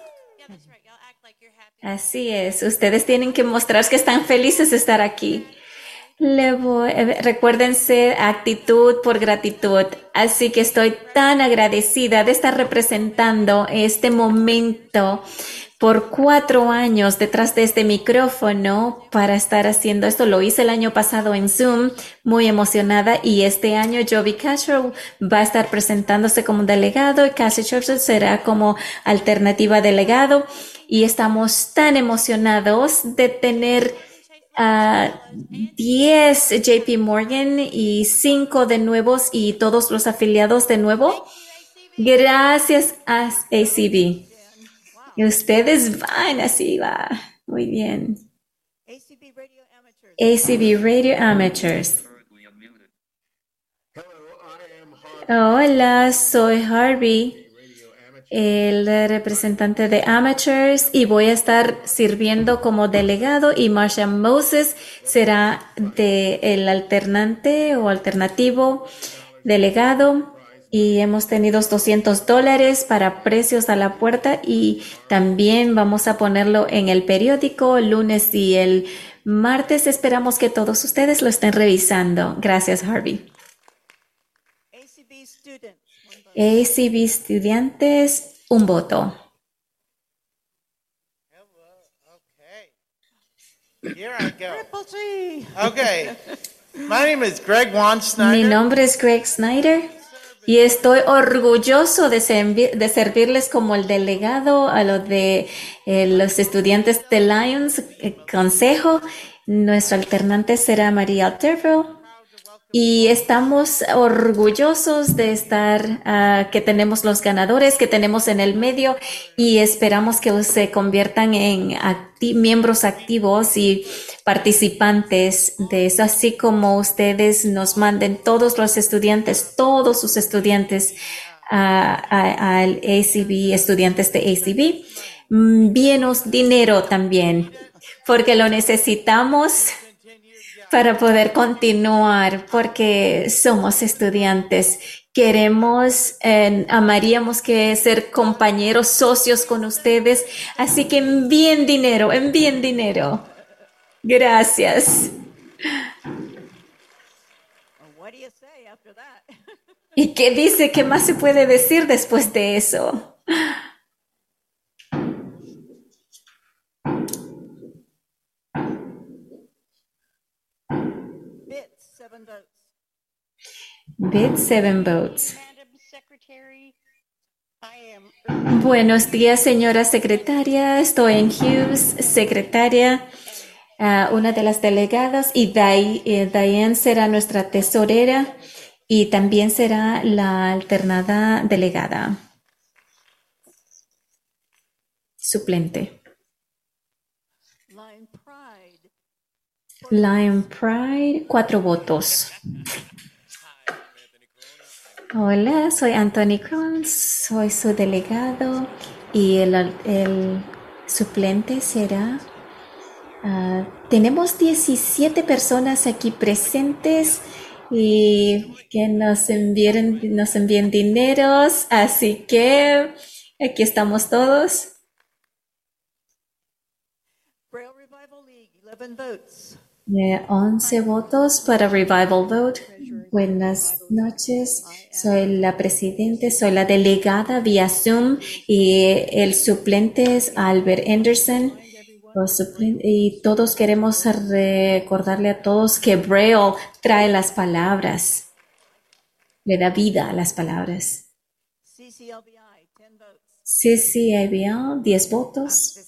Así es. Ustedes tienen que mostrar que están felices de estar aquí. Recuérdense actitud por gratitud. Así que estoy tan agradecida de estar representando este momento por cuatro años detrás de este micrófono para estar haciendo esto. Lo hice el año pasado en Zoom, muy emocionada, y este año Joby Castro va a estar presentándose como delegado y Cassie Churchill será como alternativa delegado. Y estamos tan emocionados de tener a 10 JP Morgan y 5 de nuevos y todos los afiliados de nuevo. Gracias a ACB. Y ustedes van así, va. Muy bien. ACB Radio Amateurs. Hola, soy Harvey, el representante de Amateurs, y voy a estar sirviendo como delegado y Marsha Moses será de el alternante o alternativo delegado y hemos tenido 200 dólares para precios a la puerta y también vamos a ponerlo en el periódico el lunes y el martes. Esperamos que todos ustedes lo estén revisando. Gracias, Harvey. ACB estudiantes, un voto. Here I go. Okay. My name is Greg Mi Snyder. nombre es Greg Snyder y estoy orgulloso de, servi- de servirles como el delegado a lo de eh, los estudiantes de Lions eh, Consejo. Nuestro alternante será María Alterville y estamos orgullosos de estar, ah, que tenemos los ganadores, que tenemos en el medio y esperamos que se conviertan en miembros activos y participantes de eso, así como ustedes nos manden todos los estudiantes, todos sus estudiantes a- al ACB, estudiantes de ACB, mm, bienos dinero también, porque lo necesitamos para poder continuar, porque somos estudiantes. Queremos, amaríamos que ser compañeros, socios con ustedes. Así que envíen dinero, envíen dinero. Gracias. ¿Y qué dice? ¿Qué más se puede decir después de eso? Bit, seven votes. Bid seven votes. Buenos días, señora secretaria. Estoy en Hughes, secretaria, ah, una de las delegadas, y eh, Diane será nuestra tesorera y también será la alternada delegada. Suplente. Lion Pride. Lion Pride, cuatro votos. Hola, soy Anthony Crons, soy su delegado y el, el suplente será... ah, tenemos 17 personas aquí presentes y que nos envíen, nos envíen dineros, así que aquí estamos todos. Braille Revival League, 11 votes. Eh, 11 votos para Revival Vote. Buenas noches. Soy la presidente, soy la delegada vía Zoom y el suplente es Albert Anderson. Y todos queremos recordarle a todos que Braille trae las palabras, le da vida a las palabras. CCLBI, 10 votes. CCABL, 10 votos.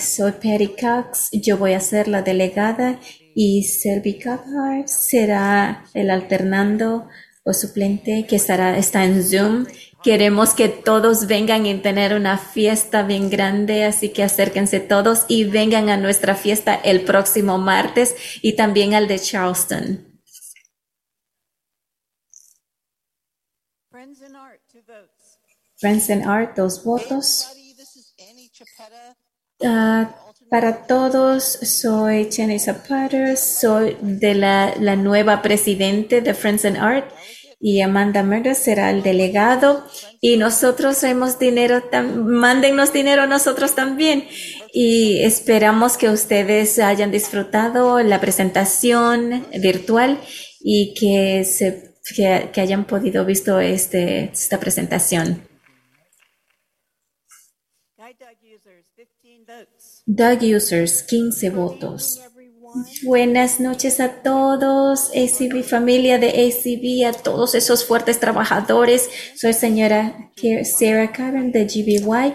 Soy Patty Cox, yo voy a ser la delegada y Selby Cophart será el alternando o suplente que estará, está en Zoom. Queremos que todos vengan y tener una fiesta bien grande, así que acérquense todos y vengan a nuestra fiesta el próximo martes y también al de Charleston. Friends in Art, two votes. Friends in Art, dos votos. This para todos, soy Jenny Zapata, soy de la, la nueva presidente de Friends and Art y Amanda Murder será el delegado. Y nosotros hemos dinero, mándennos dinero nosotros también. Y esperamos que ustedes hayan disfrutado la presentación virtual y que, se, que hayan podido visto este, esta presentación. Guide dog users, 15 Dog Users, 15 votos. Buenas noches a todos, ACB, familia de ACB, a todos esos fuertes trabajadores. Soy señora Sarah Karen de GBY.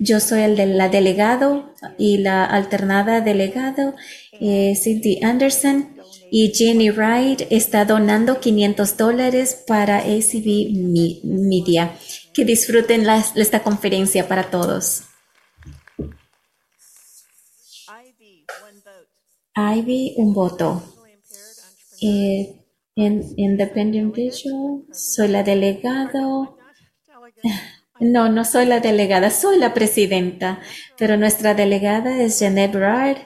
Yo soy el de la delegado y la alternada delegado, eh, Cindy Anderson. Y Jenny Wright está donando 500 dólares para ACB Media. Que disfruten esta conferencia para todos. Ivy, un voto. Eh, en Independent Visual, soy la delegado. No, no soy la delegada, soy la presidenta, pero nuestra delegada es Janet Brard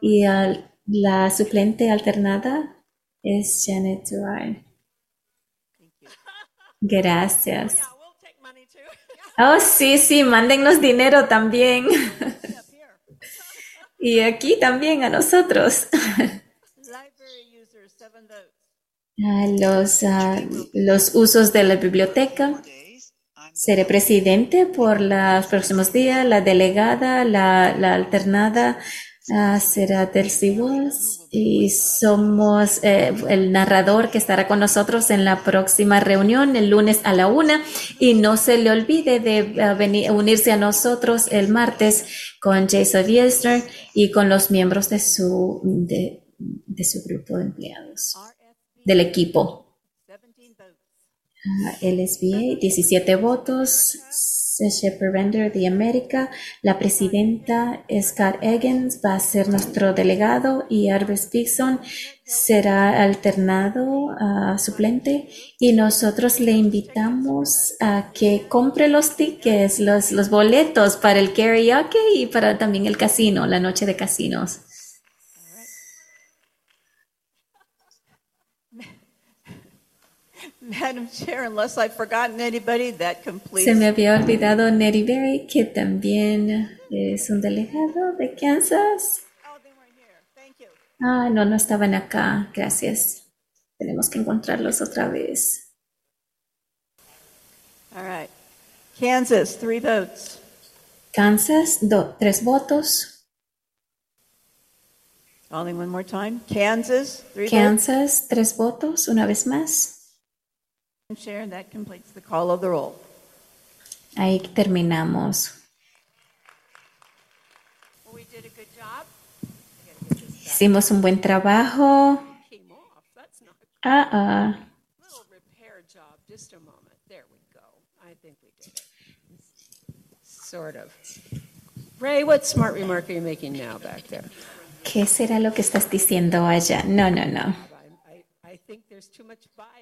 y al- la suplente alternada es Janet Brard. Gracias. Oh, sí, sí, mándennos dinero también. Y aquí también a nosotros. Los, ah, los usos de la biblioteca. Seré presidente por los próximos días. La delegada, la, la alternada será Delcy Walls. Y somos eh, el narrador que estará con nosotros en la próxima reunión el lunes a la una. Y no se le olvide de ah, venir, unirse a nosotros el martes con Jason Bielster y con los miembros de su, de, de su grupo de empleados, del equipo. Ah, LSBA, 17 votos. Shepherd de América. La presidenta Scott Eggins va a ser nuestro delegado y Arbes Dixon será alternado a suplente. Y nosotros le invitamos a que compre los tickets, los, los boletos para el karaoke y para también el casino, la noche de casinos. Madam Chair, unless I've forgotten anybody, that completes. Se me había olvidado Nettie Berry, que también es un delegado de Kansas. Ah, no, no estaban acá. Gracias. Tenemos que encontrarlos otra vez. All right. Kansas, three votes. Kansas, do- tres votos. Only one more time. Kansas, three votes. Kansas, tres votos, una vez más. Chair, that completes the call of the roll. Ahí terminamos. We did a good job. Hicimos un buen trabajo. Ah, ah. Sort of. Ray, what smart remark are you making now back there? ¿Qué será lo que estás diciendo allá? No, no, no. I, I think there's too much bias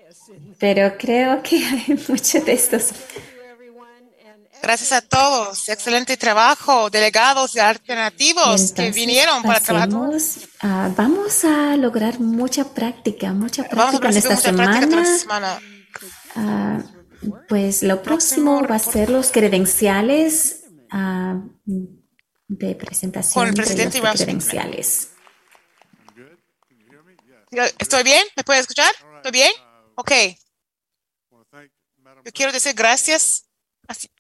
Pero creo que hay mucho de estos. Gracias a todos. Excelente trabajo, delegados alternativos que Entonces, vinieron para trabajar. a- vamos a lograr mucha práctica, mucha práctica en esta semana. semana. Ah, pues lo próximo va a ser los credenciales ah, de presentación Con el de los presidente vamos a- credenciales. ¿Estoy bien? ¿Me puede escuchar? ¿Estoy bien? Ok. Yo quiero decir gracias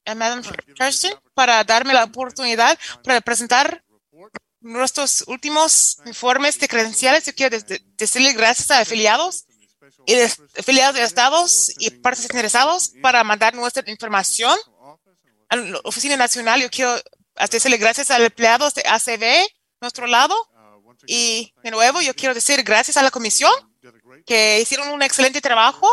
a- Madam Thurston para darme la oportunidad para presentar nuestros últimos informes de credenciales. Yo quiero de- decirle gracias a afiliados y de- afiliados de estados y partes interesados para mandar nuestra información a la Oficina Nacional. Yo quiero decirle gracias a los empleados de ACB, nuestro lado. Y de nuevo, yo quiero decir gracias a la comisión que hicieron un excelente trabajo.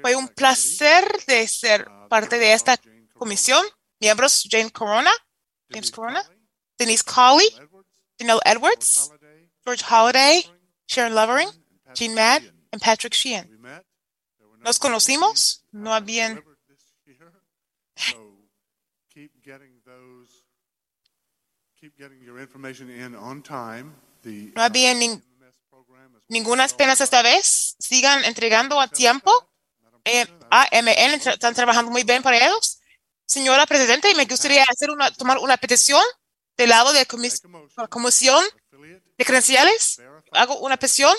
Fue un placer de ser parte de esta comisión. Miembros Jane Corona, James Corona, Denise Colley, Janelle Edwards, George Holliday, Sharon Lovering, Jean Madd, y Patrick Sheehan. Nos conocimos, no habían No había nin- ninguna penas esta vez. Sigan entregando a tiempo. Eh, AMN tra- están trabajando muy bien para ellos. Señora Presidenta, me gustaría hacer una, tomar una petición del lado de comis- la Comisión de Credenciales. Hago una petición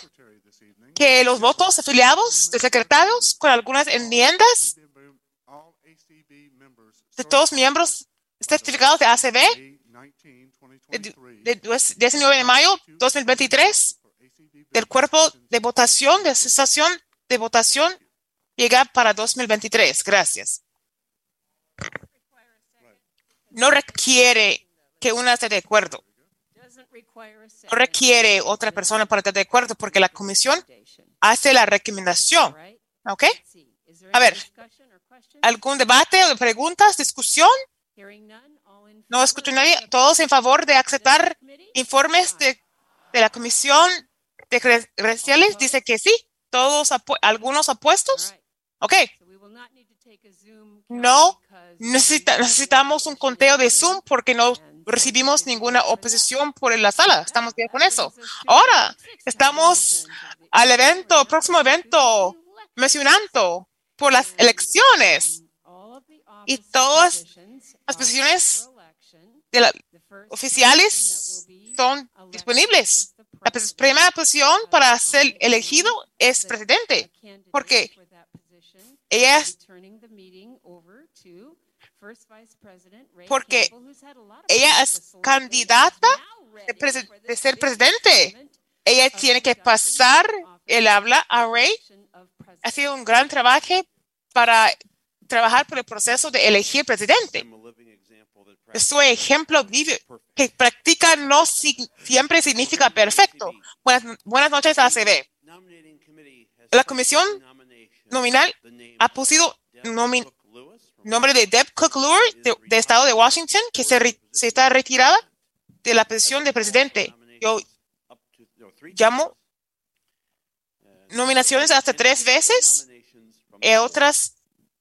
que los votos afiliados de secretarios con algunas enmiendas de todos miembros certificados de ACB de, de 19 de mayo 2023 del cuerpo de votación de cesación de votación llega para 2023. Gracias. No requiere que una esté de acuerdo. No requiere otra persona para estar de acuerdo porque la comisión hace la recomendación. ¿Ok? A ver, ¿algún debate o preguntas, discusión? No escucho nadie. Todos en favor de aceptar informes de, de la comisión de credenciales. Dice que sí. Todos, apu- algunos apuestos. Ok. No necesita- necesitamos un conteo de Zoom porque no recibimos ninguna oposición por la sala. Estamos bien con eso. Ahora estamos al evento, próximo evento, mencionando por las elecciones y todas las posiciones de la- oficiales son disponibles. La primera posición para ser elegido es presidente, porque ella es porque ella es candidata de, de ser presidente. Ella tiene que pasar el habla a Ray. Ha sido un gran trabajo para trabajar por el proceso de elegir presidente. Soy ejemplo vivo que practica no si- siempre significa perfecto. Buenas, buenas noches, ACB. La comisión nominal ha puesto nombre de Deb Cook Lure de, Estado de Washington, que se, está retirada de la posición de presidente. Yo llamo nominaciones hasta tres veces y otras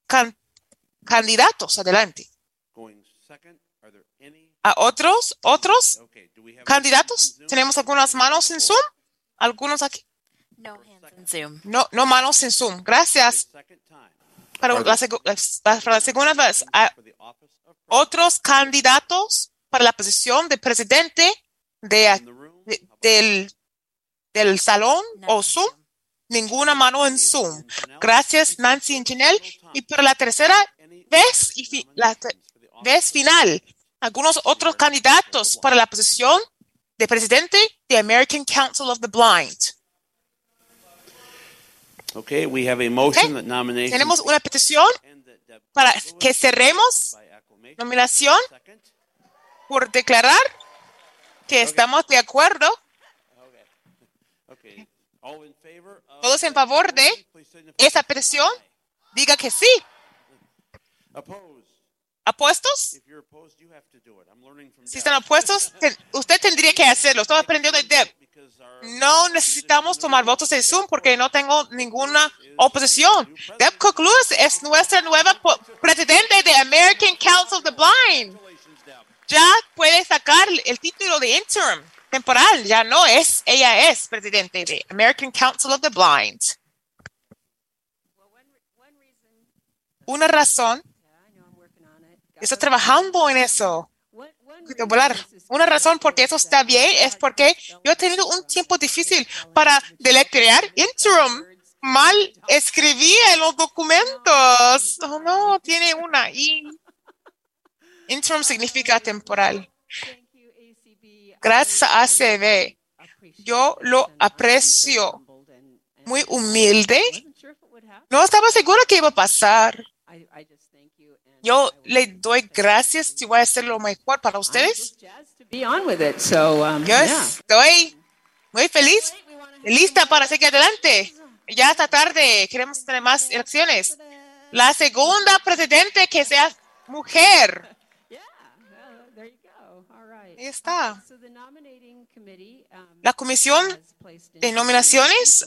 can- candidatos adelante. A otros, otros candidatos, tenemos algunas manos en Zoom, algunos aquí. No hands in Zoom. No, no manos en Zoom. Gracias. Para la, para la segunda vez, ¿hay otros candidatos para la posición de presidente de, de- del, del salón o Zoom. Ninguna mano en Zoom. Gracias, Nancy y Janelle. Y para la tercera vez y la vez final, algunos otros candidatos para la posición de presidente de American Council of the Blind. Okay, we have a motion that nominations. Tenemos una petición para que cerremos nominación por declarar que estamos de acuerdo. Todos en favor de esa petición, diga que sí. ¿Apuestos? If you're opposed, you have to do it. I'm learning from Si están opuestos, te- usted tendría que hacerlo. Estoy aprendiendo de Deb. No necesitamos tomar votos de Zoom porque no tengo ninguna oposición. Deb Cook Lewis es nuestra nueva presidente de American Council of the Blind. Ya puede sacar el título de interim temporal. Ya no es, ella es presidente de American Council of the Blind. Una razón. Estoy trabajando en eso. volar. Una razón porque eso está bien es porque yo he tenido un tiempo difícil para deletrear interim. Mal escribí en los documentos. Oh, no, tiene una I. Interim significa temporal. Gracias a ACB. Yo lo aprecio. Muy humilde. No estaba segura que iba a pasar. Yo le doy gracias y voy a hacer lo mejor para ustedes. Um, Yo estoy muy feliz, lista para seguir adelante. Ya esta tarde queremos tener más elecciones. La segunda presidente que sea mujer. Ahí está. La comisión de nominaciones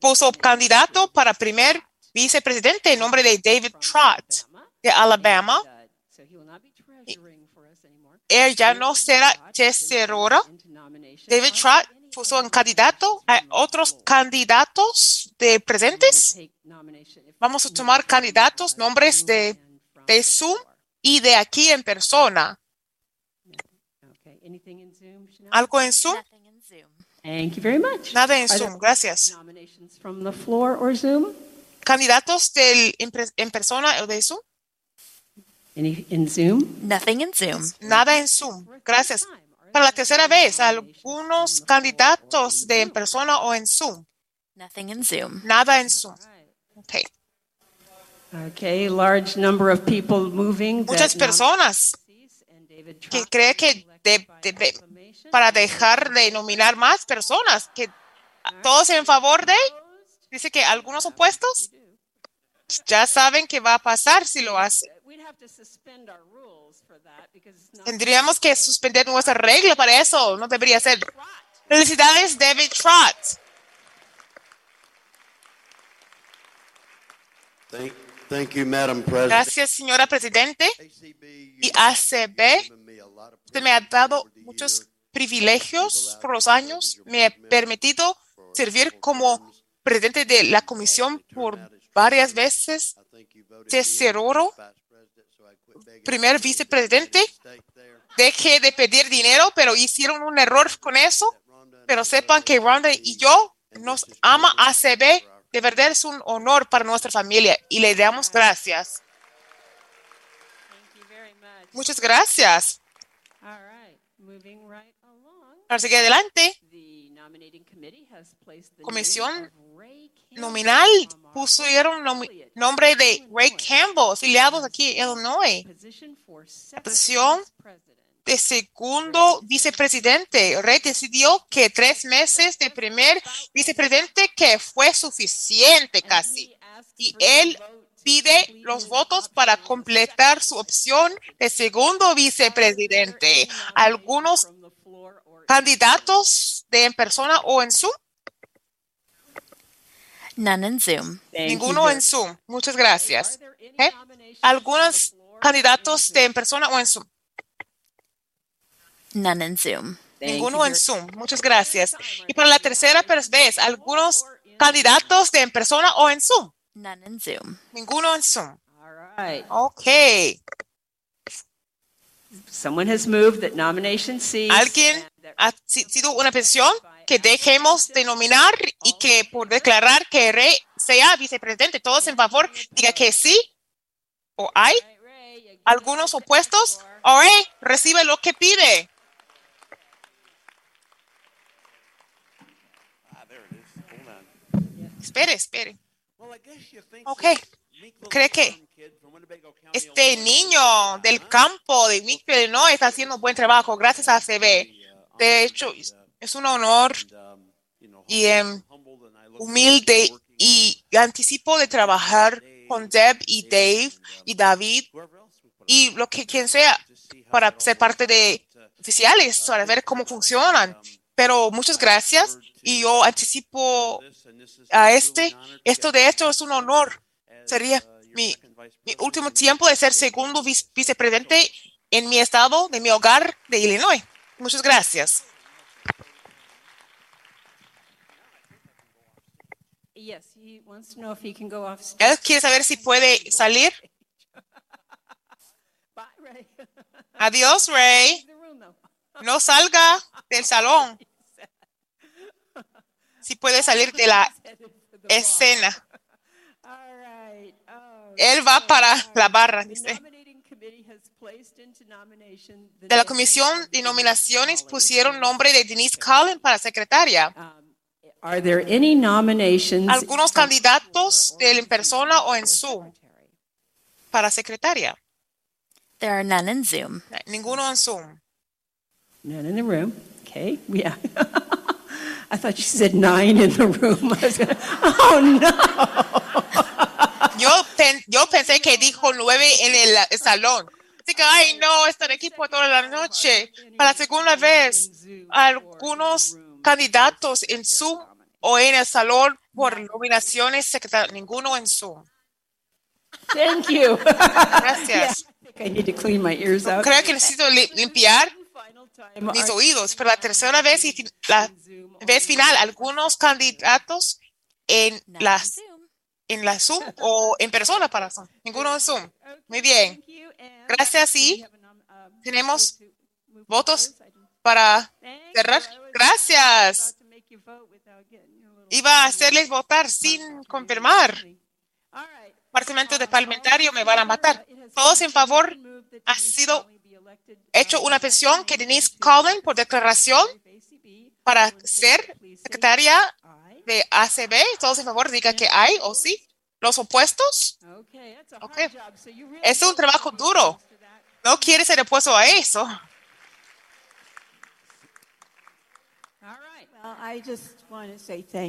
puso candidato para primer vicepresidente en nombre de David Trott de Alabama. Él ya no será tesorero. David Trott puso un candidato. ¿Hay otros candidatos de presentes? Vamos a tomar candidatos, nombres de, de Zoom y de aquí en persona. ¿Algo en Zoom? Thank you very much. Nada en Zoom, gracias. Nominations from the floor or Zoom? ¿Candidatos del, en, persona o de Zoom? Any in Zoom? Nothing in Zoom. Nada en Zoom, gracias. Para la tercera vez, algunos candidatos de en persona o en Zoom. Nothing in Zoom. Nada en Zoom. Okay. Okay, large number of people moving. Muchas personas que creen que de- de- para dejar de nominar más personas, que todos en favor de, dice que algunos opuestos, ya saben qué va a pasar si lo hacen. Tendríamos que suspender nuestra regla para eso, no debería ser. Felicidades, David Trott. Thank, thank you, Madam President. Gracias, señora Presidente. Y ACB, usted me ha dado muchos privilegios por los años. Me ha permitido servir como presidente de la comisión por varias veces, tesorero, primer vicepresidente. Dejé de pedir dinero, pero hicieron un error con eso. Pero sepan que Ronda y yo nos ama ACB. De verdad es un honor para nuestra familia y le damos gracias. Muchas gracias. Para seguir adelante, comisión nominal pusieron nombre de Ray Campbell, afiliados aquí en Illinois. posición de segundo vicepresidente. Ray decidió que tres meses de primer vicepresidente que fue suficiente casi. Y él pide los votos para completar su opción de segundo vicepresidente. Algunos candidatos de en persona o en Zoom. None in Zoom. Ninguno en Zoom. Muchas gracias. ¿Eh? Algunos candidatos de en persona o en Zoom. None in Zoom. Ninguno en Zoom. Muchas gracias. Y para la tercera vez, algunos candidatos de en persona o en Zoom. None in Zoom. Ninguno en Zoom. All right. Ok. Someone has moved that nomination. Alguien ha si- sido una petición que dejemos de nominar y que por declarar que Rey sea vicepresidente, todos en favor, diga que sí o hay algunos opuestos. O recibe lo que pide. Espere, espere. Ok. ¿Cree que este niño del campo de Winfield, Illinois, está haciendo buen trabajo? Gracias a CB. De hecho, es un honor y em, humilde y anticipo de trabajar con Deb y Dave y David y lo que quien sea para ser parte de oficiales, para ver cómo funcionan. Pero muchas gracias y yo anticipo a este. Esto de hecho es un honor. Sería mi, mi último tiempo de ser segundo vice- vicepresidente en mi estado, de mi hogar de Illinois. Muchas gracias. Yes, he wants to know if he can go off stage. Él quiere saber si puede salir. Adiós, Ray. No salga del salón. Si puede salir de la escena. All right. Oh, Él va para la barra, dice. De la comisión de nominaciones pusieron nombre de Denise Cullen para secretaria. Are there any nominations? Algunos candidatos en persona o en Zoom para secretaria. There are none in Zoom. Ninguno en Zoom. None in the room. Okay, yeah. I thought you said nine in the room. I was gonna, oh, no. Yo, pen- yo pensé que dijo nueve en el, el salón. Así que, ay, no, estar aquí por toda la noche. Para la segunda vez, algunos candidatos en Zoom o en el salón por nominaciones secretarias. Ninguno en Zoom. Thank you. Gracias. Yeah, I need to clean my ears out. Creo que necesito li- limpiar mis oídos. Pero la tercera vez y la vez final, algunos candidatos en las en la Zoom o en persona para Zoom. Ninguno en Zoom. Muy bien. Gracias y tenemos votos para cerrar. Gracias. Iba a hacerles votar sin confirmar. Departamento de parlamentario me van a matar. Todos en favor. Ha sido hecho una petición que Denise Collin por declaración para ser secretaria de ACB. Todos en favor diga que hay o sí. Los opuestos. Ok. Es un trabajo duro. No quiere ser opuesto a eso. Well, I just want to say thank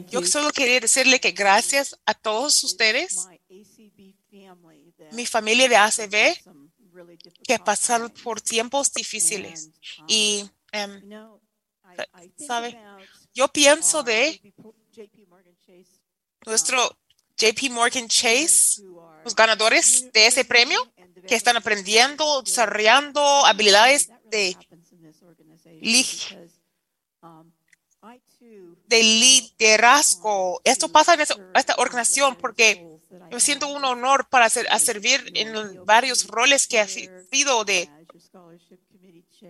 Yo solo quería decirle que gracias a todos ustedes, My ACB family that mi familia de ACB, que pasaron por tiempos difíciles. Y, em, ¿sabe? Yo pienso de Morgan Chase nuestro JP Morgan Chase, los ganadores de ese premio, que están aprendiendo, desarrollando habilidades de, de liderazgo. Esto pasa en esta organización porque me siento un honor para ser- a servir en varios roles que ha si- sido de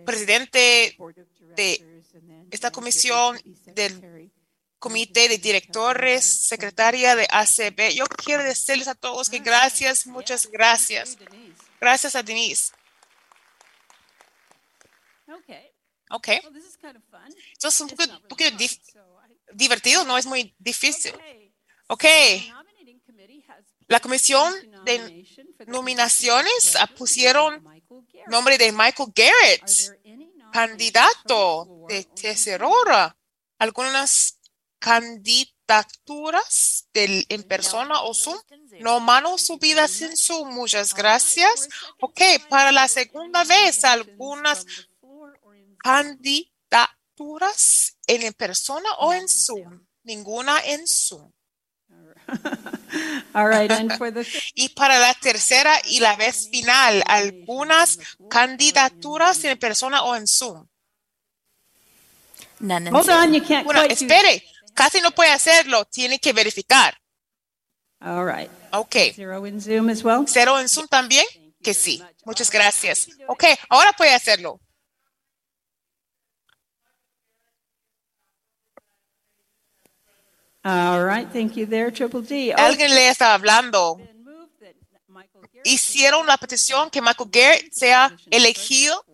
presidente de esta comisión, del comité de directores, secretaria de ACB. Yo quiero decirles a todos que gracias, muchas gracias. Gracias a Denise. Okay. Ok. Well, this is kind of fun. Esto es un poco, un poco dif- divertido, no es muy difícil. Ok. La comisión de nominaciones pusieron nombre de Michael Garrett, candidato de tesorora. Algunas candidaturas del, en persona o Zoom. No manos subidas en Zoom. Muchas gracias. Ok, para la segunda vez, algunas candidaturas en persona o en Zoom. Ninguna en Zoom. All right, and for the Y para la tercera y la vez final, algunas candidaturas en persona o en Zoom. None in Hold on, you can't Bueno, quite do- espere, casi no puede hacerlo, tiene que verificar. All right. Ok. Zero in Zoom as well. ¿Cero en Zoom también? Que sí. Muchas gracias. Ok, ahora puede hacerlo. All right, thank you there, Triple D. Alguien le está hablando. Hicieron la petición que Michael Garrett sea elegido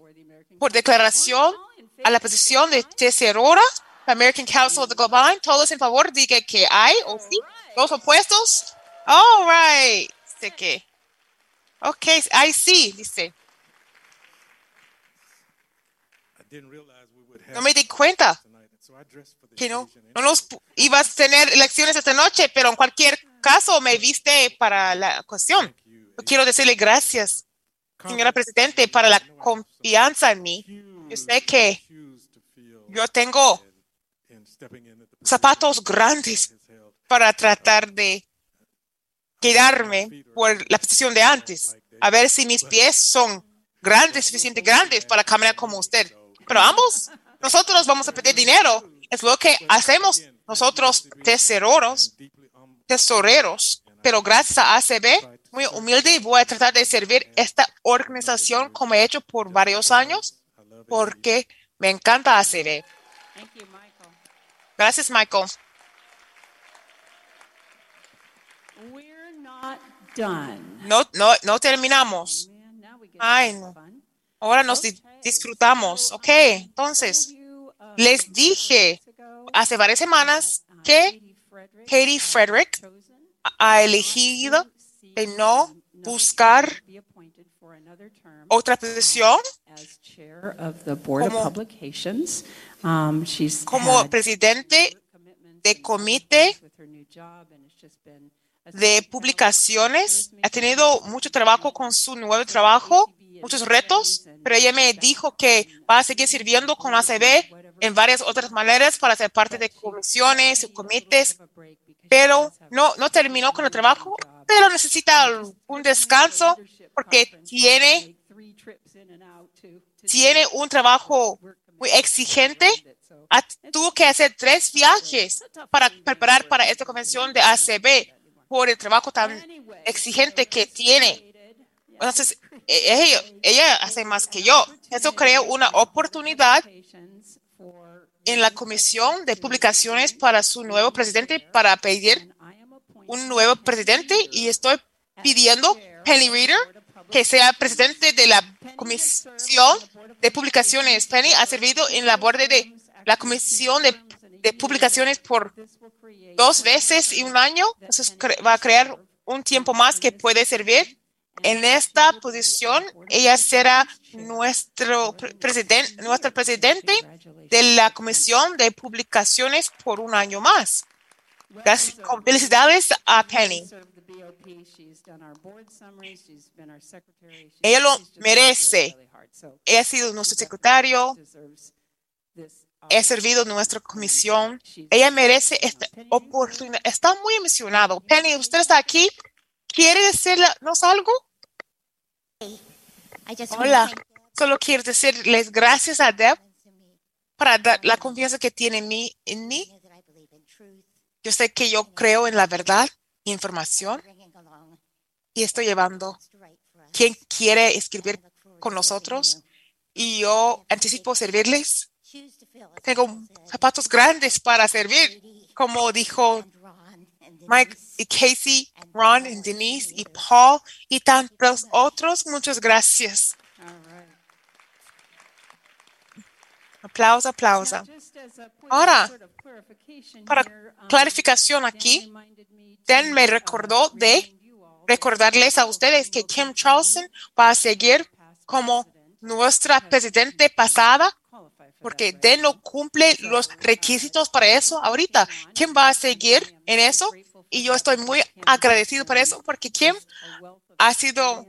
por declaración a la posición de tesorora American Council of the Global. Todos en favor, diga que hay o sí. Los opuestos. All right. Dice que. Ok, ahí sí, dice. No me di cuenta que no, no nos pu- ibas a tener elecciones esta noche, pero en cualquier caso me viste para la cuestión. Quiero decirle gracias, señora Presidente, para la confianza en mí. Yo sé que yo tengo zapatos grandes para tratar de quedarme por la posición de antes. A ver si mis pies son grandes, suficientemente grandes para caminar como usted. Pero ambos, nosotros vamos a pedir dinero. Es lo que hacemos nosotros, tesoreros, tesoreros. Pero gracias a ACB, muy humilde, voy a tratar de servir esta organización como he hecho por varios años, porque me encanta ACB. Thank you, Michael. Gracias, Michael. No, no, no terminamos. Ay, no. Ahora nos disfrutamos. Ok, entonces, les dije hace varias semanas que Katie Frederick ha elegido de no buscar otra posición Como- como presidente de comité de publicaciones. Ha tenido mucho trabajo con su nuevo trabajo, muchos retos, pero ella me dijo que va a seguir sirviendo con ACB en varias otras maneras para ser parte de comisiones comités, pero no, no terminó con el trabajo, pero necesita un descanso porque tiene tiene un trabajo muy exigente. Ha- tuvo que hacer tres viajes para preparar para esta convención de ACB por el trabajo tan exigente que tiene. Entonces, e- ella, hace más que yo. Eso crea una oportunidad en la comisión de publicaciones para su nuevo presidente para pedir un nuevo presidente y estoy pidiendo Penny Reader que sea presidente de la comisión de publicaciones. Penny ha servido en la borde de la comisión de, de publicaciones por dos veces y un año. Entonces va a crear un tiempo más que puede servir. En esta posición, ella será nuestro presidente, nuestro presidente de la comisión de publicaciones por un año más. Gracias, felicidades a Penny. Ella lo merece. Ella ha sido nuestro secretario. Ha servido nuestra comisión. Ella merece esta oportunidad. Está muy emocionado. Penny, usted está aquí. ¿Quiere decirnos algo? Hola. Solo quiero decirles gracias a Deb para dar la confianza que tiene en mí. En mí. Yo sé que yo creo en la verdad y información y estoy llevando quien quiere escribir con nosotros y yo anticipo servirles. Tengo zapatos grandes para servir, como dijo Mike y Casey, Ron y Denise y Paul y tantos otros. Muchas gracias. Aplauso, aplauso. Ahora, para clarificación aquí, Dan me recordó de recordarles a ustedes que Kim Charlson va a seguir como nuestra presidente pasada, porque Dan no cumple los requisitos para eso ahorita. Kim va a seguir en eso y yo estoy muy agradecido por eso, porque Kim ha sido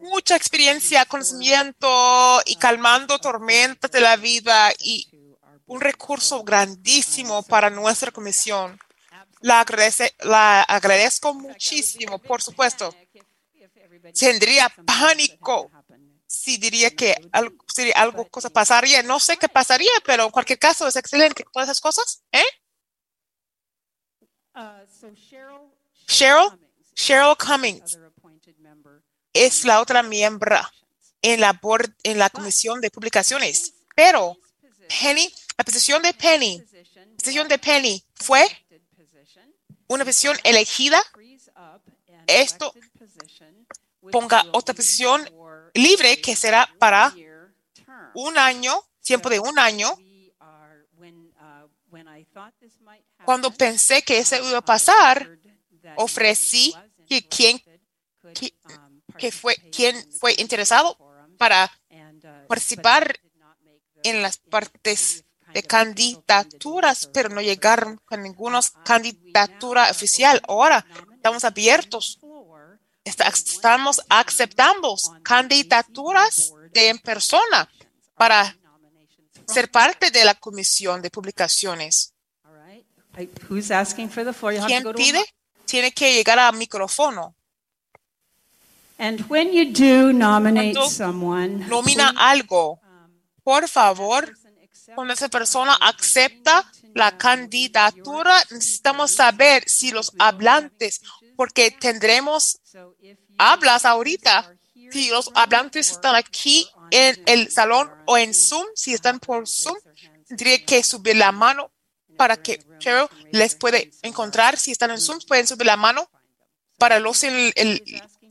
mucha experiencia, conocimiento y calmando tormentas de la vida y un recurso grandísimo para nuestra comisión. La, agradece, la agradezco muchísimo, por supuesto. Tendría pánico si diría que algo, si algo cosa pasaría. No sé qué pasaría, pero en cualquier caso es excelente. Todas esas cosas, ¿eh? Cheryl, Cheryl Cummings es la otra miembro en la, board, en la comisión de publicaciones. Pero Penny, la posición de Penny, la posición de Penny fue una posición elegida. Esto ponga otra posición libre que será para un año, tiempo de un año. Cuando pensé que eso iba a pasar, ofrecí que quien que, fue quien fue interesado para participar en las partes de candidaturas, pero no llegaron con ninguna candidatura oficial. Ahora estamos abiertos. Estamos aceptando candidaturas de en persona para ser parte de la comisión de publicaciones. ¿Quién pide? Tiene que llegar al micrófono. And when you do nominate Cuando someone, nomina algo, por favor, cuando esa persona acepta la candidatura, necesitamos saber si los hablantes, porque tendremos hablas ahorita, si los hablantes están aquí en el salón o en Zoom, si están por Zoom, tendría que subir la mano para que Cheryl les puede encontrar. Si están en Zoom, pueden subir la mano. Para los el,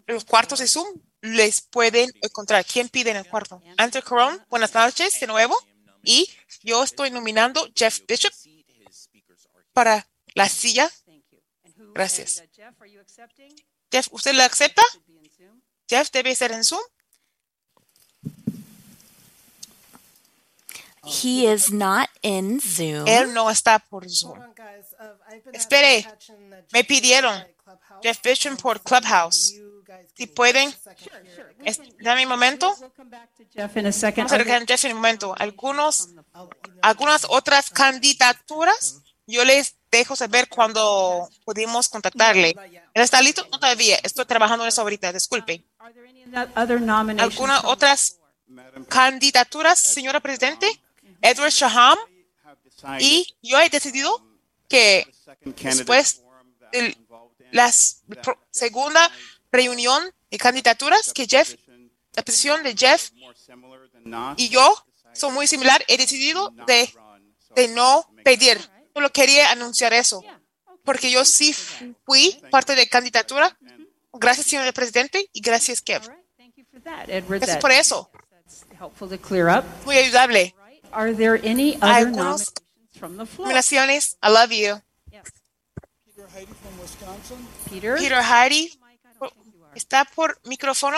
los cuartos de Zoom, les pueden encontrar. ¿Quién pide en el cuarto? Andrew Coron, buenas noches de nuevo. Y yo estoy nominando Jeff Bishop para la silla. Gracias. Jeff, ¿usted la acepta? Jeff debe ser en Zoom. He is not in Zoom. Él no está por Zoom. Espere, me pidieron Jeff Bishop por Clubhouse. Si pueden, dame un momento. Jeff in a second. Vamos a regresar Jeff en un momento. Algunos, algunas otras candidaturas, yo les dejo saber cuando pudimos contactarle. ¿Él está listo? No todavía. Estoy trabajando en eso ahorita. Disculpe. Other nominations ¿Algunas otras candidaturas, señora Presidente? Edward Shaham. Y yo he decidido que después de la segunda reunión de candidaturas, que Jeff, la posición de Jeff y yo son muy similar, he decidido de, de no pedir. Solo quería anunciar eso, porque yo sí fui parte de candidatura. Gracias, señor presidente, y gracias, Kev. Gracias por eso. Muy ayudable. Are there any other algunos nominations from the floor? nominaciones. I love you. Peter? Heidi from Wisconsin. Peter Heidi. ¿Está por micrófono?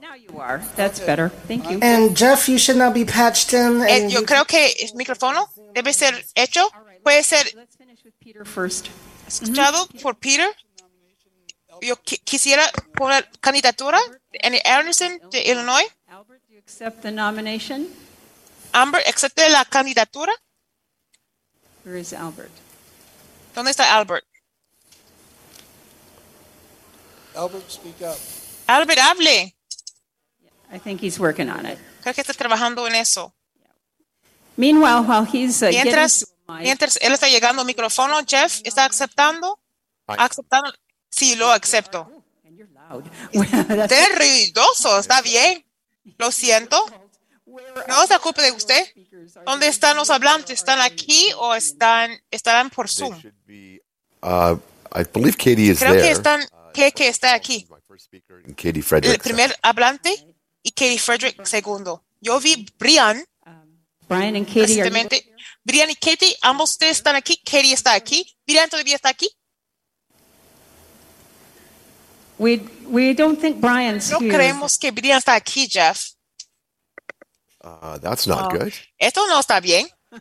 Now you are. That's better. Thank you. And Jeff, you should now be patched in. Eh, And yo you creo que el micrófono debe ser hecho. Puede ser Peter first. escuchado por Peter. Yo qui- quisiera poner candidatura en Anderson de Illinois. Albert, do you accept the nomination? Amber, ¿acepta la candidatura? Where is Albert? ¿Dónde está Albert? Albert, speak up. Albert, hable. I think he's working on it. Creo que está trabajando en eso. Meanwhile, while he's uh, Mientras, mientras él está llegando al micrófono, Jeff, ¿está aceptando? ¿Aceptando? Sí, lo acepto. Ruidoso, está bien. Lo siento. No se ocupe de usted. ¿Dónde están los hablantes? ¿Están aquí o están, estarán por Zoom? Uh, I believe Katie is Creo que están, que, que está aquí. and Katie El primer hablante y Katie Frederick segundo. Yo vi Brian Brian and Katie. Brian y Katie, ambos ustedes están aquí. Katie está aquí. Brian todavía está aquí. we, we don't think Brian's No here. creemos que Brian está aquí, Jeff. Uh, that's not Oh. good. Esto no está bien.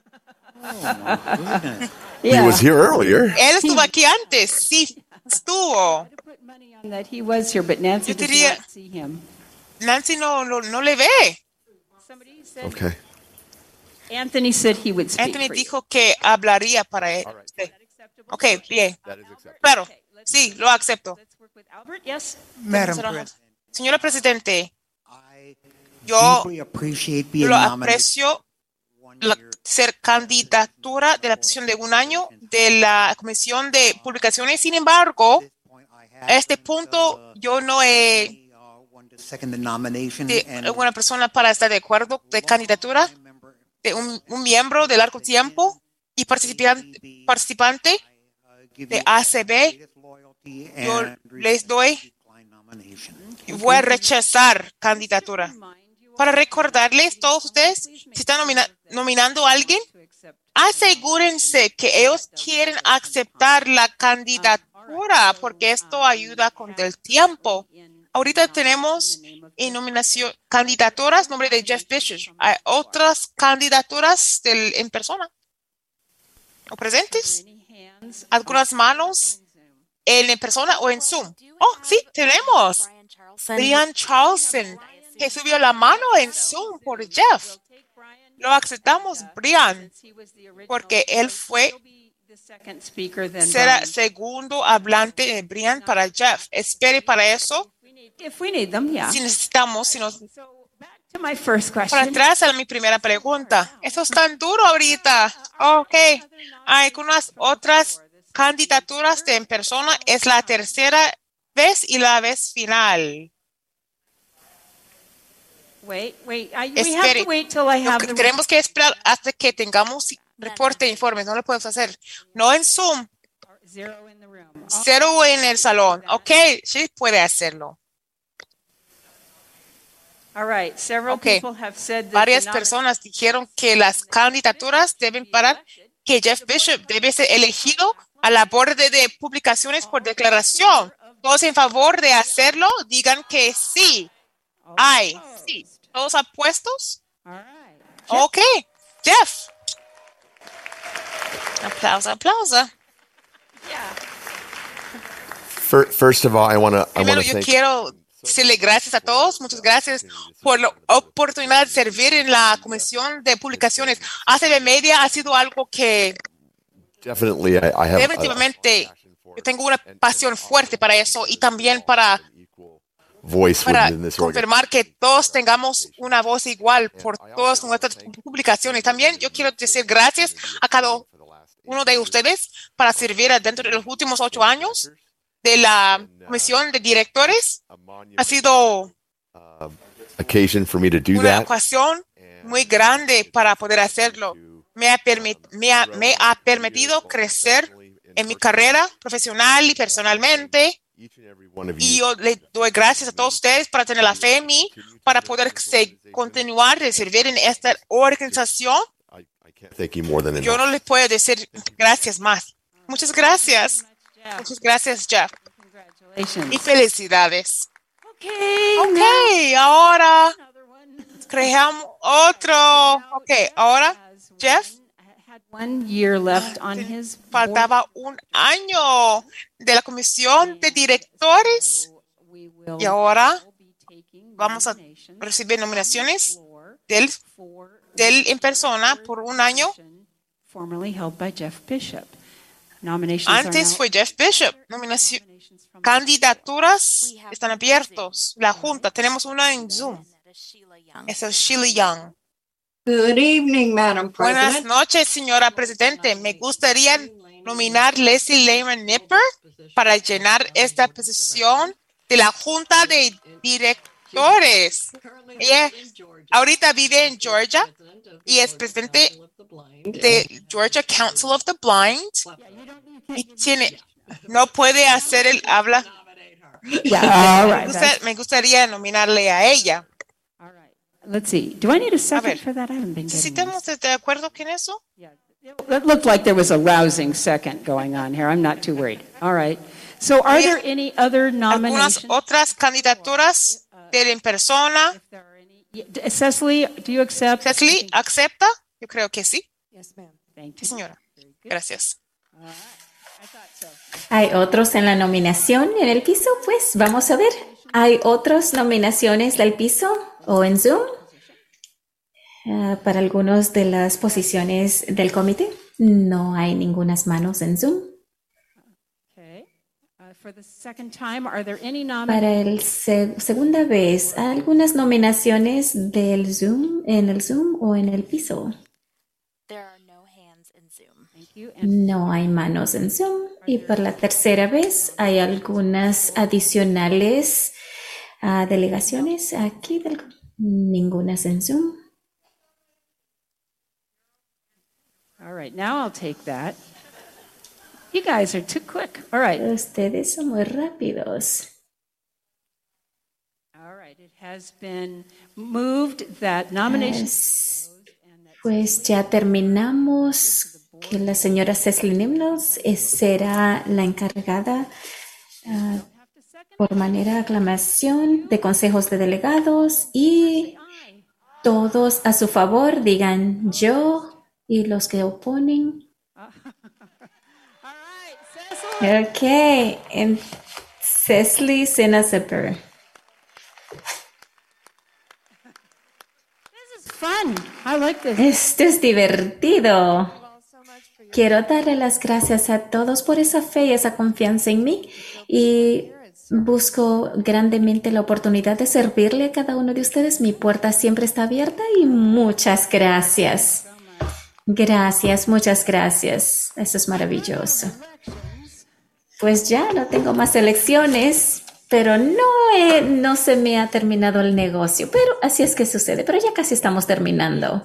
He was here earlier. Él estuvo aquí antes. Sí, estuvo. on that he was here, but Nancy Yo does diría- not see him. Nancy no, no, no le ve. Okay. Anthony said he would speak Anthony for you. dijo que hablaría para él. usted. Ok, bien. Claro, sí, lo acepto. Yes? Madam Será- President, Señora Presidente, yo lo aprecio la- ser candidatura de la posición de un año de la Comisión de Publicaciones. Sin embargo, a este punto yo no he de alguna persona para estar de acuerdo de candidatura de un, un miembro de largo tiempo y participante, participante de ACB. Yo les doy y voy a rechazar candidatura. Para recordarles, todos ustedes, si están nomina- nominando a alguien, asegúrense que ellos quieren aceptar la candidatura, porque esto ayuda con el tiempo. Ahorita tenemos en nominación candidaturas, nombre de Jeff Bishop. Hay otras candidaturas en persona o presentes. Algunas manos en persona o en Zoom. Oh, sí, tenemos. Brian Charlson, que subió la mano en Zoom por Jeff. Lo aceptamos, Brian, porque él fue será segundo hablante de Brian para Jeff. Espere para eso. Si necesitamos, si nos... Para atrás a mi primera pregunta. Eso es tan duro ahorita. Ok. Hay algunas otras candidaturas de en persona. Es la tercera vez y la vez final. Wait, wait. I, we have Espere. to wait till I Lo have que the tenemos que esperar hasta que tengamos reporte de informes. No lo podemos hacer. No en Zoom. zero in the room. Cero en el salón. Ok, sí puede hacerlo. All right. Several Ok. people have said that Varias personas dijeron que las candidaturas deben parar, que Jeff Bishop debe ser elegido a la borde de publicaciones por declaración. Todos en favor de hacerlo, digan que sí. Hay, sí. ¿Todos apuestos? Ok, Jeff. Aplauso, aplauso. Fir- First of all, I want to I Primero, to yo thank quiero decirle gracias a todos. Muchas gracias por la oportunidad de servir en la Comisión de Publicaciones. ACB Media ha sido algo que Definitely, I, I have. Definitivamente, yo tengo una pasión fuerte para eso y también para, voice para within this confirmar que todos tengamos una voz igual por todas nuestras publicaciones. También yo quiero decir gracias a cada uno de ustedes para servir dentro de los últimos ocho años de la comisión de directores. Ha sido Occasion for me to do una that. ocasión muy grande para poder hacerlo. Me ha, me ha- me ha permitido crecer en mi carrera profesional y personalmente. Y yo le doy gracias a todos ustedes para tener la fe en mí, para poder se- continuar de servir en esta organización. can't thank you more than Yo no les puedo decir gracias más. Muchas gracias. Muchas gracias, Jeff. Y felicidades. Ok, ahora creamos otro. Ok, ahora, Jeff. One year left on his Faltaba un año de la comisión de directores y ahora vamos a recibir nominaciones del, del en persona por un año. Antes fue Jeff Bishop. Nominación, candidaturas están abiertos. La junta, tenemos una en Zoom. Es Sheila Young. Good evening, Madam Buenas President. noches, señora Presidente. Me gustaría nominar Leslie Lehman Nipper para llenar esta posición de la Junta de Directores. Ella ahorita vive en Georgia y es presidente de Georgia Council of the Blind y tiene, no puede hacer el habla. Yeah, all me, right, gusta- that's- me gustaría nominarle a ella. Let's see. Do I need a A second ver, for that? I haven't been ¿sí getting estamos de acuerdo con eso? It looked like there was a rousing second going on here. I'm not too worried. All right. So, are there any other Algunas nominations? otras candidaturas de en persona. Cecily, do you accept? Cecily, ¿acepta? Yo creo que sí. Thank Sí, señora. Gracias. ¿Hay otros en la nominación en el piso? Pues vamos a ver. ¿Hay otras nominaciones del piso o en Zoom? Ah, para algunas de las posiciones del comité. No hay ningunas manos en Zoom. Okay. Uh, for the second time, are there any Para nominations? el se- segunda vez, ¿hay algunas nominaciones del Zoom en el Zoom o en el piso? Thank you. No hay manos en Zoom. Y por la tercera vez hay algunas adicionales ah, delegaciones aquí. Del, ningunas en Zoom. All right. Now I'll take that. You guys are too quick. All right. Ustedes son muy rápidos. All right. It has been moved that nominations. Pues ya terminamos. Que la señora Cecily Nimnos eh, será la encargada ah, por manera de aclamación de consejos de delegados y todos a su favor digan yo y los que oponen. Ok, en Cecily Senazepper. Fun. I like this. Esto es divertido. Quiero darle las gracias a todos por esa fe y esa confianza en mí y busco grandemente la oportunidad de servirle a cada uno de ustedes. Mi puerta siempre está abierta y muchas gracias. Gracias, muchas gracias. Eso es maravilloso. Pues ya no tengo más elecciones, pero no, he- no se me ha terminado el negocio. Pero así es que sucede. Pero ya casi estamos terminando.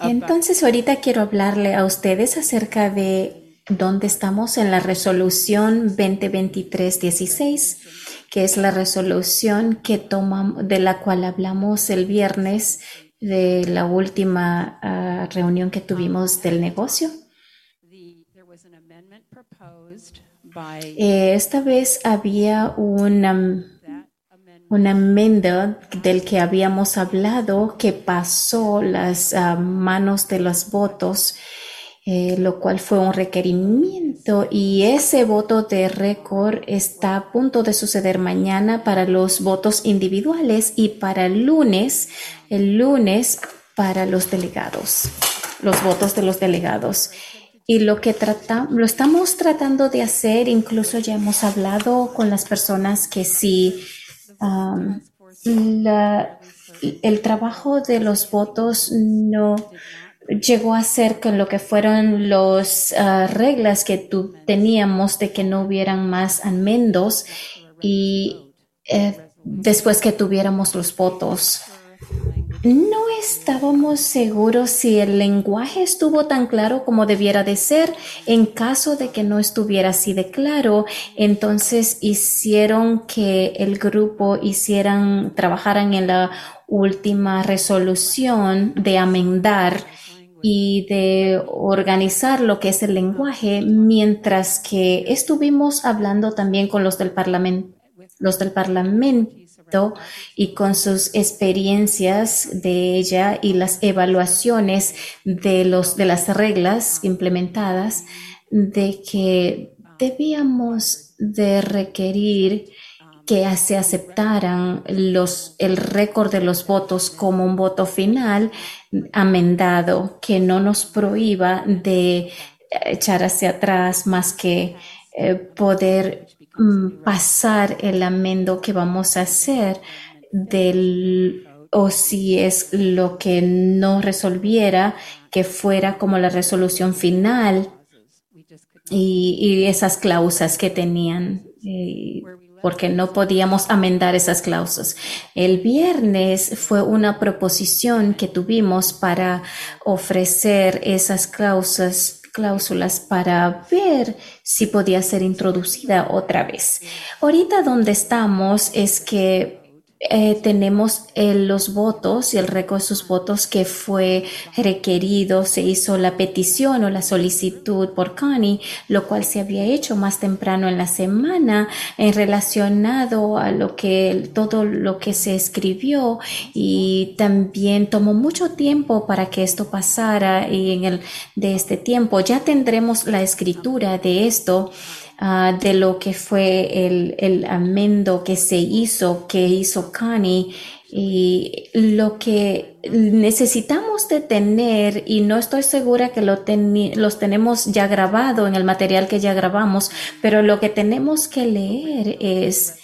Entonces ahorita quiero hablarle a ustedes acerca de dónde estamos en la resolución 2023-16, que es la resolución que tomamos, de la cual hablamos el viernes de la última ah, reunión que tuvimos del negocio. Eh, esta vez había una, una enmienda del que habíamos hablado que pasó las ah, manos de los votos, eh, lo cual fue un requerimiento y ese voto de récord está a punto de suceder mañana para los votos individuales y para el lunes, el lunes para los delegados, los votos de los delegados. Y lo que trata, lo estamos tratando de hacer, incluso ya hemos hablado con las personas que um, la- el trabajo de los votos no llegó a ser con lo que fueron las reglas que tú teníamos de que no hubieran más amendos y eh, después que tuviéramos los votos. No estábamos seguros si el lenguaje estuvo tan claro como debiera de ser. En caso de que no estuviera así de claro, entonces hicieron que el grupo hicieran, trabajaran en la última resolución de amendar y de organizar lo que es el lenguaje, mientras que estuvimos hablando también con los del parlamento, los del parlamento y con sus experiencias de ella y las evaluaciones de los de las reglas implementadas de que debíamos de requerir que se aceptaran los, el récord de los votos como un voto final amendado, que no nos prohíba de echar hacia atrás más que eh, poder mm, pasar el amendo que vamos a hacer del o si es lo que no resolviera que fuera como la resolución final y, y esas cláusulas que tenían eh, porque no podíamos amendar esas cláusulas. El viernes fue una proposición que tuvimos para ofrecer esas cláusulas cláusulas para ver si podía ser introducida otra vez. Ahorita donde estamos es que eh, tenemos eh, los votos y el récord de sus votos que fue requerido, se hizo la petición o la solicitud por Connie, lo cual se había hecho más temprano en la semana en relacionado a lo que todo lo que se escribió y también tomó mucho tiempo para que esto pasara y en el de este tiempo. Ya tendremos la escritura de esto ah, de lo que fue el, el amendo que se hizo, que hizo Connie, y lo que necesitamos de tener, y no estoy segura que lo teni- los tenemos ya grabado en el material que ya grabamos, pero lo que tenemos que leer es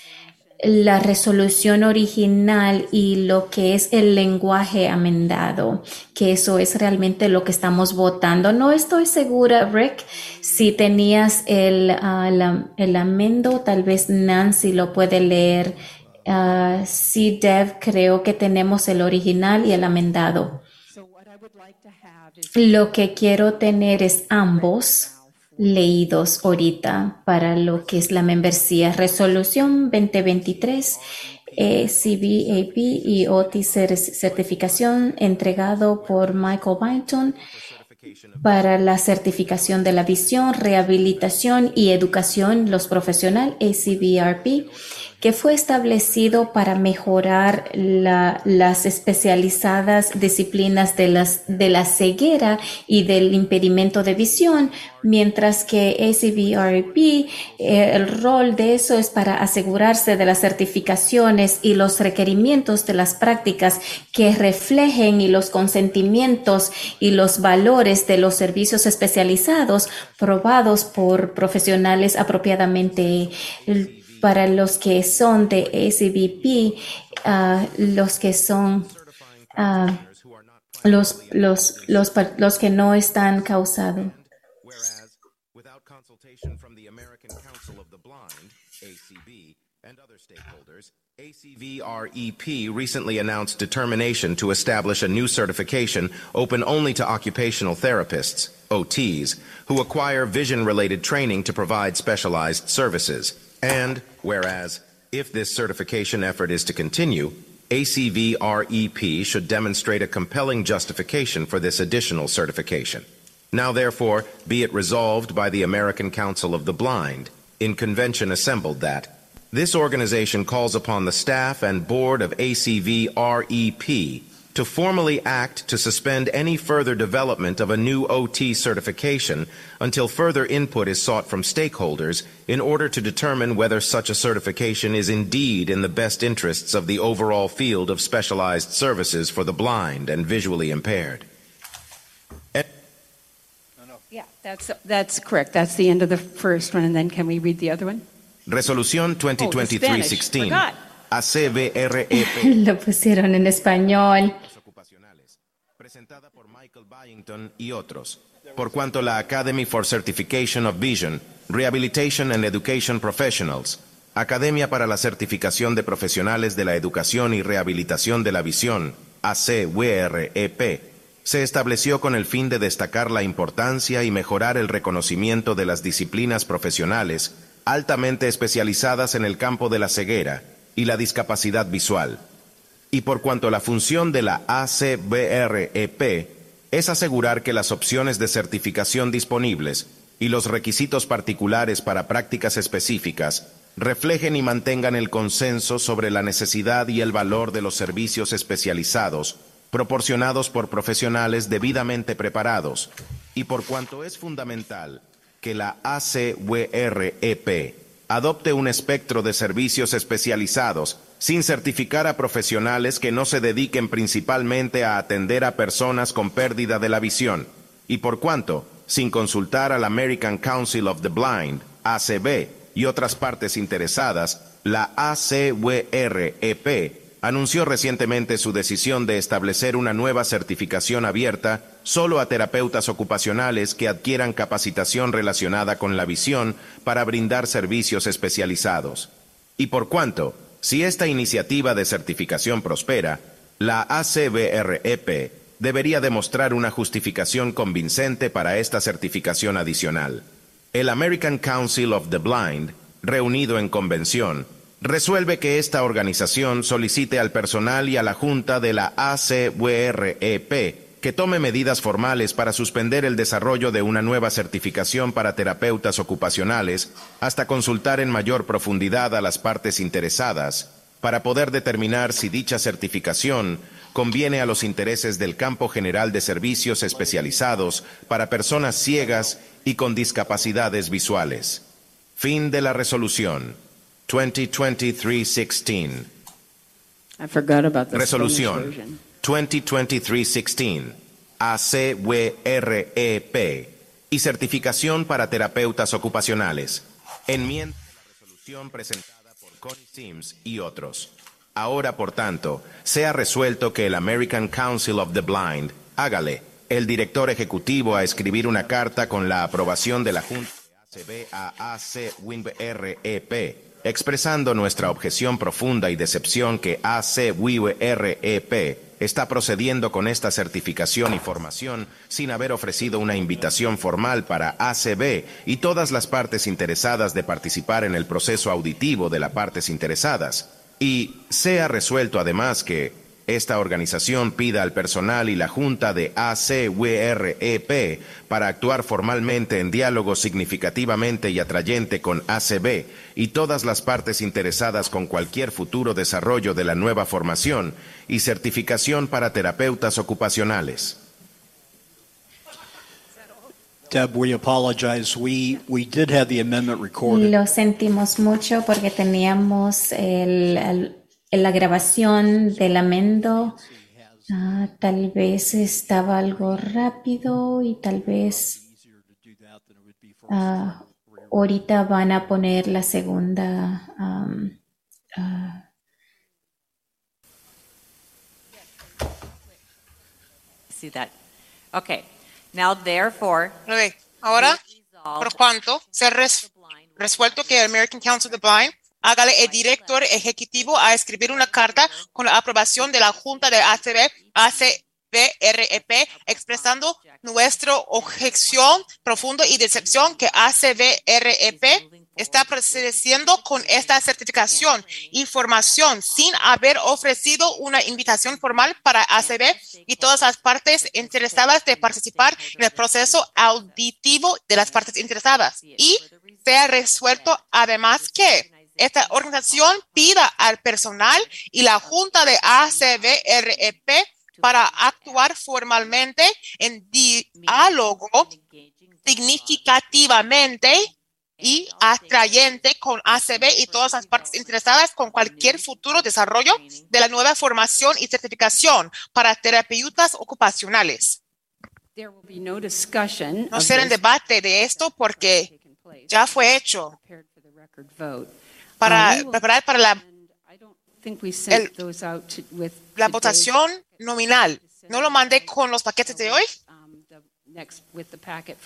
la resolución original y lo que es el lenguaje amendado, que eso es realmente lo que estamos votando. No estoy segura, Rick, si tenías el, ah, el amendo, tal vez Nancy lo puede leer. Ah, sí, Dev, creo que tenemos el original y el amendado. Lo que quiero tener es ambos leídos ahorita para lo que es la membresía. Resolución 2023, eh, y OT cer- certificación entregado por Michael Byington para la certificación de la visión, rehabilitación y educación, los profesional ACVRP, que fue establecido para mejorar la- las especializadas disciplinas de, las, de la ceguera y del impedimento de visión, mientras que ACVRP, eh, el rol de eso es para asegurarse de las certificaciones y los requerimientos de las prácticas que reflejen y los consentimientos y los valores de los servicios especializados probados por profesionales apropiadamente para los que son de ACVP, ah, los que son ah, los, los, los, los que no están causados. ACVREP recently announced determination to establish a new certification open only to occupational therapists, OTs, who acquire vision related training to provide specialized services. And whereas, if this certification effort is to continue, ACVREP should demonstrate a compelling justification for this additional certification. Now, therefore, be it resolved by the American Council of the Blind, in convention assembled that this organization calls upon the staff and board of ACVREP to formally act to suspend any further development of a new OT certification until further input is sought from stakeholders in order to determine whether such a certification is indeed in the best interests of the overall field of specialized services for the blind and visually impaired. Yeah, that's, that's correct. That's the end of the first one, and then can we read the other one? Resolución Oh, the Spanish. 2023-16. Forgot. ACBREP. Lo pusieron en español. Byington y otros, por cuanto la Academy for Certification of Vision, Rehabilitation and Education Professionals, Academia para la Certificación de Profesionales de la Educación y Rehabilitación de la Visión, ACWREP, se estableció con el fin de destacar la importancia y mejorar el reconocimiento de las disciplinas profesionales altamente especializadas en el campo de la ceguera y la discapacidad visual. Y por cuanto la función de la ACBREP es asegurar que las opciones de certificación disponibles y los requisitos particulares para prácticas específicas reflejen y mantengan el consenso sobre la necesidad y el valor de los servicios especializados proporcionados por profesionales debidamente preparados, y por cuanto es fundamental que la ACWREP adopte un espectro de servicios especializados sin certificar a profesionales que no se dediquen principalmente a atender a personas con pérdida de la visión, y por cuanto, sin consultar al American Council of the Blind, ACB, y otras partes interesadas, la ACWREP anunció recientemente su decisión de establecer una nueva certificación abierta solo a terapeutas ocupacionales que adquieran capacitación relacionada con la visión para brindar servicios especializados. Y por cuanto, si esta iniciativa de certificación prospera, la ACBREP debería demostrar una justificación convincente para esta certificación adicional. El American Council of the Blind, reunido en convención, resuelve que esta organización solicite al personal y a la Junta de la ACWREP que tome medidas formales para suspender el desarrollo de una nueva certificación para terapeutas ocupacionales hasta consultar en mayor profundidad a las partes interesadas para poder determinar si dicha certificación conviene a los intereses del campo general de servicios especializados para personas ciegas y con discapacidades visuales. Fin de la resolución. 2023-16. I forgot about the Resolución version. 2023-16. ACWREP y certificación para terapeutas ocupacionales. Enmienda de la resolución presentada por Connie Sims y otros. Ahora, por tanto, sea resuelto que el American Council of the Blind hágale el director ejecutivo a escribir una carta con la aprobación de la Junta de ACB a ACWREP, expresando nuestra objeción profunda y decepción que ACWREP está procediendo con esta certificación y formación sin haber ofrecido una invitación formal para ACB y todas las partes interesadas de participar en el proceso auditivo de las partes interesadas. Y sea resuelto además que esta organización pida al personal y la Junta de ACWREP para actuar formalmente en diálogo significativamente y atrayente con ACB y todas las partes interesadas con cualquier futuro desarrollo de la nueva formación y certificación para terapeutas ocupacionales. Deb, we apologize. We, we did have the amendment recorded. Lo sentimos mucho porque teníamos el- el- la grabación del amendo. Ah, tal vez estaba algo rápido y tal vez ah, ahorita van a poner la segunda. am, ah, See that? Okay. Now, therefore, Ok, Ahora, por cuanto se ha res- resuelto que el American Council of the Blind hágale el director ejecutivo a escribir una carta con la aprobación de la Junta de ACB, ACBREP, expresando nuestra objeción profunda y decepción que ACBREP está procediendo con esta certificación y formación sin haber ofrecido una invitación formal para ACB y todas las partes interesadas de participar en el proceso auditivo de las partes interesadas. Y se ha resuelto además que esta organización pida al personal y la Junta de ACBREP para actuar formalmente en diálogo significativamente y atrayente con ACB y todas las partes interesadas con cualquier futuro desarrollo de la nueva formación y certificación para terapeutas ocupacionales. No será en debate de esto porque ya fue hecho para preparar para la, el- la votación nominal. No lo mandé con los paquetes de hoy.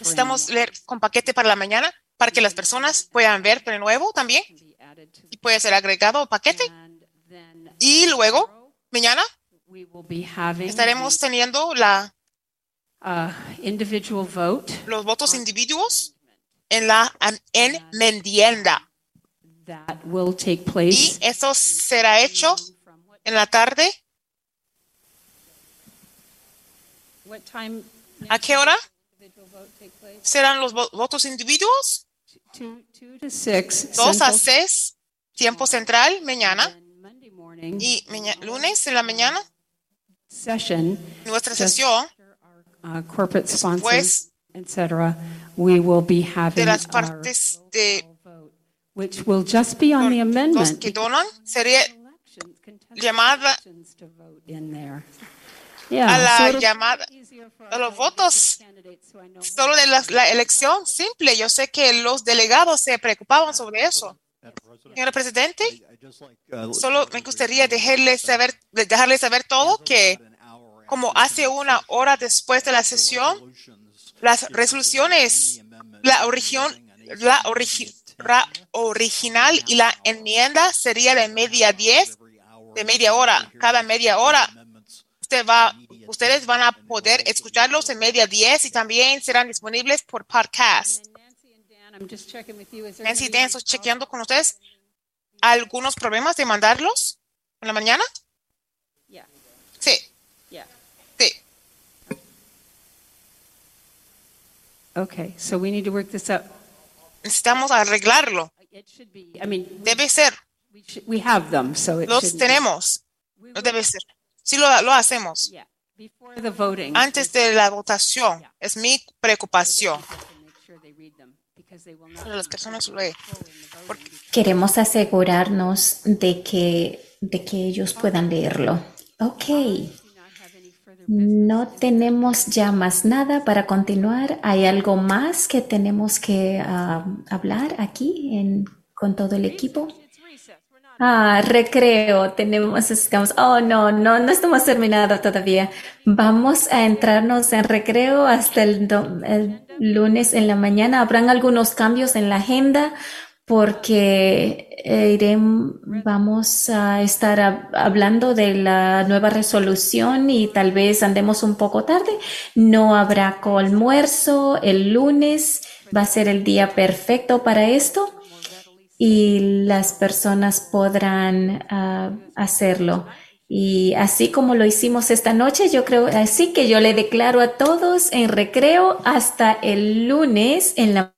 Necesitamos leer con paquete para la mañana para que las personas puedan ver de nuevo también y puede ser agregado paquete. Y luego, mañana, estaremos teniendo la, vote los votos individuos en la en enmienda. That will take Y eso será hecho en la tarde. What time ¿A qué hora individual vote take place? serán los vo- votos individuos? Two, two to six. 2 a Central 6, tiempo central, mañana. Y maña- lunes en la mañana, Session. nuestra sesión uh, corporate sponsors, Después et cetera, we will be de having las our, partes de which will just be on the los amendment que donan sería llamada a la llamada a los votos solo de la, la elección simple. Yo sé que los delegados se preocupaban sobre eso. Señor presidente, solo me gustaría dejarles saber, dejarles saber todo que como hace una hora después de la sesión, las resoluciones, la, origión, la, ra- original y la enmienda sería de media diez, de media hora, cada media hora. Usted va, ustedes van a poder escucharlos en media diez y también serán disponibles por podcast. Nancy, Dan, estoy chequeando con ustedes. ¿Algunos problemas de mandarlos en la mañana? Sí. Okay, so we need to work this out. Necesitamos arreglarlo. It should be, I mean, Debe ser. we, should, we have them, so it Los tenemos. No debe ser. Sí lo, lo hacemos. Yeah, before the voting. Antes de la votación. Es mi preocupación. Make sure they read them, because they will not Pero las personas lo leen. Queremos asegurarnos de que, de que ellos puedan leerlo. Ok. No tenemos ya más nada para continuar. ¿Hay algo más que tenemos que ah, hablar aquí en, con todo el equipo? Ah, recreo. Tenemos, estamos, oh no, no, no estamos terminados todavía. Vamos a entrarnos en recreo hasta el, el lunes en la mañana. Habrán algunos cambios en la agenda porque eh, vamos a estar hab- hablando de la nueva resolución y tal vez andemos un poco tarde. No habrá almuerzo el lunes. Va a ser el día perfecto para esto y las personas podrán ah, hacerlo. Y así como lo hicimos esta noche, yo creo, así que yo le declaro a todos en recreo hasta el lunes en la